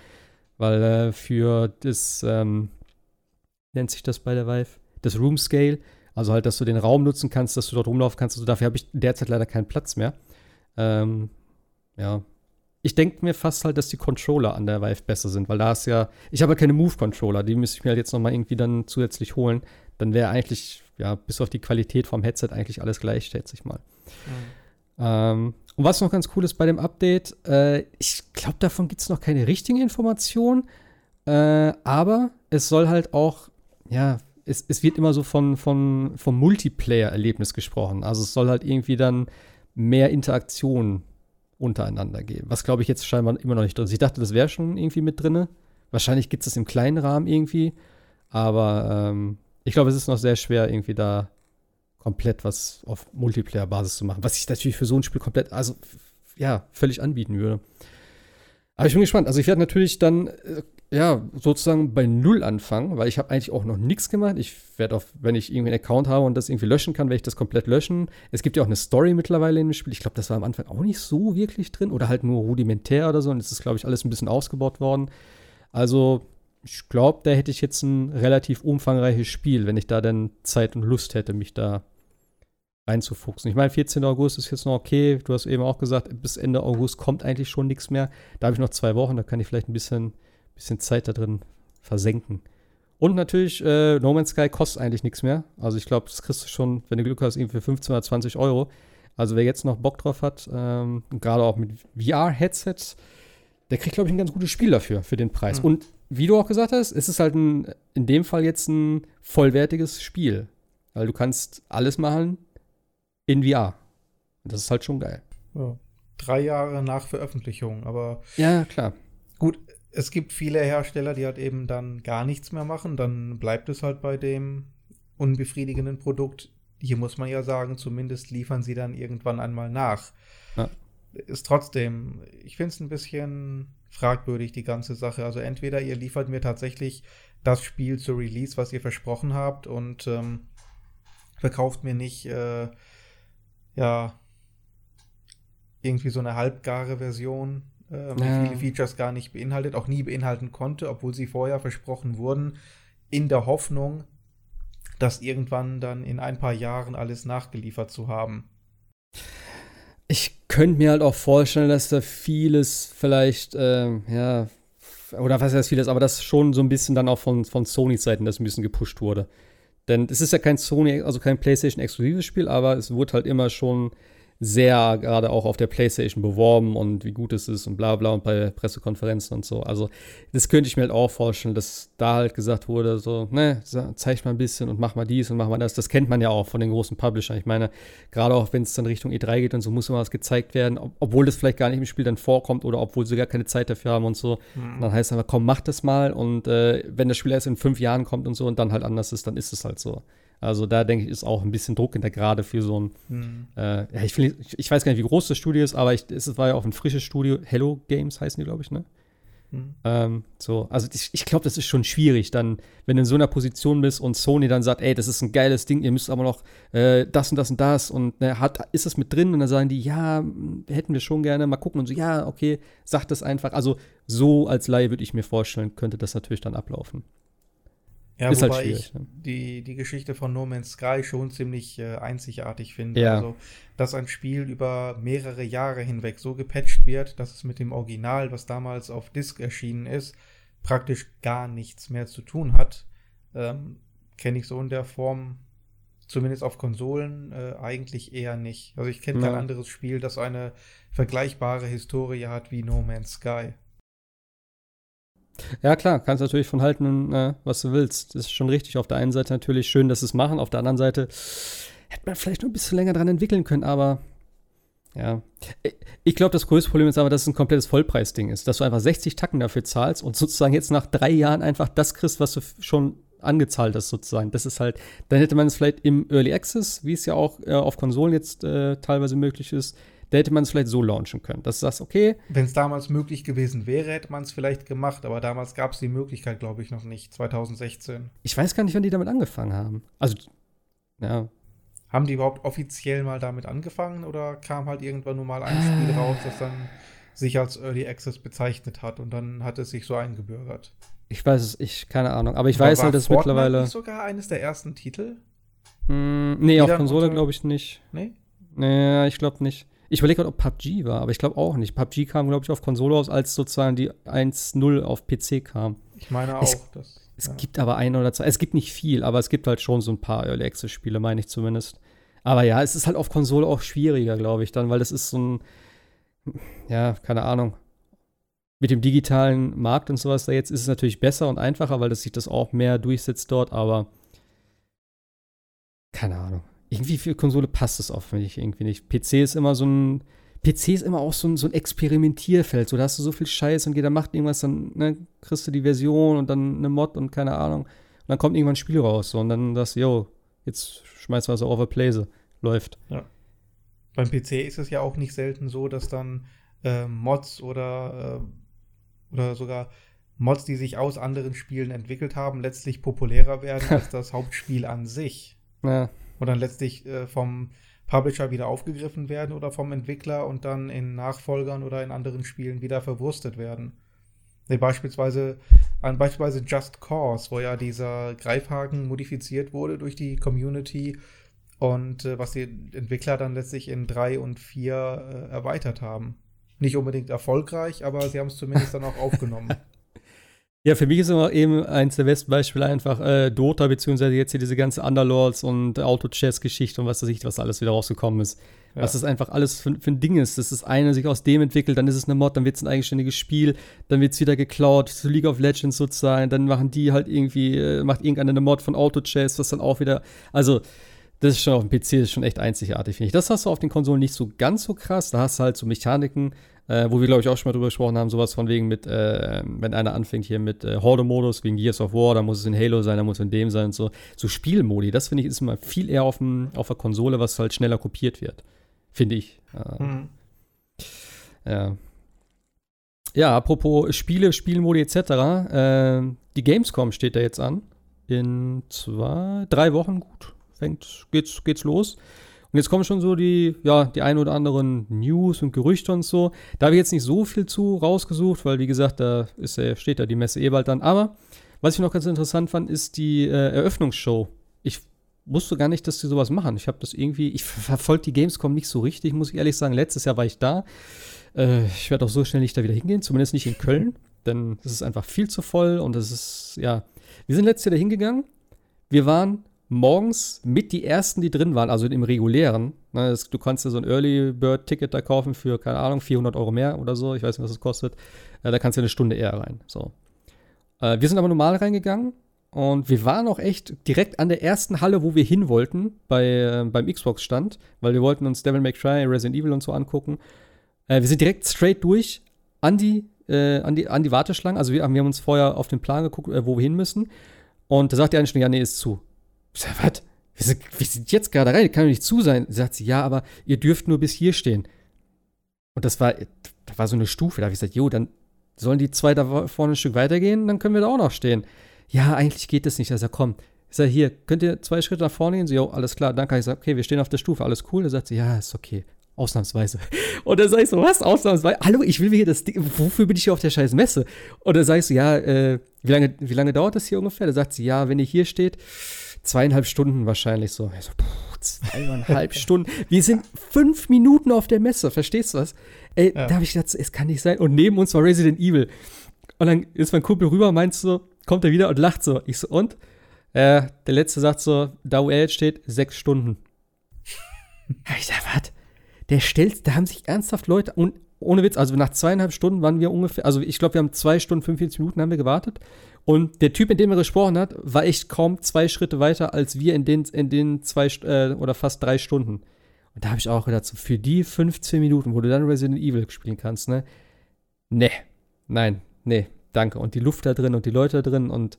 Weil äh, für das, ähm, nennt sich das bei der Vive, das Room Scale, also halt, dass du den Raum nutzen kannst, dass du dort rumlaufen kannst, also dafür habe ich derzeit leider keinen Platz mehr. Ähm, ja. Ich denke mir fast halt, dass die Controller an der Vive besser sind, weil da ist ja, ich habe ja keine Move-Controller, die müsste ich mir halt jetzt nochmal irgendwie dann zusätzlich holen. Dann wäre eigentlich, ja, bis auf die Qualität vom Headset eigentlich alles gleich, schätze ich mal. Mhm. Ähm, und was noch ganz cool ist bei dem Update, äh, ich glaube, davon gibt es noch keine richtige Information, äh, aber es soll halt auch, ja, es, es wird immer so von, von, vom Multiplayer-Erlebnis gesprochen. Also es soll halt irgendwie dann mehr Interaktion untereinander geben. Was glaube ich jetzt scheinbar immer noch nicht drin ist. Ich dachte, das wäre schon irgendwie mit drin. Wahrscheinlich gibt es das im kleinen Rahmen irgendwie. Aber ähm, ich glaube, es ist noch sehr schwer, irgendwie da komplett was auf Multiplayer-Basis zu machen. Was ich natürlich für so ein Spiel komplett, also ja, völlig anbieten würde. Aber ich bin gespannt. Also ich werde natürlich dann äh, ja sozusagen bei Null anfangen, weil ich habe eigentlich auch noch nichts gemacht. Ich werde auch, wenn ich irgendwie einen Account habe und das irgendwie löschen kann, werde ich das komplett löschen. Es gibt ja auch eine Story mittlerweile in dem Spiel. Ich glaube, das war am Anfang auch nicht so wirklich drin oder halt nur rudimentär oder so. Und es ist, glaube ich, alles ein bisschen ausgebaut worden. Also ich glaube, da hätte ich jetzt ein relativ umfangreiches Spiel, wenn ich da dann Zeit und Lust hätte, mich da reinzufuchsen. Ich meine, 14. August ist jetzt noch okay. Du hast eben auch gesagt, bis Ende August kommt eigentlich schon nichts mehr. Da habe ich noch zwei Wochen, da kann ich vielleicht ein bisschen, bisschen Zeit da drin versenken. Und natürlich, äh, No Man's Sky kostet eigentlich nichts mehr. Also ich glaube, das kriegst du schon, wenn du Glück hast, irgendwie für 15 oder 20 Euro. Also wer jetzt noch Bock drauf hat, ähm, gerade auch mit VR-Headsets, der kriegt, glaube ich, ein ganz gutes Spiel dafür, für den Preis. Mhm. Und wie du auch gesagt hast, es ist halt ein, in dem Fall jetzt ein vollwertiges Spiel. Weil du kannst alles machen, in VR. Und das ist halt schon geil. Ja. Drei Jahre nach Veröffentlichung, aber. Ja, klar. Gut, es gibt viele Hersteller, die halt eben dann gar nichts mehr machen. Dann bleibt es halt bei dem unbefriedigenden Produkt. Hier muss man ja sagen, zumindest liefern sie dann irgendwann einmal nach. Ja. Ist trotzdem, ich finde es ein bisschen fragwürdig, die ganze Sache. Also entweder ihr liefert mir tatsächlich das Spiel zur Release, was ihr versprochen habt und ähm, verkauft mir nicht äh, ja irgendwie so eine halbgare Version, äh, die ja. viele Features gar nicht beinhaltet, auch nie beinhalten konnte, obwohl sie vorher versprochen wurden, in der Hoffnung, das irgendwann dann in ein paar Jahren alles nachgeliefert zu haben. Ich könnte mir halt auch vorstellen, dass da vieles vielleicht, ähm, ja, oder was heißt vieles, aber das schon so ein bisschen dann auch von, von Sony-Seiten das ein bisschen gepusht wurde. Denn es ist ja kein Sony, also kein PlayStation-exklusives Spiel, aber es wurde halt immer schon sehr gerade auch auf der PlayStation beworben und wie gut es ist und bla bla und bei Pressekonferenzen und so. Also, das könnte ich mir halt auch vorstellen, dass da halt gesagt wurde, so, ne, zeig mal ein bisschen und mach mal dies und mach mal das. Das kennt man ja auch von den großen Publishern. Ich meine, gerade auch wenn es dann Richtung E3 geht und so, muss immer was gezeigt werden, ob, obwohl das vielleicht gar nicht im Spiel dann vorkommt oder obwohl sie gar keine Zeit dafür haben und so. Mhm. Und dann heißt es einfach, komm, mach das mal und äh, wenn das Spiel erst in fünf Jahren kommt und so und dann halt anders ist, dann ist es halt so. Also da denke ich, ist auch ein bisschen Druck hinter gerade für so ein, mhm. äh, ich, will, ich, ich, weiß gar nicht, wie groß das Studio ist, aber ich, es war ja auch ein frisches Studio. Hello Games heißen die, glaube ich, ne? Mhm. Ähm, so, also ich, ich glaube, das ist schon schwierig, dann, wenn du in so einer Position bist und Sony dann sagt, ey, das ist ein geiles Ding, ihr müsst aber noch äh, das und das und das und ne, hat, ist es mit drin? Und dann sagen die, ja, hätten wir schon gerne, mal gucken und so, ja, okay, sagt das einfach. Also so als Laie würde ich mir vorstellen, könnte das natürlich dann ablaufen. Ja, ist halt wobei halt ich ne? die, die Geschichte von No Man's Sky schon ziemlich äh, einzigartig finde. Ja. Also, dass ein Spiel über mehrere Jahre hinweg so gepatcht wird, dass es mit dem Original, was damals auf Disk erschienen ist, praktisch gar nichts mehr zu tun hat. Ähm, Kenne ich so in der Form, zumindest auf Konsolen, äh, eigentlich eher nicht. Also ich kenne kein anderes Spiel, das eine vergleichbare Historie hat wie No Man's Sky. Ja, klar, kannst natürlich von halten, äh, was du willst. Das ist schon richtig. Auf der einen Seite natürlich schön, dass sie es machen. Auf der anderen Seite hätte man vielleicht noch ein bisschen länger dran entwickeln können, aber ja. Ich glaube, das größte Problem ist aber, dass es ein komplettes Vollpreisding ist. Dass du einfach 60 Tacken dafür zahlst und sozusagen jetzt nach drei Jahren einfach das kriegst, was du schon angezahlt hast, sozusagen. Das ist halt, dann hätte man es vielleicht im Early Access, wie es ja auch äh, auf Konsolen jetzt äh, teilweise möglich ist, da hätte man es vielleicht so launchen können. Dass du sagst, okay. Wenn es damals möglich gewesen wäre, hätte man es vielleicht gemacht, aber damals gab es die Möglichkeit, glaube ich, noch nicht, 2016. Ich weiß gar nicht, wann die damit angefangen haben. Also, ja. Haben die überhaupt offiziell mal damit angefangen oder kam halt irgendwann nur mal ein Spiel raus, das dann sich als Early Access bezeichnet hat und dann hat es sich so eingebürgert? Ich weiß es, ich, keine Ahnung. Aber ich aber weiß halt, dass Fortnite mittlerweile. Nicht sogar eines der ersten Titel? Mm, nee, auf Konsole glaube ich nicht. Nee? Nee, ich glaube nicht. Ich überlege gerade, ob PUBG war, aber ich glaube auch nicht. PUBG kam, glaube ich, auf Konsole aus, als sozusagen die 1.0 auf PC kam. Ich meine auch. Es, dass, es ja. gibt aber ein oder zwei. Es gibt nicht viel, aber es gibt halt schon so ein paar Early Access Spiele, meine ich zumindest. Aber ja, es ist halt auf Konsole auch schwieriger, glaube ich, dann, weil das ist so ein, ja, keine Ahnung. Mit dem digitalen Markt und sowas da jetzt ist es natürlich besser und einfacher, weil das sich das auch mehr durchsetzt dort, aber keine Ahnung. Irgendwie für Konsole passt es oft, wenn ich irgendwie nicht. PC ist immer so ein, PC ist immer auch so ein, so ein Experimentierfeld. So, da hast du so viel Scheiß und jeder macht irgendwas, dann ne, kriegst du die Version und dann eine Mod und keine Ahnung. Und dann kommt irgendwann ein Spiel raus. So, und dann du, yo, jetzt schmeißt was auf Playse. Läuft. Ja. Beim PC ist es ja auch nicht selten so, dass dann äh, Mods oder, äh, oder sogar Mods, die sich aus anderen Spielen entwickelt haben, letztlich populärer werden als das Hauptspiel an sich. Ja. Und dann letztlich äh, vom Publisher wieder aufgegriffen werden oder vom Entwickler und dann in Nachfolgern oder in anderen Spielen wieder verwurstet werden. Nee, beispielsweise an beispielsweise Just Cause, wo ja dieser Greifhaken modifiziert wurde durch die Community und äh, was die Entwickler dann letztlich in drei und vier äh, erweitert haben. Nicht unbedingt erfolgreich, aber sie haben es zumindest dann auch aufgenommen. Ja, für mich ist immer eben eins der besten Beispiele einfach äh, Dota, beziehungsweise jetzt hier diese ganze Underlords und Auto-Chess-Geschichte und was weiß ich, was alles wieder rausgekommen ist. Ja. Was das einfach alles für, für, ein Ding ist. Das ist eine sich aus dem entwickelt, dann ist es eine Mod, dann wird es ein eigenständiges Spiel, dann wird es wieder geklaut zu League of Legends sozusagen, dann machen die halt irgendwie, äh, macht irgendeine eine Mod von Auto-Chess, was dann auch wieder, also das ist schon auf dem PC ist schon echt einzigartig, finde ich. Das hast du auf den Konsolen nicht so ganz so krass. Da hast du halt so Mechaniken, äh, wo wir, glaube ich, auch schon mal drüber gesprochen haben, sowas von wegen mit, äh, wenn einer anfängt hier mit äh, Horde-Modus wegen Gears of War, dann muss es in Halo sein, dann muss es in dem sein und so. So Spielmodi, das finde ich ist immer viel eher auf, dem, auf der Konsole, was halt schneller kopiert wird. Finde ich. Mhm. Ja. Ja, apropos Spiele, Spielmodi etc. Äh, die Gamescom steht da jetzt an. In zwei, drei Wochen, gut, fängt, geht's, geht's los. Und jetzt kommen schon so die, ja, die ein oder anderen News und Gerüchte und so. Da habe ich jetzt nicht so viel zu rausgesucht, weil wie gesagt, da ist, steht da die Messe eh bald dann. Aber was ich noch ganz interessant fand, ist die äh, Eröffnungsshow. Ich wusste gar nicht, dass die sowas machen. Ich habe das irgendwie, ich verfolge die Gamescom nicht so richtig, muss ich ehrlich sagen. Letztes Jahr war ich da. Äh, ich werde auch so schnell nicht da wieder hingehen, zumindest nicht in Köln, denn es ist einfach viel zu voll und es ist, ja. Wir sind letztes Jahr da hingegangen. Wir waren morgens mit die ersten, die drin waren, also im regulären. Ne, das, du kannst dir so ein Early Bird Ticket da kaufen für, keine Ahnung, 400 Euro mehr oder so. Ich weiß nicht, was es kostet. Äh, da kannst du eine Stunde eher rein. So. Äh, wir sind aber normal reingegangen und wir waren auch echt direkt an der ersten Halle, wo wir hin wollten, bei, äh, beim Xbox-Stand, weil wir wollten uns Devil May Cry, Resident Evil und so angucken. Äh, wir sind direkt straight durch an die, äh, an die, an die Warteschlange. Also wir, wir haben uns vorher auf den Plan geguckt, äh, wo wir hin müssen. Und da sagt die eine schon, ja, nee, ist zu. Ich sag, was? Wir sind, wir sind jetzt gerade rein, kann doch nicht zu sein. Sagt sie, ja, aber ihr dürft nur bis hier stehen. Und das war, das war so eine Stufe. Da habe ich gesagt, jo, dann sollen die zwei da vorne ein Stück weitergehen, dann können wir da auch noch stehen. Ja, eigentlich geht das nicht. Er sagt, komm. Ich sage, hier, könnt ihr zwei Schritte nach vorne gehen? So, jo, alles klar. Dann kann ich sagen, okay, wir stehen auf der Stufe, alles cool. Da sagt sie, ja, ist okay. Ausnahmsweise. Und dann sage ich so, was? Ausnahmsweise? Hallo, ich will mir hier das Ding, wofür bin ich hier auf der scheiß Messe? Und dann sage ich so, ja, äh, wie lange, wie lange dauert das hier ungefähr? Da sagt sie, ja, wenn ihr hier steht, zweieinhalb Stunden wahrscheinlich so. So, puh, zweieinhalb Stunden. Wir sind fünf Minuten auf der Messe, verstehst du was? Ey, ja. da habe ich gedacht, es kann nicht sein. Und neben uns war Resident Evil. Und dann ist mein Kumpel rüber, meinst so, kommt er wieder und lacht so. Ich so, und? Äh, der letzte sagt so, da wo er jetzt steht, sechs Stunden. ich sag, was? Der stellt, da haben sich ernsthaft Leute, und ohne Witz, also nach zweieinhalb Stunden waren wir ungefähr, also ich glaube, wir haben zwei Stunden, 45 Minuten haben wir gewartet. Und der Typ, in dem er gesprochen hat, war echt kaum zwei Schritte weiter als wir in den, in den zwei äh, oder fast drei Stunden. Und da habe ich auch gedacht, so für die 15 Minuten, wo du dann Resident Evil spielen kannst, ne? Ne, nein, ne, danke. Und die Luft da drin und die Leute da drin und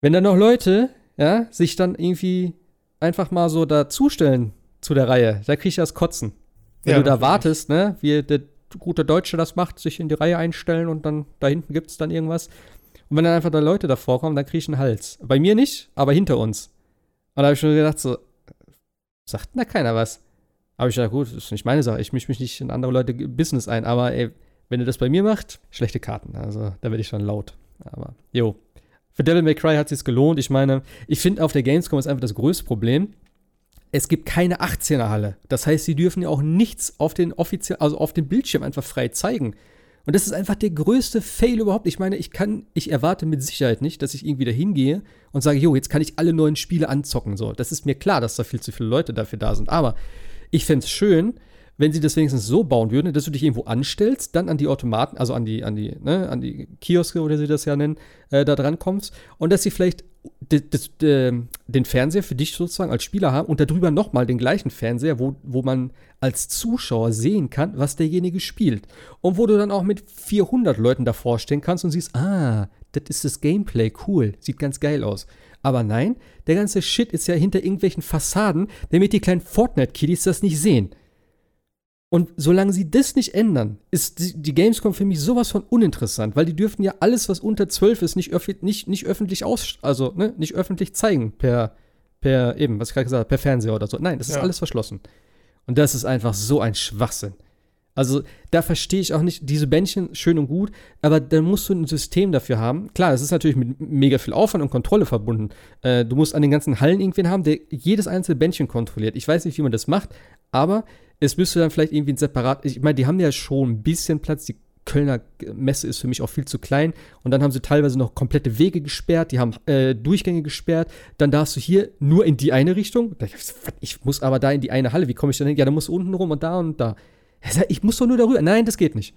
wenn dann noch Leute, ja, sich dann irgendwie einfach mal so dazustellen zu der Reihe, da krieg ich das Kotzen. Wenn ja, du da wartest, ne, wie der gute Deutsche das macht, sich in die Reihe einstellen und dann da hinten gibt es dann irgendwas. Und wenn dann einfach da Leute davor kommen, dann kriege ich einen Hals. Bei mir nicht, aber hinter uns. Und da habe ich schon gedacht, so, sagt da keiner was? Aber ich dachte, gut, das ist nicht meine Sache. Ich mische mich nicht in andere Leute Business ein. Aber ey, wenn ihr das bei mir macht, schlechte Karten. Also da werde ich schon laut. Aber, jo. Für Devil May Cry hat es gelohnt. Ich meine, ich finde auf der Gamescom ist einfach das größte Problem, es gibt keine 18er Halle. Das heißt, sie dürfen ja auch nichts auf den offiziell, also auf dem Bildschirm einfach frei zeigen. Und das ist einfach der größte Fail überhaupt. Ich meine, ich kann, ich erwarte mit Sicherheit nicht, dass ich irgendwie da hingehe und sage, jo, jetzt kann ich alle neuen Spiele anzocken. So, das ist mir klar, dass da viel zu viele Leute dafür da sind. Aber ich fände es schön, wenn sie das wenigstens so bauen würden, dass du dich irgendwo anstellst, dann an die Automaten, also an die, an die, ne, an die Kioske oder sie das ja nennen, äh, da dran kommst und dass sie vielleicht den Fernseher für dich sozusagen als Spieler haben und darüber nochmal den gleichen Fernseher, wo, wo man als Zuschauer sehen kann, was derjenige spielt. Und wo du dann auch mit 400 Leuten davor stehen kannst und siehst, ah, das ist das Gameplay, cool, sieht ganz geil aus. Aber nein, der ganze Shit ist ja hinter irgendwelchen Fassaden, damit die kleinen Fortnite-Kiddies das nicht sehen. Und solange sie das nicht ändern, ist die Gamescom für mich sowas von uninteressant, weil die dürfen ja alles, was unter 12 ist, nicht, öf nicht, nicht öffentlich aus, also ne, nicht öffentlich zeigen per, per eben, was ich gerade gesagt habe, per Fernseher oder so. Nein, das ist ja. alles verschlossen. Und das ist einfach so ein Schwachsinn. Also da verstehe ich auch nicht, diese Bändchen schön und gut, aber dann musst du ein System dafür haben. Klar, es ist natürlich mit mega viel Aufwand und Kontrolle verbunden. Äh, du musst an den ganzen Hallen irgendwen haben, der jedes einzelne Bändchen kontrolliert. Ich weiß nicht, wie man das macht, aber es müsste dann vielleicht irgendwie ein separat, ich meine, die haben ja schon ein bisschen Platz, die Kölner Messe ist für mich auch viel zu klein. Und dann haben sie teilweise noch komplette Wege gesperrt, die haben äh, Durchgänge gesperrt. Dann darfst du hier nur in die eine Richtung. Ich muss aber da in die eine Halle. Wie komme ich denn hin? Ja, dann musst du unten rum und da und da. Ich muss doch nur darüber. Nein, das geht nicht.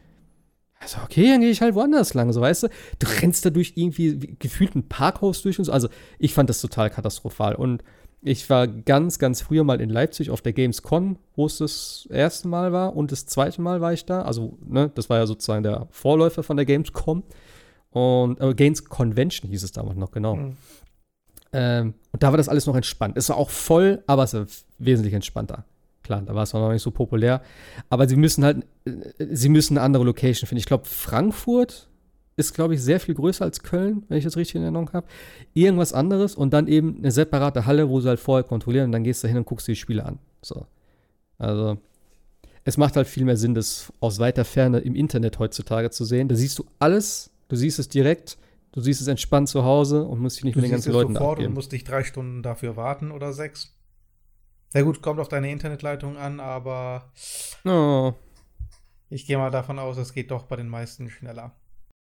Also, okay, dann gehe ich halt woanders lang, so weißt du. Du rennst da durch irgendwie gefühlt ein Parkhaus durch und so. Also, ich fand das total katastrophal. Und ich war ganz, ganz früher mal in Leipzig auf der Gamescom, wo es das erste Mal war und das zweite Mal war ich da. Also, ne, das war ja sozusagen der Vorläufer von der Gamescom. Und äh, Games Convention hieß es damals noch, genau. Mhm. Ähm, und da war das alles noch entspannt. Es war auch voll, aber es war wesentlich entspannter. Klar, da war es noch nicht so populär. Aber sie müssen halt, äh, sie müssen eine andere Location finden. Ich glaube, Frankfurt ist, glaube ich, sehr viel größer als Köln, wenn ich das richtig in Erinnerung habe. Irgendwas anderes und dann eben eine separate Halle, wo sie halt vorher kontrollieren und dann gehst du hin und guckst dir die Spiele an. So. Also, es macht halt viel mehr Sinn, das aus weiter Ferne im Internet heutzutage zu sehen. Da siehst du alles, du siehst es direkt, du siehst es entspannt zu Hause und musst dich nicht du mit den ganzen Leuten sofort abgeben. und musst dich drei Stunden dafür warten oder sechs. Na gut, kommt auf deine Internetleitung an, aber oh. ich gehe mal davon aus, es geht doch bei den meisten schneller.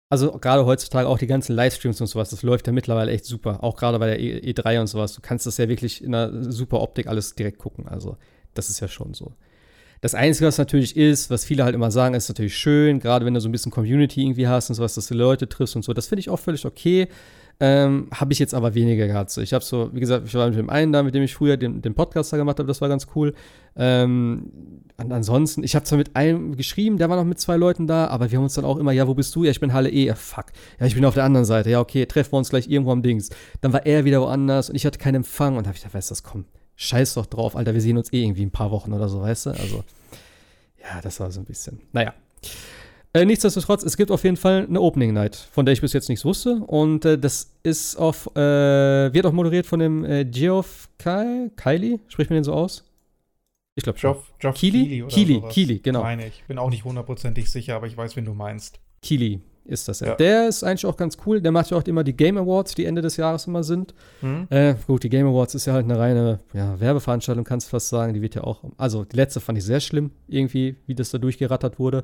Also gerade heutzutage auch die ganzen Livestreams und sowas, das läuft ja mittlerweile echt super. Auch gerade bei der e E3 und sowas. Du kannst das ja wirklich in einer super Optik alles direkt gucken. Also das ist ja schon so. Das Einzige, was natürlich ist, was viele halt immer sagen, ist natürlich schön, gerade wenn du so ein bisschen Community irgendwie hast und sowas, dass du Leute triffst und so. Das finde ich auch völlig okay. Ähm, habe ich jetzt aber weniger gehabt. So, ich habe so, wie gesagt, ich war mit dem einen da, mit dem ich früher den, den Podcast da gemacht habe, das war ganz cool. Ähm, und ansonsten, ich habe zwar mit einem geschrieben, der war noch mit zwei Leuten da, aber wir haben uns dann auch immer, ja, wo bist du? Ja, ich bin Halle E. Ja, fuck. Ja, ich bin auf der anderen Seite. Ja, okay, treffen wir uns gleich irgendwo am Dings. Dann war er wieder woanders und ich hatte keinen Empfang und habe ich gedacht, weißt du, das kommt. Scheiß doch drauf, Alter, wir sehen uns eh irgendwie ein paar Wochen oder so, weißt du? Also, ja, das war so ein bisschen. Naja. Äh, nichtsdestotrotz, es gibt auf jeden Fall eine Opening Night, von der ich bis jetzt nichts wusste. Und äh, das ist auf, äh, wird auch moderiert von dem äh, Geoff Kai, Kylie, spricht man den so aus? Ich glaube schon. Geoff, Geoff Keely? Keely, Keely, Keely, genau. Meine ich. Bin auch nicht hundertprozentig sicher, aber ich weiß, wen du meinst. Keely ist das ja. ja. Der ist eigentlich auch ganz cool. Der macht ja auch immer die Game Awards, die Ende des Jahres immer sind. Mhm. Äh, gut, die Game Awards ist ja halt eine reine ja, Werbeveranstaltung, kannst du fast sagen. Die wird ja auch, also die letzte fand ich sehr schlimm, irgendwie, wie das da durchgerattert wurde.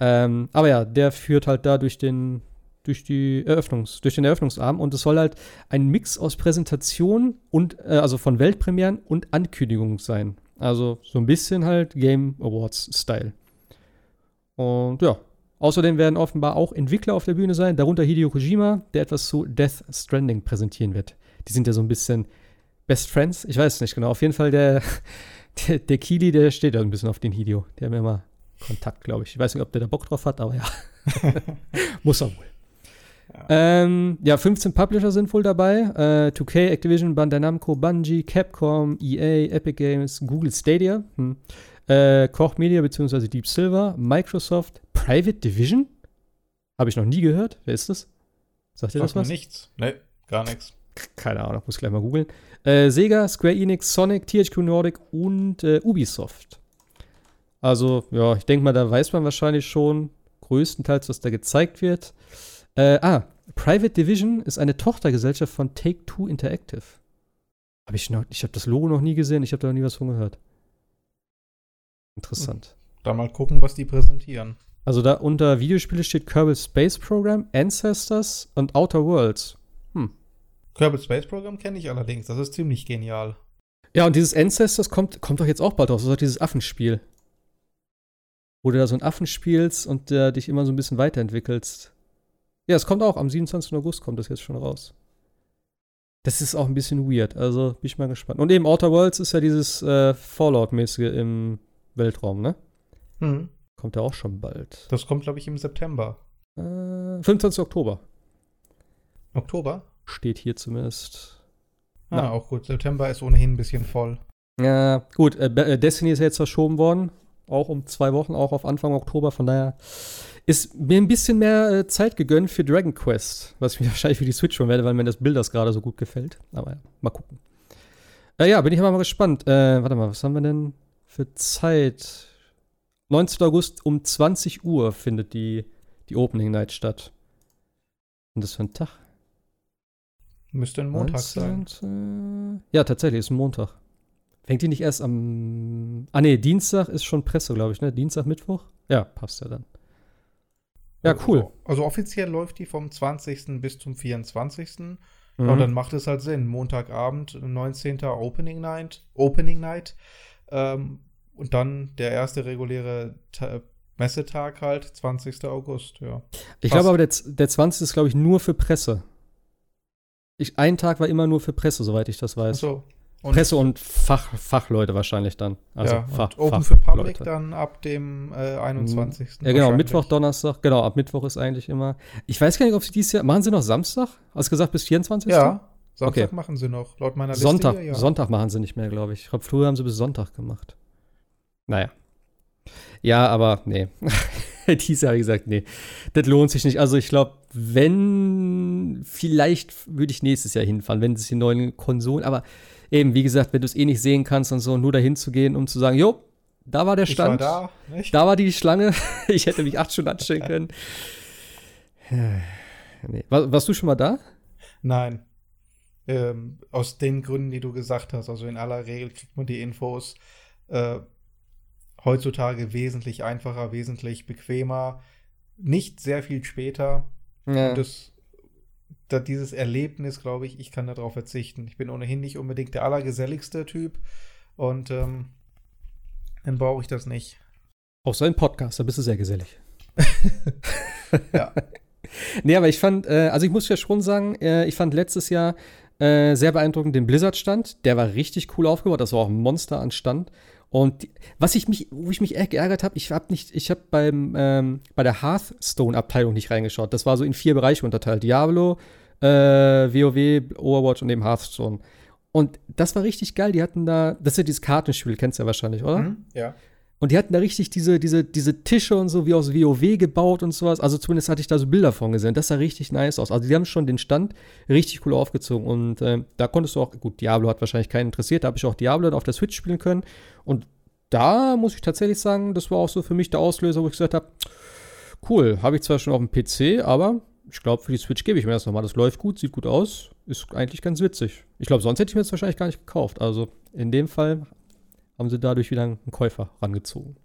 Ähm, aber ja, der führt halt da durch den, durch die Eröffnungs, durch den Eröffnungsabend und es soll halt ein Mix aus Präsentation und, äh, also von Weltpremieren und Ankündigung sein. Also so ein bisschen halt Game Awards-Style. Und ja, außerdem werden offenbar auch Entwickler auf der Bühne sein, darunter Hideo Kojima, der etwas zu Death Stranding präsentieren wird. Die sind ja so ein bisschen Best Friends. Ich weiß nicht genau. Auf jeden Fall der, der, der Kili, der steht da ein bisschen auf den Hideo. Der mir immer Kontakt, glaube ich. Ich weiß nicht, ob der da Bock drauf hat, aber ja. Muss er wohl. Ja. Ähm, ja, 15 Publisher sind wohl dabei. Äh, 2K, Activision, Bandai Namco, Bungie, Capcom, EA, Epic Games, Google Stadia, hm. äh, Koch Media bzw. Deep Silver, Microsoft, Private Division. Habe ich noch nie gehört. Wer ist das? Sagt ihr das was? nichts. Nee, gar nichts. Keine Ahnung, muss gleich mal googeln. Äh, Sega, Square Enix, Sonic, THQ Nordic und äh, Ubisoft. Also, ja, ich denke mal, da weiß man wahrscheinlich schon größtenteils, was da gezeigt wird. Äh, ah, Private Division ist eine Tochtergesellschaft von Take-Two Interactive. Habe ich noch, ich habe das Logo noch nie gesehen, ich habe da noch nie was von gehört. Interessant. Da mal gucken, was die präsentieren. Also da unter Videospiele steht Kerbal Space Program, Ancestors und Outer Worlds. Hm. Kerbal Space Program kenne ich allerdings, das ist ziemlich genial. Ja, und dieses Ancestors kommt, kommt doch jetzt auch bald raus. Das ist doch dieses Affenspiel. Wo du da so einen Affen spielst und äh, dich immer so ein bisschen weiterentwickelst. Ja, es kommt auch. Am 27. August kommt das jetzt schon raus. Das ist auch ein bisschen weird. Also bin ich mal gespannt. Und eben Outer Worlds ist ja dieses äh, Fallout-mäßige im Weltraum, ne? Mhm. Kommt ja auch schon bald. Das kommt, glaube ich, im September. Äh, 25. Oktober. Oktober? Steht hier zumindest. Ah, Na. auch gut. September ist ohnehin ein bisschen voll. Ja, gut. Äh, äh, Destiny ist ja jetzt verschoben worden. Auch um zwei Wochen, auch auf Anfang Oktober. Von daher ist mir ein bisschen mehr äh, Zeit gegönnt für Dragon Quest. Was ich mir wahrscheinlich für die Switch schon werde, weil mir das Bild das gerade so gut gefällt. Aber ja, mal gucken. Äh, ja, bin ich aber mal gespannt. Äh, warte mal, was haben wir denn für Zeit? 19. August um 20 Uhr findet die, die Opening Night statt. Und das für ein Tag? Müsste ein Montag 19, sein. Ja, tatsächlich, ist ein Montag. Fängt die nicht erst am. Ah, nee, Dienstag ist schon Presse, glaube ich, ne? Dienstag, Mittwoch? Ja, passt ja dann. Ja, also, cool. Also, also offiziell läuft die vom 20. bis zum 24. Mhm. Und dann macht es halt Sinn. Montagabend, 19. Opening Night. Opening Night. Ähm, und dann der erste reguläre Ta Messetag halt, 20. August, ja. Ich glaube aber, der, der 20. ist, glaube ich, nur für Presse. Ich, ein Tag war immer nur für Presse, soweit ich das weiß. Ach so. Und Presse und Fach, Fachleute wahrscheinlich dann. Also ja, Fach, Open Fach für Public Leute. dann ab dem äh, 21. Ja, genau, Mittwoch, Donnerstag, genau, ab Mittwoch ist eigentlich immer. Ich weiß gar nicht, ob sie dieses Jahr, machen sie noch Samstag? Hast du gesagt bis 24. Ja, Sonntag okay. machen sie noch, laut meiner Liste Sonntag, hier, ja. Sonntag machen sie nicht mehr, glaube ich. Ich glaube, früher haben sie bis Sonntag gemacht. Naja. Ja, aber nee. Dieses habe ich gesagt, nee. Das lohnt sich nicht. Also ich glaube, wenn, vielleicht würde ich nächstes Jahr hinfahren, wenn es die neuen Konsolen, aber eben, wie gesagt, wenn du es eh nicht sehen kannst und so, nur dahin zu gehen, um zu sagen, jo, da war der Stand. War da, da, war die Schlange. ich hätte mich acht Stunden anstellen können. nee. War, warst du schon mal da? Nein. Ähm, aus den Gründen, die du gesagt hast. Also in aller Regel kriegt man die Infos äh, heutzutage wesentlich einfacher, wesentlich bequemer, nicht sehr viel später. Ja. Und das da dieses Erlebnis, glaube ich, ich kann darauf verzichten. Ich bin ohnehin nicht unbedingt der allergeselligste Typ und ähm, dann brauche ich das nicht. Auch so ein Podcast, da bist du sehr gesellig. ja. nee, aber ich fand, äh, also ich muss ja schon sagen, äh, ich fand letztes Jahr äh, sehr beeindruckend den Blizzard-Stand. Der war richtig cool aufgebaut. Das war auch ein Monster an Stand. Und was ich mich, wo ich mich echt geärgert habe, ich habe nicht, ich habe beim ähm, bei der Hearthstone-Abteilung nicht reingeschaut. Das war so in vier Bereiche unterteilt: Diablo, äh, WoW, Overwatch und eben Hearthstone. Und das war richtig geil. Die hatten da, das ist ja dieses Kartenspiel, kennst du ja wahrscheinlich, oder? Mhm, ja. Und die hatten da richtig diese, diese, diese Tische und so wie aus WoW gebaut und sowas. Also zumindest hatte ich da so Bilder von gesehen. Das sah richtig nice aus. Also die haben schon den Stand richtig cool aufgezogen. Und äh, da konntest du auch, gut, Diablo hat wahrscheinlich keinen interessiert, da habe ich auch Diablo auf der Switch spielen können. Und da muss ich tatsächlich sagen, das war auch so für mich der Auslöser, wo ich gesagt habe, cool, habe ich zwar schon auf dem PC, aber ich glaube, für die Switch gebe ich mir das nochmal. Das läuft gut, sieht gut aus, ist eigentlich ganz witzig. Ich glaube, sonst hätte ich mir das wahrscheinlich gar nicht gekauft. Also in dem Fall haben sie dadurch wieder einen Käufer rangezogen.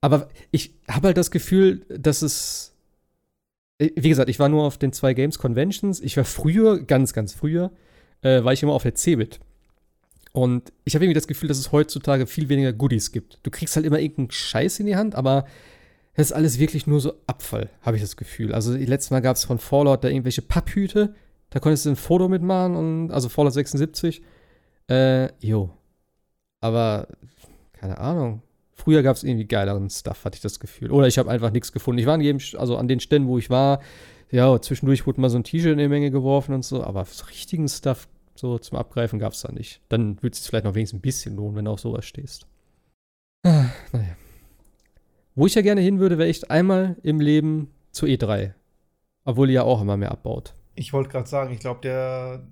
Aber ich habe halt das Gefühl, dass es. Äh, wie gesagt, ich war nur auf den zwei Games Conventions. Ich war früher, ganz, ganz früher, äh, war ich immer auf der Cebit. Und ich habe irgendwie das Gefühl, dass es heutzutage viel weniger Goodies gibt. Du kriegst halt immer irgendeinen Scheiß in die Hand, aber es ist alles wirklich nur so Abfall, habe ich das Gefühl. Also, letztes Mal gab es von Fallout da irgendwelche Papphüte. Da konntest du ein Foto mitmachen, und, also Fallout 76. Äh, jo, aber keine Ahnung. Früher gab es irgendwie geileren Stuff, hatte ich das Gefühl. Oder ich habe einfach nichts gefunden. Ich war an jedem, also an den Ständen, wo ich war, ja, zwischendurch wurde mal so ein T-Shirt in die Menge geworfen und so, aber richtigen Stuff so zum Abgreifen gab es da nicht. Dann würde es vielleicht noch wenigstens ein bisschen lohnen, wenn du auf sowas stehst. Ah, naja. Wo ich ja gerne hin würde, wäre echt einmal im Leben zu E3. Obwohl die ja auch immer mehr abbaut. Ich wollte gerade sagen, ich glaube, der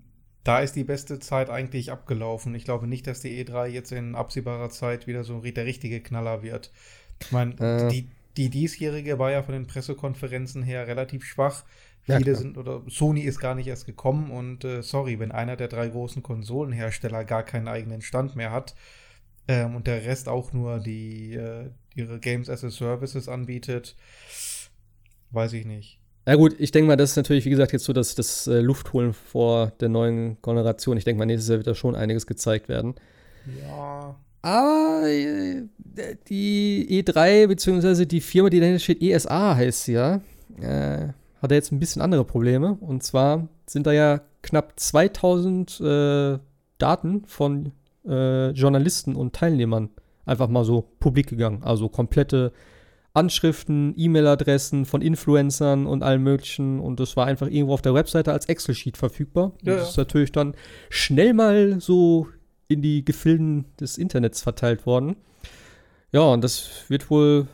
da ist die beste Zeit eigentlich abgelaufen. Ich glaube nicht, dass die E3 jetzt in absehbarer Zeit wieder so der richtige Knaller wird. Ich meine, äh. die, die diesjährige war ja von den Pressekonferenzen her relativ schwach. Ja, Viele klar. sind, oder Sony ist gar nicht erst gekommen und äh, sorry, wenn einer der drei großen Konsolenhersteller gar keinen eigenen Stand mehr hat ähm, und der Rest auch nur die, äh, ihre Games as a Services anbietet, weiß ich nicht. Ja gut, ich denke mal, das ist natürlich, wie gesagt, jetzt so das, das äh, Luftholen vor der neuen Generation. Ich denke mal, nächstes Jahr wird da schon einiges gezeigt werden. Ja. Aber äh, die E3, beziehungsweise die Firma, die dahinter steht, ESA heißt sie ja, äh, hat er jetzt ein bisschen andere Probleme. Und zwar sind da ja knapp 2000 äh, Daten von äh, Journalisten und Teilnehmern einfach mal so publik gegangen. Also komplette Anschriften, E-Mail-Adressen von Influencern und allem möglichen. Und das war einfach irgendwo auf der Webseite als Excel-Sheet verfügbar. Ja, das ist natürlich dann schnell mal so in die Gefilden des Internets verteilt worden. Ja, und das wird wohl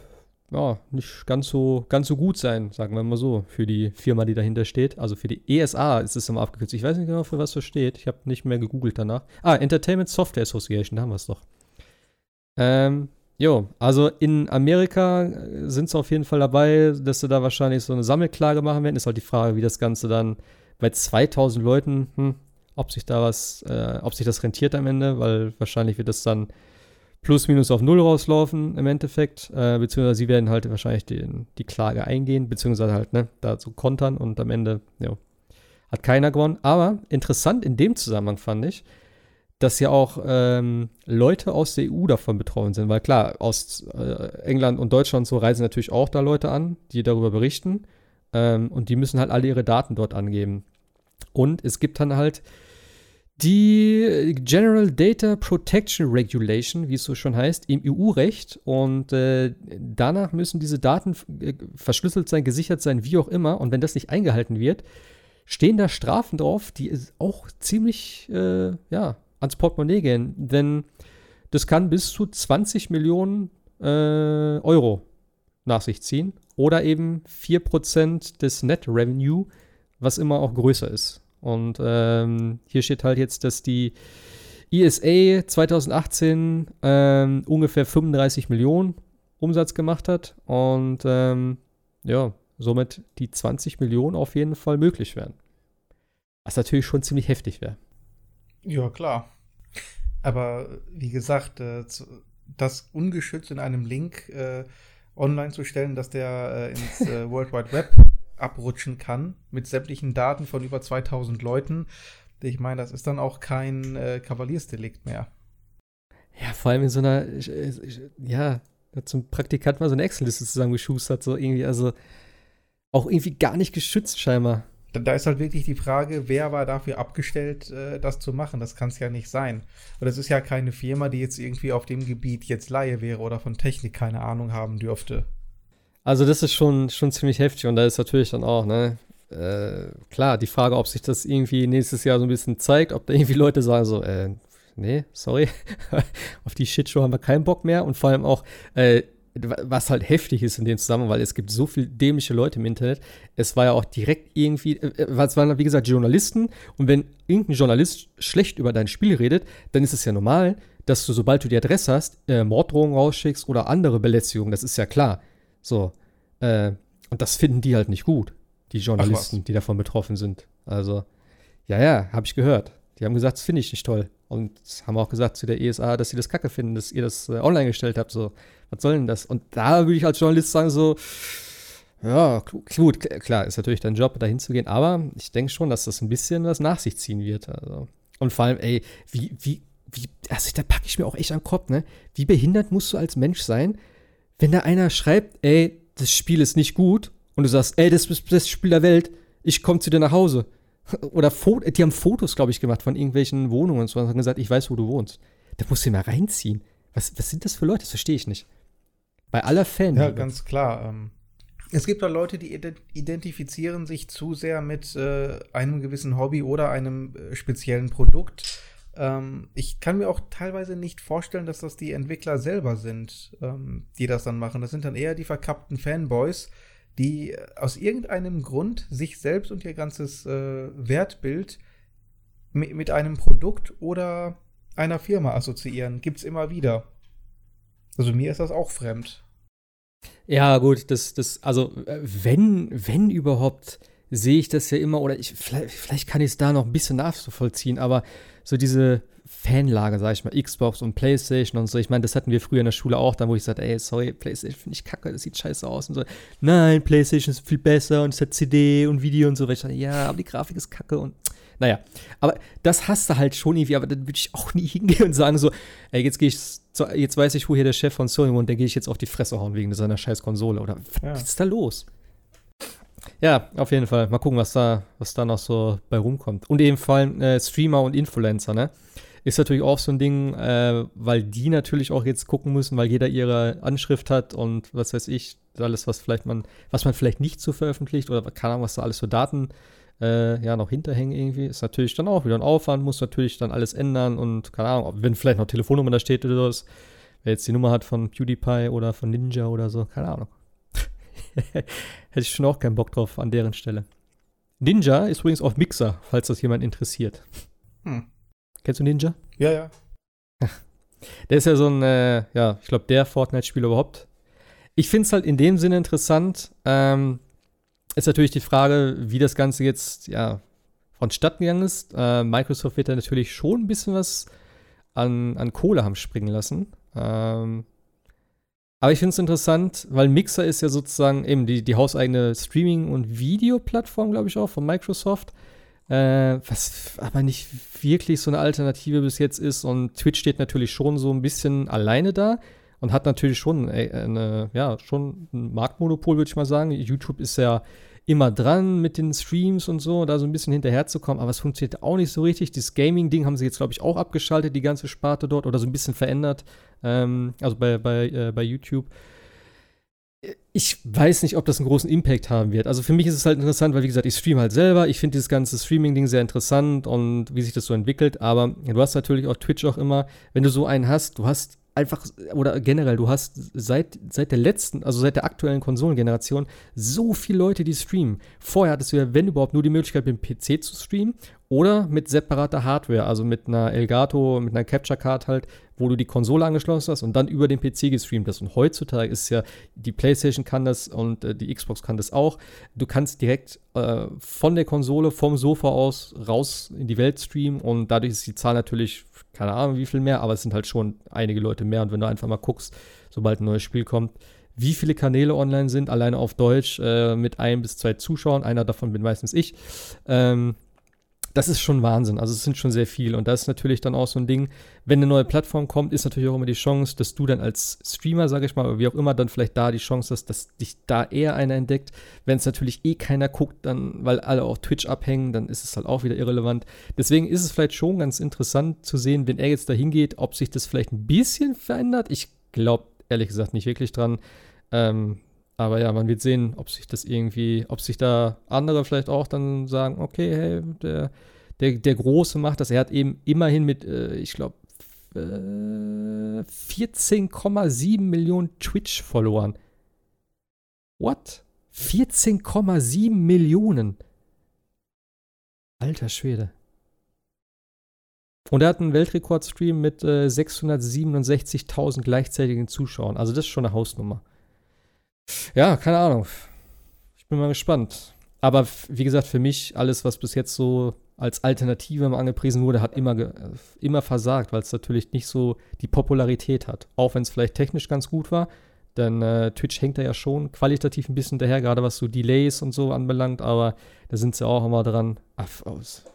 ja, nicht ganz so, ganz so gut sein, sagen wir mal so, für die Firma, die dahinter steht. Also für die ESA ist es immer abgekürzt. Ich weiß nicht genau, für was das steht. Ich habe nicht mehr gegoogelt danach. Ah, Entertainment Software Association, da haben wir es doch. Ähm, Jo, also in Amerika äh, sind sie auf jeden Fall dabei, dass sie da wahrscheinlich so eine Sammelklage machen werden. Ist halt die Frage, wie das Ganze dann bei 2000 Leuten, hm, ob sich da was, äh, ob sich das rentiert am Ende, weil wahrscheinlich wird das dann plus minus auf null rauslaufen im Endeffekt, äh, beziehungsweise sie werden halt wahrscheinlich den, die Klage eingehen, beziehungsweise halt, ne, dazu kontern und am Ende, ja, hat keiner gewonnen. Aber interessant in dem Zusammenhang fand ich, dass ja auch ähm, Leute aus der EU davon betroffen sind. Weil klar, aus äh, England und Deutschland so reisen natürlich auch da Leute an, die darüber berichten. Ähm, und die müssen halt alle ihre Daten dort angeben. Und es gibt dann halt die General Data Protection Regulation, wie es so schon heißt, im EU-Recht. Und äh, danach müssen diese Daten äh, verschlüsselt sein, gesichert sein, wie auch immer. Und wenn das nicht eingehalten wird, stehen da Strafen drauf, die auch ziemlich, äh, ja, ans Portemonnaie gehen, denn das kann bis zu 20 Millionen äh, Euro nach sich ziehen oder eben 4% des Net Revenue, was immer auch größer ist. Und ähm, hier steht halt jetzt, dass die ESA 2018 ähm, ungefähr 35 Millionen Umsatz gemacht hat und ähm, ja, somit die 20 Millionen auf jeden Fall möglich wären. Was natürlich schon ziemlich heftig wäre. Ja, klar. Aber wie gesagt, äh, das ungeschützt in einem Link äh, online zu stellen, dass der äh, ins äh, World Wide Web abrutschen kann mit sämtlichen Daten von über 2000 Leuten, ich meine, das ist dann auch kein äh, Kavaliersdelikt mehr. Ja, vor allem in so einer, ja, zum Praktikant mal so eine Excel-Liste zusammengeschustert, so irgendwie, also auch irgendwie gar nicht geschützt scheinbar da ist halt wirklich die Frage, wer war dafür abgestellt, äh, das zu machen? Das kann es ja nicht sein. Und das ist ja keine Firma, die jetzt irgendwie auf dem Gebiet jetzt Laie wäre oder von Technik keine Ahnung haben dürfte. Also das ist schon, schon ziemlich heftig und da ist natürlich dann auch, ne, äh, klar, die Frage, ob sich das irgendwie nächstes Jahr so ein bisschen zeigt, ob da irgendwie Leute sagen so, äh, nee, sorry, auf die Shitshow haben wir keinen Bock mehr und vor allem auch, äh, was halt heftig ist in dem Zusammenhang, weil es gibt so viele dämliche Leute im Internet. Es war ja auch direkt irgendwie, äh, äh es waren wie gesagt Journalisten und wenn irgendein Journalist schlecht über dein Spiel redet, dann ist es ja normal, dass du, sobald du die Adresse hast, äh, Morddrohungen rausschickst oder andere Belästigungen. Das ist ja klar. So. Äh, und das finden die halt nicht gut, die Journalisten, die davon betroffen sind. Also, ja, ja, habe ich gehört. Die haben gesagt, das finde ich nicht toll. Und haben auch gesagt zu der ESA, dass sie das kacke finden, dass ihr das äh, online gestellt habt. So, was soll denn das? Und da würde ich als Journalist sagen, so, ja, gut, klar, ist natürlich dein Job, da hinzugehen, aber ich denke schon, dass das ein bisschen was nach sich ziehen wird. Also. Und vor allem, ey, wie, wie, wie, also da packe ich mir auch echt den Kopf, ne? Wie behindert musst du als Mensch sein, wenn da einer schreibt, ey, das Spiel ist nicht gut und du sagst, ey, das ist das Spiel der Welt, ich komme zu dir nach Hause. Oder die haben Fotos, glaube ich, gemacht von irgendwelchen Wohnungen und so und haben gesagt, ich weiß, wo du wohnst. Da musst du mal reinziehen. Was, was sind das für Leute? Das verstehe ich nicht. Bei aller Fan. Ja, ganz klar. Ähm, es gibt da Leute, die identifizieren sich zu sehr mit äh, einem gewissen Hobby oder einem äh, speziellen Produkt. Ähm, ich kann mir auch teilweise nicht vorstellen, dass das die Entwickler selber sind, ähm, die das dann machen. Das sind dann eher die verkappten Fanboys, die aus irgendeinem Grund sich selbst und ihr ganzes äh, Wertbild mit, mit einem Produkt oder einer Firma assoziieren. Gibt's immer wieder. Also mir ist das auch fremd. Ja, gut, das, das, also wenn, wenn überhaupt sehe ich das ja immer, oder ich, vielleicht, vielleicht kann ich es da noch ein bisschen nachvollziehen, aber so diese Fanlage, sag ich mal, Xbox und Playstation und so. Ich meine, das hatten wir früher in der Schule auch, da wo ich sagte, ey, sorry, Playstation finde ich kacke, das sieht scheiße aus und so. Nein, Playstation ist viel besser und es hat CD und Video und so. Weil ich dachte, ja, aber die Grafik ist kacke und naja. Aber das hast du halt schon irgendwie, aber dann würde ich auch nie hingehen und sagen so, ey, jetzt gehe ich, jetzt weiß ich, wo hier der Chef von Sony wohnt, der gehe ich jetzt auf die Fresse hauen wegen seiner scheiß Konsole oder was ja. ist da los? Ja, auf jeden Fall. Mal gucken, was da, was da noch so bei rumkommt. Und eben vor allem äh, Streamer und Influencer, ne? Ist natürlich auch so ein Ding, äh, weil die natürlich auch jetzt gucken müssen, weil jeder ihre Anschrift hat und was weiß ich, alles, was vielleicht man, was man vielleicht nicht so veröffentlicht oder keine Ahnung, was da alles für Daten äh, ja noch hinterhängen irgendwie, ist natürlich dann auch wieder ein Aufwand, muss natürlich dann alles ändern und keine Ahnung, wenn vielleicht noch Telefonnummer da steht oder so, wer jetzt die Nummer hat von PewDiePie oder von Ninja oder so, keine Ahnung. Hätte ich schon auch keinen Bock drauf an deren Stelle. Ninja ist übrigens auf Mixer, falls das jemand interessiert. Hm. Kennst du Ninja? Ja, ja. Der ist ja so ein, äh, ja, ich glaube, der Fortnite-Spieler überhaupt. Ich finde es halt in dem Sinne interessant. Ähm, ist natürlich die Frage, wie das Ganze jetzt, ja, vonstatten gegangen ist. Äh, Microsoft wird da natürlich schon ein bisschen was an, an Kohle haben springen lassen. Ähm, aber ich finde es interessant, weil Mixer ist ja sozusagen eben die, die hauseigene Streaming- und Videoplattform, glaube ich auch, von Microsoft. Äh, was aber nicht wirklich so eine Alternative bis jetzt ist. Und Twitch steht natürlich schon so ein bisschen alleine da und hat natürlich schon eine, eine ja, schon ein Marktmonopol, würde ich mal sagen. YouTube ist ja immer dran mit den Streams und so, da so ein bisschen hinterherzukommen, aber es funktioniert auch nicht so richtig. Dieses Gaming-Ding haben sie jetzt, glaube ich, auch abgeschaltet, die ganze Sparte dort, oder so ein bisschen verändert, ähm, also bei, bei, äh, bei YouTube. Ich weiß nicht, ob das einen großen Impact haben wird. Also für mich ist es halt interessant, weil wie gesagt, ich streame halt selber. Ich finde dieses ganze Streaming-Ding sehr interessant und wie sich das so entwickelt. Aber du hast natürlich auch Twitch auch immer, wenn du so einen hast, du hast einfach, oder generell, du hast seit, seit der letzten, also seit der aktuellen Konsolengeneration, so viele Leute, die streamen. Vorher hattest du ja, wenn überhaupt, nur die Möglichkeit, mit dem PC zu streamen oder mit separater Hardware, also mit einer Elgato, mit einer Capture Card halt, wo du die Konsole angeschlossen hast und dann über den PC gestreamt hast. Und heutzutage ist ja, die PlayStation kann das und äh, die Xbox kann das auch. Du kannst direkt äh, von der Konsole, vom Sofa aus raus in die Welt streamen und dadurch ist die Zahl natürlich, keine Ahnung wie viel mehr, aber es sind halt schon einige Leute mehr. Und wenn du einfach mal guckst, sobald ein neues Spiel kommt, wie viele Kanäle online sind, alleine auf Deutsch, äh, mit ein bis zwei Zuschauern, einer davon bin meistens ich, ähm, das ist schon Wahnsinn. Also es sind schon sehr viel. Und das ist natürlich dann auch so ein Ding, wenn eine neue Plattform kommt, ist natürlich auch immer die Chance, dass du dann als Streamer, sage ich mal, oder wie auch immer, dann vielleicht da die Chance hast, dass dich da eher einer entdeckt. Wenn es natürlich eh keiner guckt, dann, weil alle auf Twitch abhängen, dann ist es halt auch wieder irrelevant. Deswegen ist es vielleicht schon ganz interessant zu sehen, wenn er jetzt da hingeht, ob sich das vielleicht ein bisschen verändert. Ich glaube ehrlich gesagt nicht wirklich dran. Ähm, aber ja, man wird sehen, ob sich das irgendwie, ob sich da andere vielleicht auch dann sagen, okay, hey, der, der, der Große macht das. Er hat eben immerhin mit, äh, ich glaube, äh, 14,7 Millionen Twitch-Followern. What? 14,7 Millionen. Alter Schwede. Und er hat einen Weltrekordstream mit äh, 667.000 gleichzeitigen Zuschauern. Also das ist schon eine Hausnummer. Ja, keine Ahnung. Ich bin mal gespannt. Aber wie gesagt, für mich, alles, was bis jetzt so als Alternative angepriesen wurde, hat immer, immer versagt, weil es natürlich nicht so die Popularität hat. Auch wenn es vielleicht technisch ganz gut war. Denn äh, Twitch hängt da ja schon qualitativ ein bisschen daher, gerade was so Delays und so anbelangt. Aber da sind sie auch immer dran. Ach,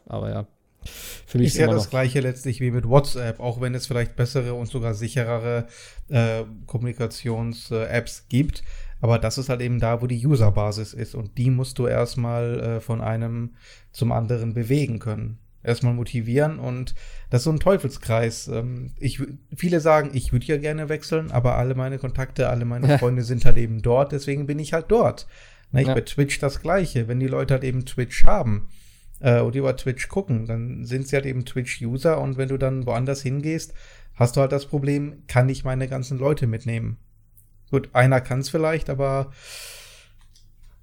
aber ja, für mich ist ja das gleiche letztlich wie mit WhatsApp, auch wenn es vielleicht bessere und sogar sicherere äh, Kommunikations-Apps gibt. Aber das ist halt eben da, wo die Userbasis ist und die musst du erstmal äh, von einem zum anderen bewegen können. Erstmal motivieren und das ist so ein Teufelskreis. Ähm, ich, viele sagen, ich würde ja gerne wechseln, aber alle meine Kontakte, alle meine ja. Freunde sind halt eben dort, deswegen bin ich halt dort. Na, ich ja. bei Twitch das Gleiche. Wenn die Leute halt eben Twitch haben äh, und über Twitch gucken, dann sind sie halt eben Twitch-User und wenn du dann woanders hingehst, hast du halt das Problem, kann ich meine ganzen Leute mitnehmen? Gut, einer kann es vielleicht, aber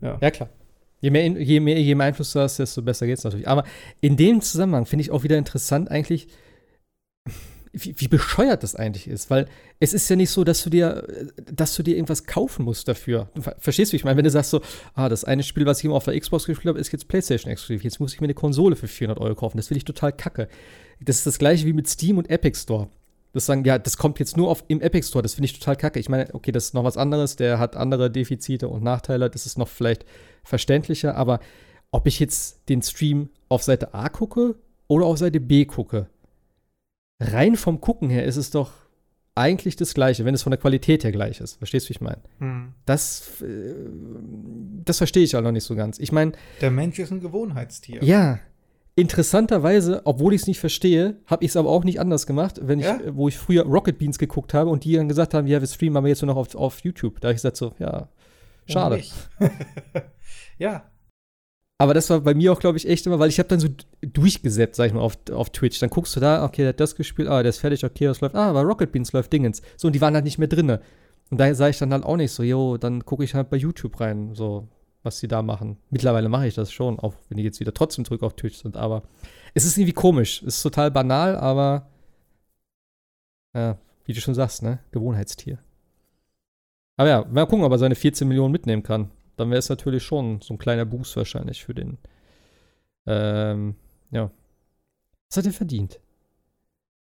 ja. Ja, klar. Je mehr, je mehr, je mehr Einfluss du hast, desto besser geht es natürlich. Aber in dem Zusammenhang finde ich auch wieder interessant eigentlich, wie, wie, bescheuert das eigentlich ist, weil es ist ja nicht so, dass du dir, dass du dir irgendwas kaufen musst dafür. Du verstehst, wie ich meine? Wenn du sagst so, ah, das eine Spiel, was ich immer auf der Xbox gespielt habe, ist jetzt PlayStation exklusiv. Jetzt muss ich mir eine Konsole für 400 Euro kaufen. Das finde ich total kacke. Das ist das gleiche wie mit Steam und Epic Store. Das sagen, ja, das kommt jetzt nur auf, im Epic Store. Das finde ich total kacke. Ich meine, okay, das ist noch was anderes. Der hat andere Defizite und Nachteile. Das ist noch vielleicht verständlicher. Aber ob ich jetzt den Stream auf Seite A gucke oder auf Seite B gucke, rein vom Gucken her ist es doch eigentlich das Gleiche, wenn es von der Qualität her gleich ist. Verstehst du, wie ich meine? Hm. Das, äh, das verstehe ich auch noch nicht so ganz. Ich meine. Der Mensch ist ein Gewohnheitstier. Ja. Interessanterweise, obwohl ich es nicht verstehe, habe ich es aber auch nicht anders gemacht, wenn ich, ja? wo ich früher Rocket Beans geguckt habe und die dann gesagt haben, ja, wir streamen aber jetzt nur noch auf, auf YouTube. Da habe ich gesagt so, ja, schade. ja, aber das war bei mir auch, glaube ich, echt immer, weil ich habe dann so durchgesetzt, sag ich mal, auf, auf Twitch. Dann guckst du da, okay, der hat das gespielt, ah, der ist fertig, okay, was läuft? Ah, aber Rocket Beans läuft Dingens. So, und die waren halt nicht mehr drinne. Und da sage ich dann halt auch nicht so, jo, dann gucke ich halt bei YouTube rein, so, was die da machen. Mittlerweile mache ich das schon, auch wenn die jetzt wieder trotzdem zurück auf Twitch sind. Aber es ist irgendwie komisch. Es ist total banal, aber ja, wie du schon sagst, ne? Gewohnheitstier. Aber ja, mal gucken, ob er seine 14 Millionen mitnehmen kann dann wäre es natürlich schon so ein kleiner Boost wahrscheinlich für den. Ähm, ja. Was hat er verdient?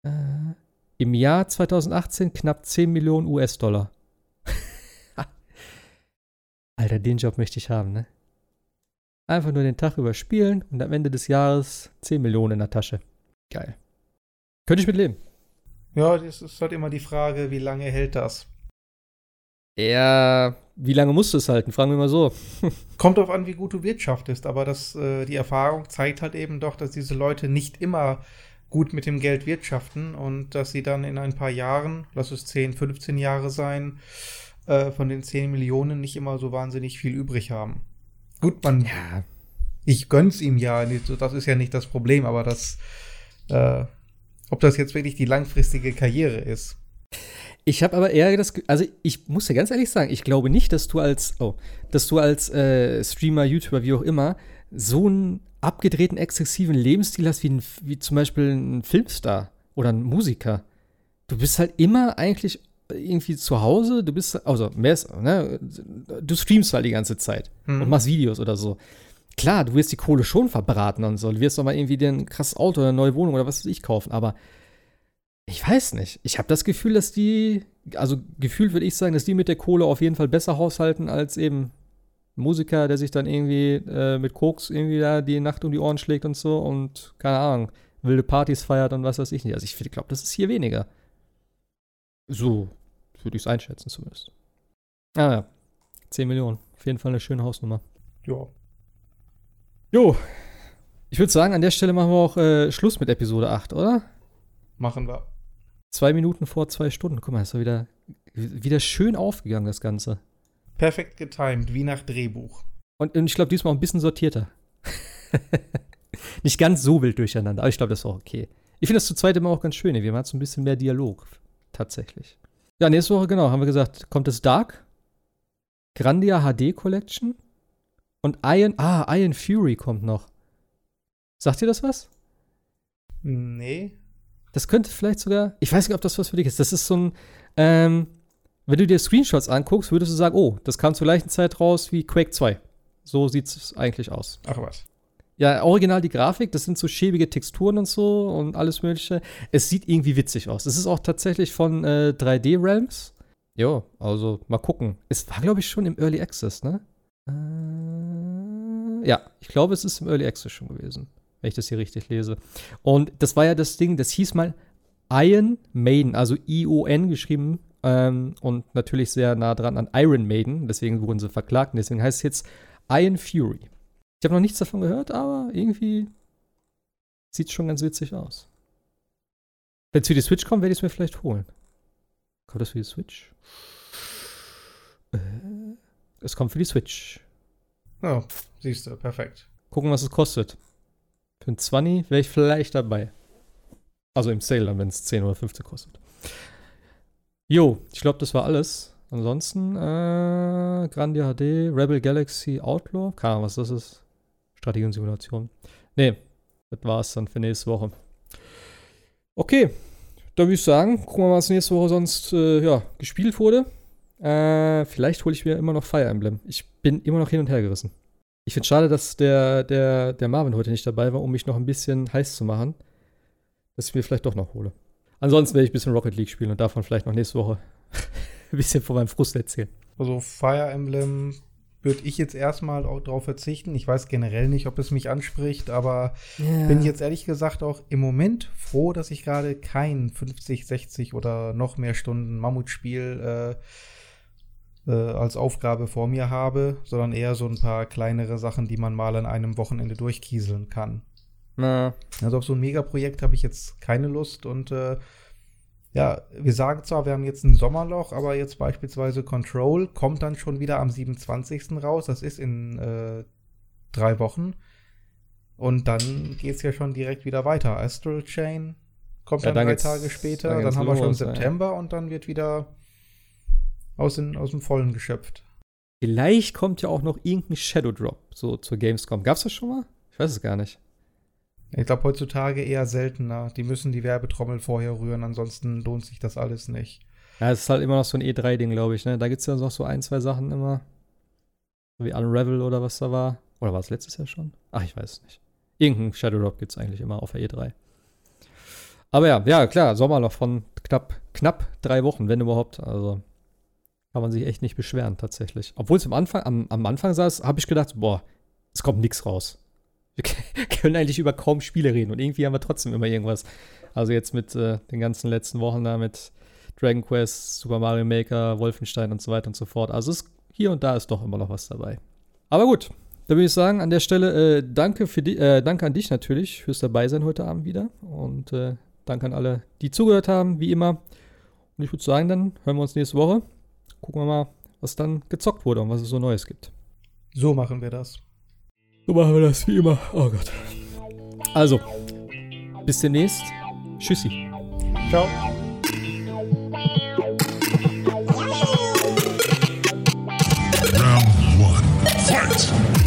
Äh, Im Jahr 2018 knapp 10 Millionen US-Dollar. Alter, den Job möchte ich haben, ne? Einfach nur den Tag überspielen und am Ende des Jahres 10 Millionen in der Tasche. Geil. Könnte ich mit leben. Ja, das ist halt immer die Frage, wie lange hält das? Ja, wie lange musst du es halten? Fragen wir mal so. Kommt darauf an, wie gut du wirtschaftest, aber das, äh, die Erfahrung zeigt halt eben doch, dass diese Leute nicht immer gut mit dem Geld wirtschaften und dass sie dann in ein paar Jahren, lass es 10, 15 Jahre sein, äh, von den 10 Millionen nicht immer so wahnsinnig viel übrig haben. Gut, man. Ja. Ich gönn's ihm ja, das ist ja nicht das Problem, aber das, äh, ob das jetzt wirklich die langfristige Karriere ist. Ich habe aber eher das, also ich muss dir ganz ehrlich sagen, ich glaube nicht, dass du als, oh, dass du als äh, Streamer, YouTuber, wie auch immer, so einen abgedrehten, exzessiven Lebensstil hast wie, ein, wie zum Beispiel ein Filmstar oder ein Musiker. Du bist halt immer eigentlich irgendwie zu Hause, du bist, also mehr ist, ne, du streamst halt die ganze Zeit mhm. und machst Videos oder so. Klar, du wirst die Kohle schon verbraten und so, du wirst doch mal irgendwie dir ein krasses Auto oder eine neue Wohnung oder was weiß ich kaufen, aber ich weiß nicht. Ich habe das Gefühl, dass die, also gefühlt würde ich sagen, dass die mit der Kohle auf jeden Fall besser haushalten als eben Musiker, der sich dann irgendwie äh, mit Koks irgendwie da die Nacht um die Ohren schlägt und so und keine Ahnung, wilde Partys feiert und was weiß ich nicht. Also ich glaube, das ist hier weniger. So würde ich es einschätzen zumindest. Ah ja, 10 Millionen. Auf jeden Fall eine schöne Hausnummer. Ja. Jo. Ich würde sagen, an der Stelle machen wir auch äh, Schluss mit Episode 8, oder? Machen wir. Zwei Minuten vor zwei Stunden. Guck mal, ist doch wieder, wieder schön aufgegangen, das Ganze. Perfekt getimed, wie nach Drehbuch. Und, und ich glaube, diesmal auch ein bisschen sortierter. Nicht ganz so wild durcheinander, aber ich glaube, das ist auch okay. Ich finde das zu zweit immer auch ganz schön. Wir haben so ein bisschen mehr Dialog. Tatsächlich. Ja, nächste Woche, genau, haben wir gesagt, kommt es Dark, Grandia HD Collection und Iron, ah, Iron Fury kommt noch. Sagt ihr das was? Nee. Das könnte vielleicht sogar, ich weiß nicht, ob das was für dich ist. Das ist so ein, ähm, wenn du dir Screenshots anguckst, würdest du sagen, oh, das kam zur gleichen Zeit raus wie Quake 2. So sieht es eigentlich aus. Ach was. Ja, original die Grafik, das sind so schäbige Texturen und so und alles Mögliche. Es sieht irgendwie witzig aus. Es ist auch tatsächlich von äh, 3D Realms. Jo, also mal gucken. Es war, glaube ich, schon im Early Access, ne? Äh, ja, ich glaube, es ist im Early Access schon gewesen wenn ich das hier richtig lese. Und das war ja das Ding, das hieß mal Iron Maiden, also I-O-N geschrieben ähm, und natürlich sehr nah dran an Iron Maiden, deswegen wurden sie verklagt und deswegen heißt es jetzt Iron Fury. Ich habe noch nichts davon gehört, aber irgendwie sieht es schon ganz witzig aus. Wenn es für die Switch kommt, werde ich es mir vielleicht holen. Kommt das für die Switch? Äh, es kommt für die Switch. Oh, siehst du, perfekt. Gucken, was es kostet. Für ein 20 wäre ich vielleicht dabei. Also im Sale dann, wenn es 10 oder 15 kostet. Jo, ich glaube, das war alles. Ansonsten, äh, Grandia HD, Rebel Galaxy Outlaw. Keine Ahnung, was das ist. Strategie und Simulation. Nee, das war es dann für nächste Woche. Okay, da würde ich sagen, gucken wir mal, was nächste Woche sonst äh, ja, gespielt wurde. Äh, vielleicht hole ich mir immer noch Fire Emblem. Ich bin immer noch hin und her gerissen. Ich finde schade, dass der, der, der Marvin heute nicht dabei war, um mich noch ein bisschen heiß zu machen. Dass ich mir vielleicht doch noch hole. Ansonsten werde ich ein bisschen Rocket League spielen und davon vielleicht noch nächste Woche ein bisschen von meinem Frust erzählen. Also Fire Emblem würde ich jetzt erstmal auch darauf verzichten. Ich weiß generell nicht, ob es mich anspricht, aber yeah. bin jetzt ehrlich gesagt auch im Moment froh, dass ich gerade kein 50, 60 oder noch mehr Stunden Mammutspiel äh, äh, als Aufgabe vor mir habe, sondern eher so ein paar kleinere Sachen, die man mal an einem Wochenende durchkieseln kann. Na. Also auf so ein Megaprojekt habe ich jetzt keine Lust und äh, ja, wir sagen zwar, wir haben jetzt ein Sommerloch, aber jetzt beispielsweise Control kommt dann schon wieder am 27. raus. Das ist in äh, drei Wochen. Und dann geht es ja schon direkt wieder weiter. Astral Chain kommt ja, dann, dann drei Tage später. Dann, dann haben wir schon September ja. und dann wird wieder aus, den, aus dem Vollen geschöpft. Vielleicht kommt ja auch noch irgendein Shadow Drop so zur Gamescom. Gab's das schon mal? Ich weiß es gar nicht. Ich glaube heutzutage eher seltener. Die müssen die Werbetrommel vorher rühren, ansonsten lohnt sich das alles nicht. Ja, es ist halt immer noch so ein E3-Ding, glaube ich. Ne? Da gibt es ja noch so ein, zwei Sachen immer. Wie Unravel oder was da war. Oder war es letztes Jahr schon? Ach, ich weiß nicht. Irgendein Shadow Drop gibt es eigentlich immer auf der E3. Aber ja, ja, klar, Sommerloch von knapp, knapp drei Wochen, wenn überhaupt. Also kann man sich echt nicht beschweren, tatsächlich. Obwohl es am Anfang, am, am Anfang saß, habe ich gedacht, boah, es kommt nichts raus wir können eigentlich über kaum Spiele reden und irgendwie haben wir trotzdem immer irgendwas. Also jetzt mit äh, den ganzen letzten Wochen da mit Dragon Quest, Super Mario Maker, Wolfenstein und so weiter und so fort. Also es, hier und da ist doch immer noch was dabei. Aber gut, da würde ich sagen, an der Stelle äh, danke, für die, äh, danke an dich natürlich fürs Dabeisein heute Abend wieder und äh, danke an alle, die zugehört haben, wie immer. Und ich würde sagen, dann hören wir uns nächste Woche. Gucken wir mal, was dann gezockt wurde und was es so Neues gibt. So machen wir das. So machen wir das wie immer. Oh Gott. Also, bis demnächst. Tschüssi. Ciao. So.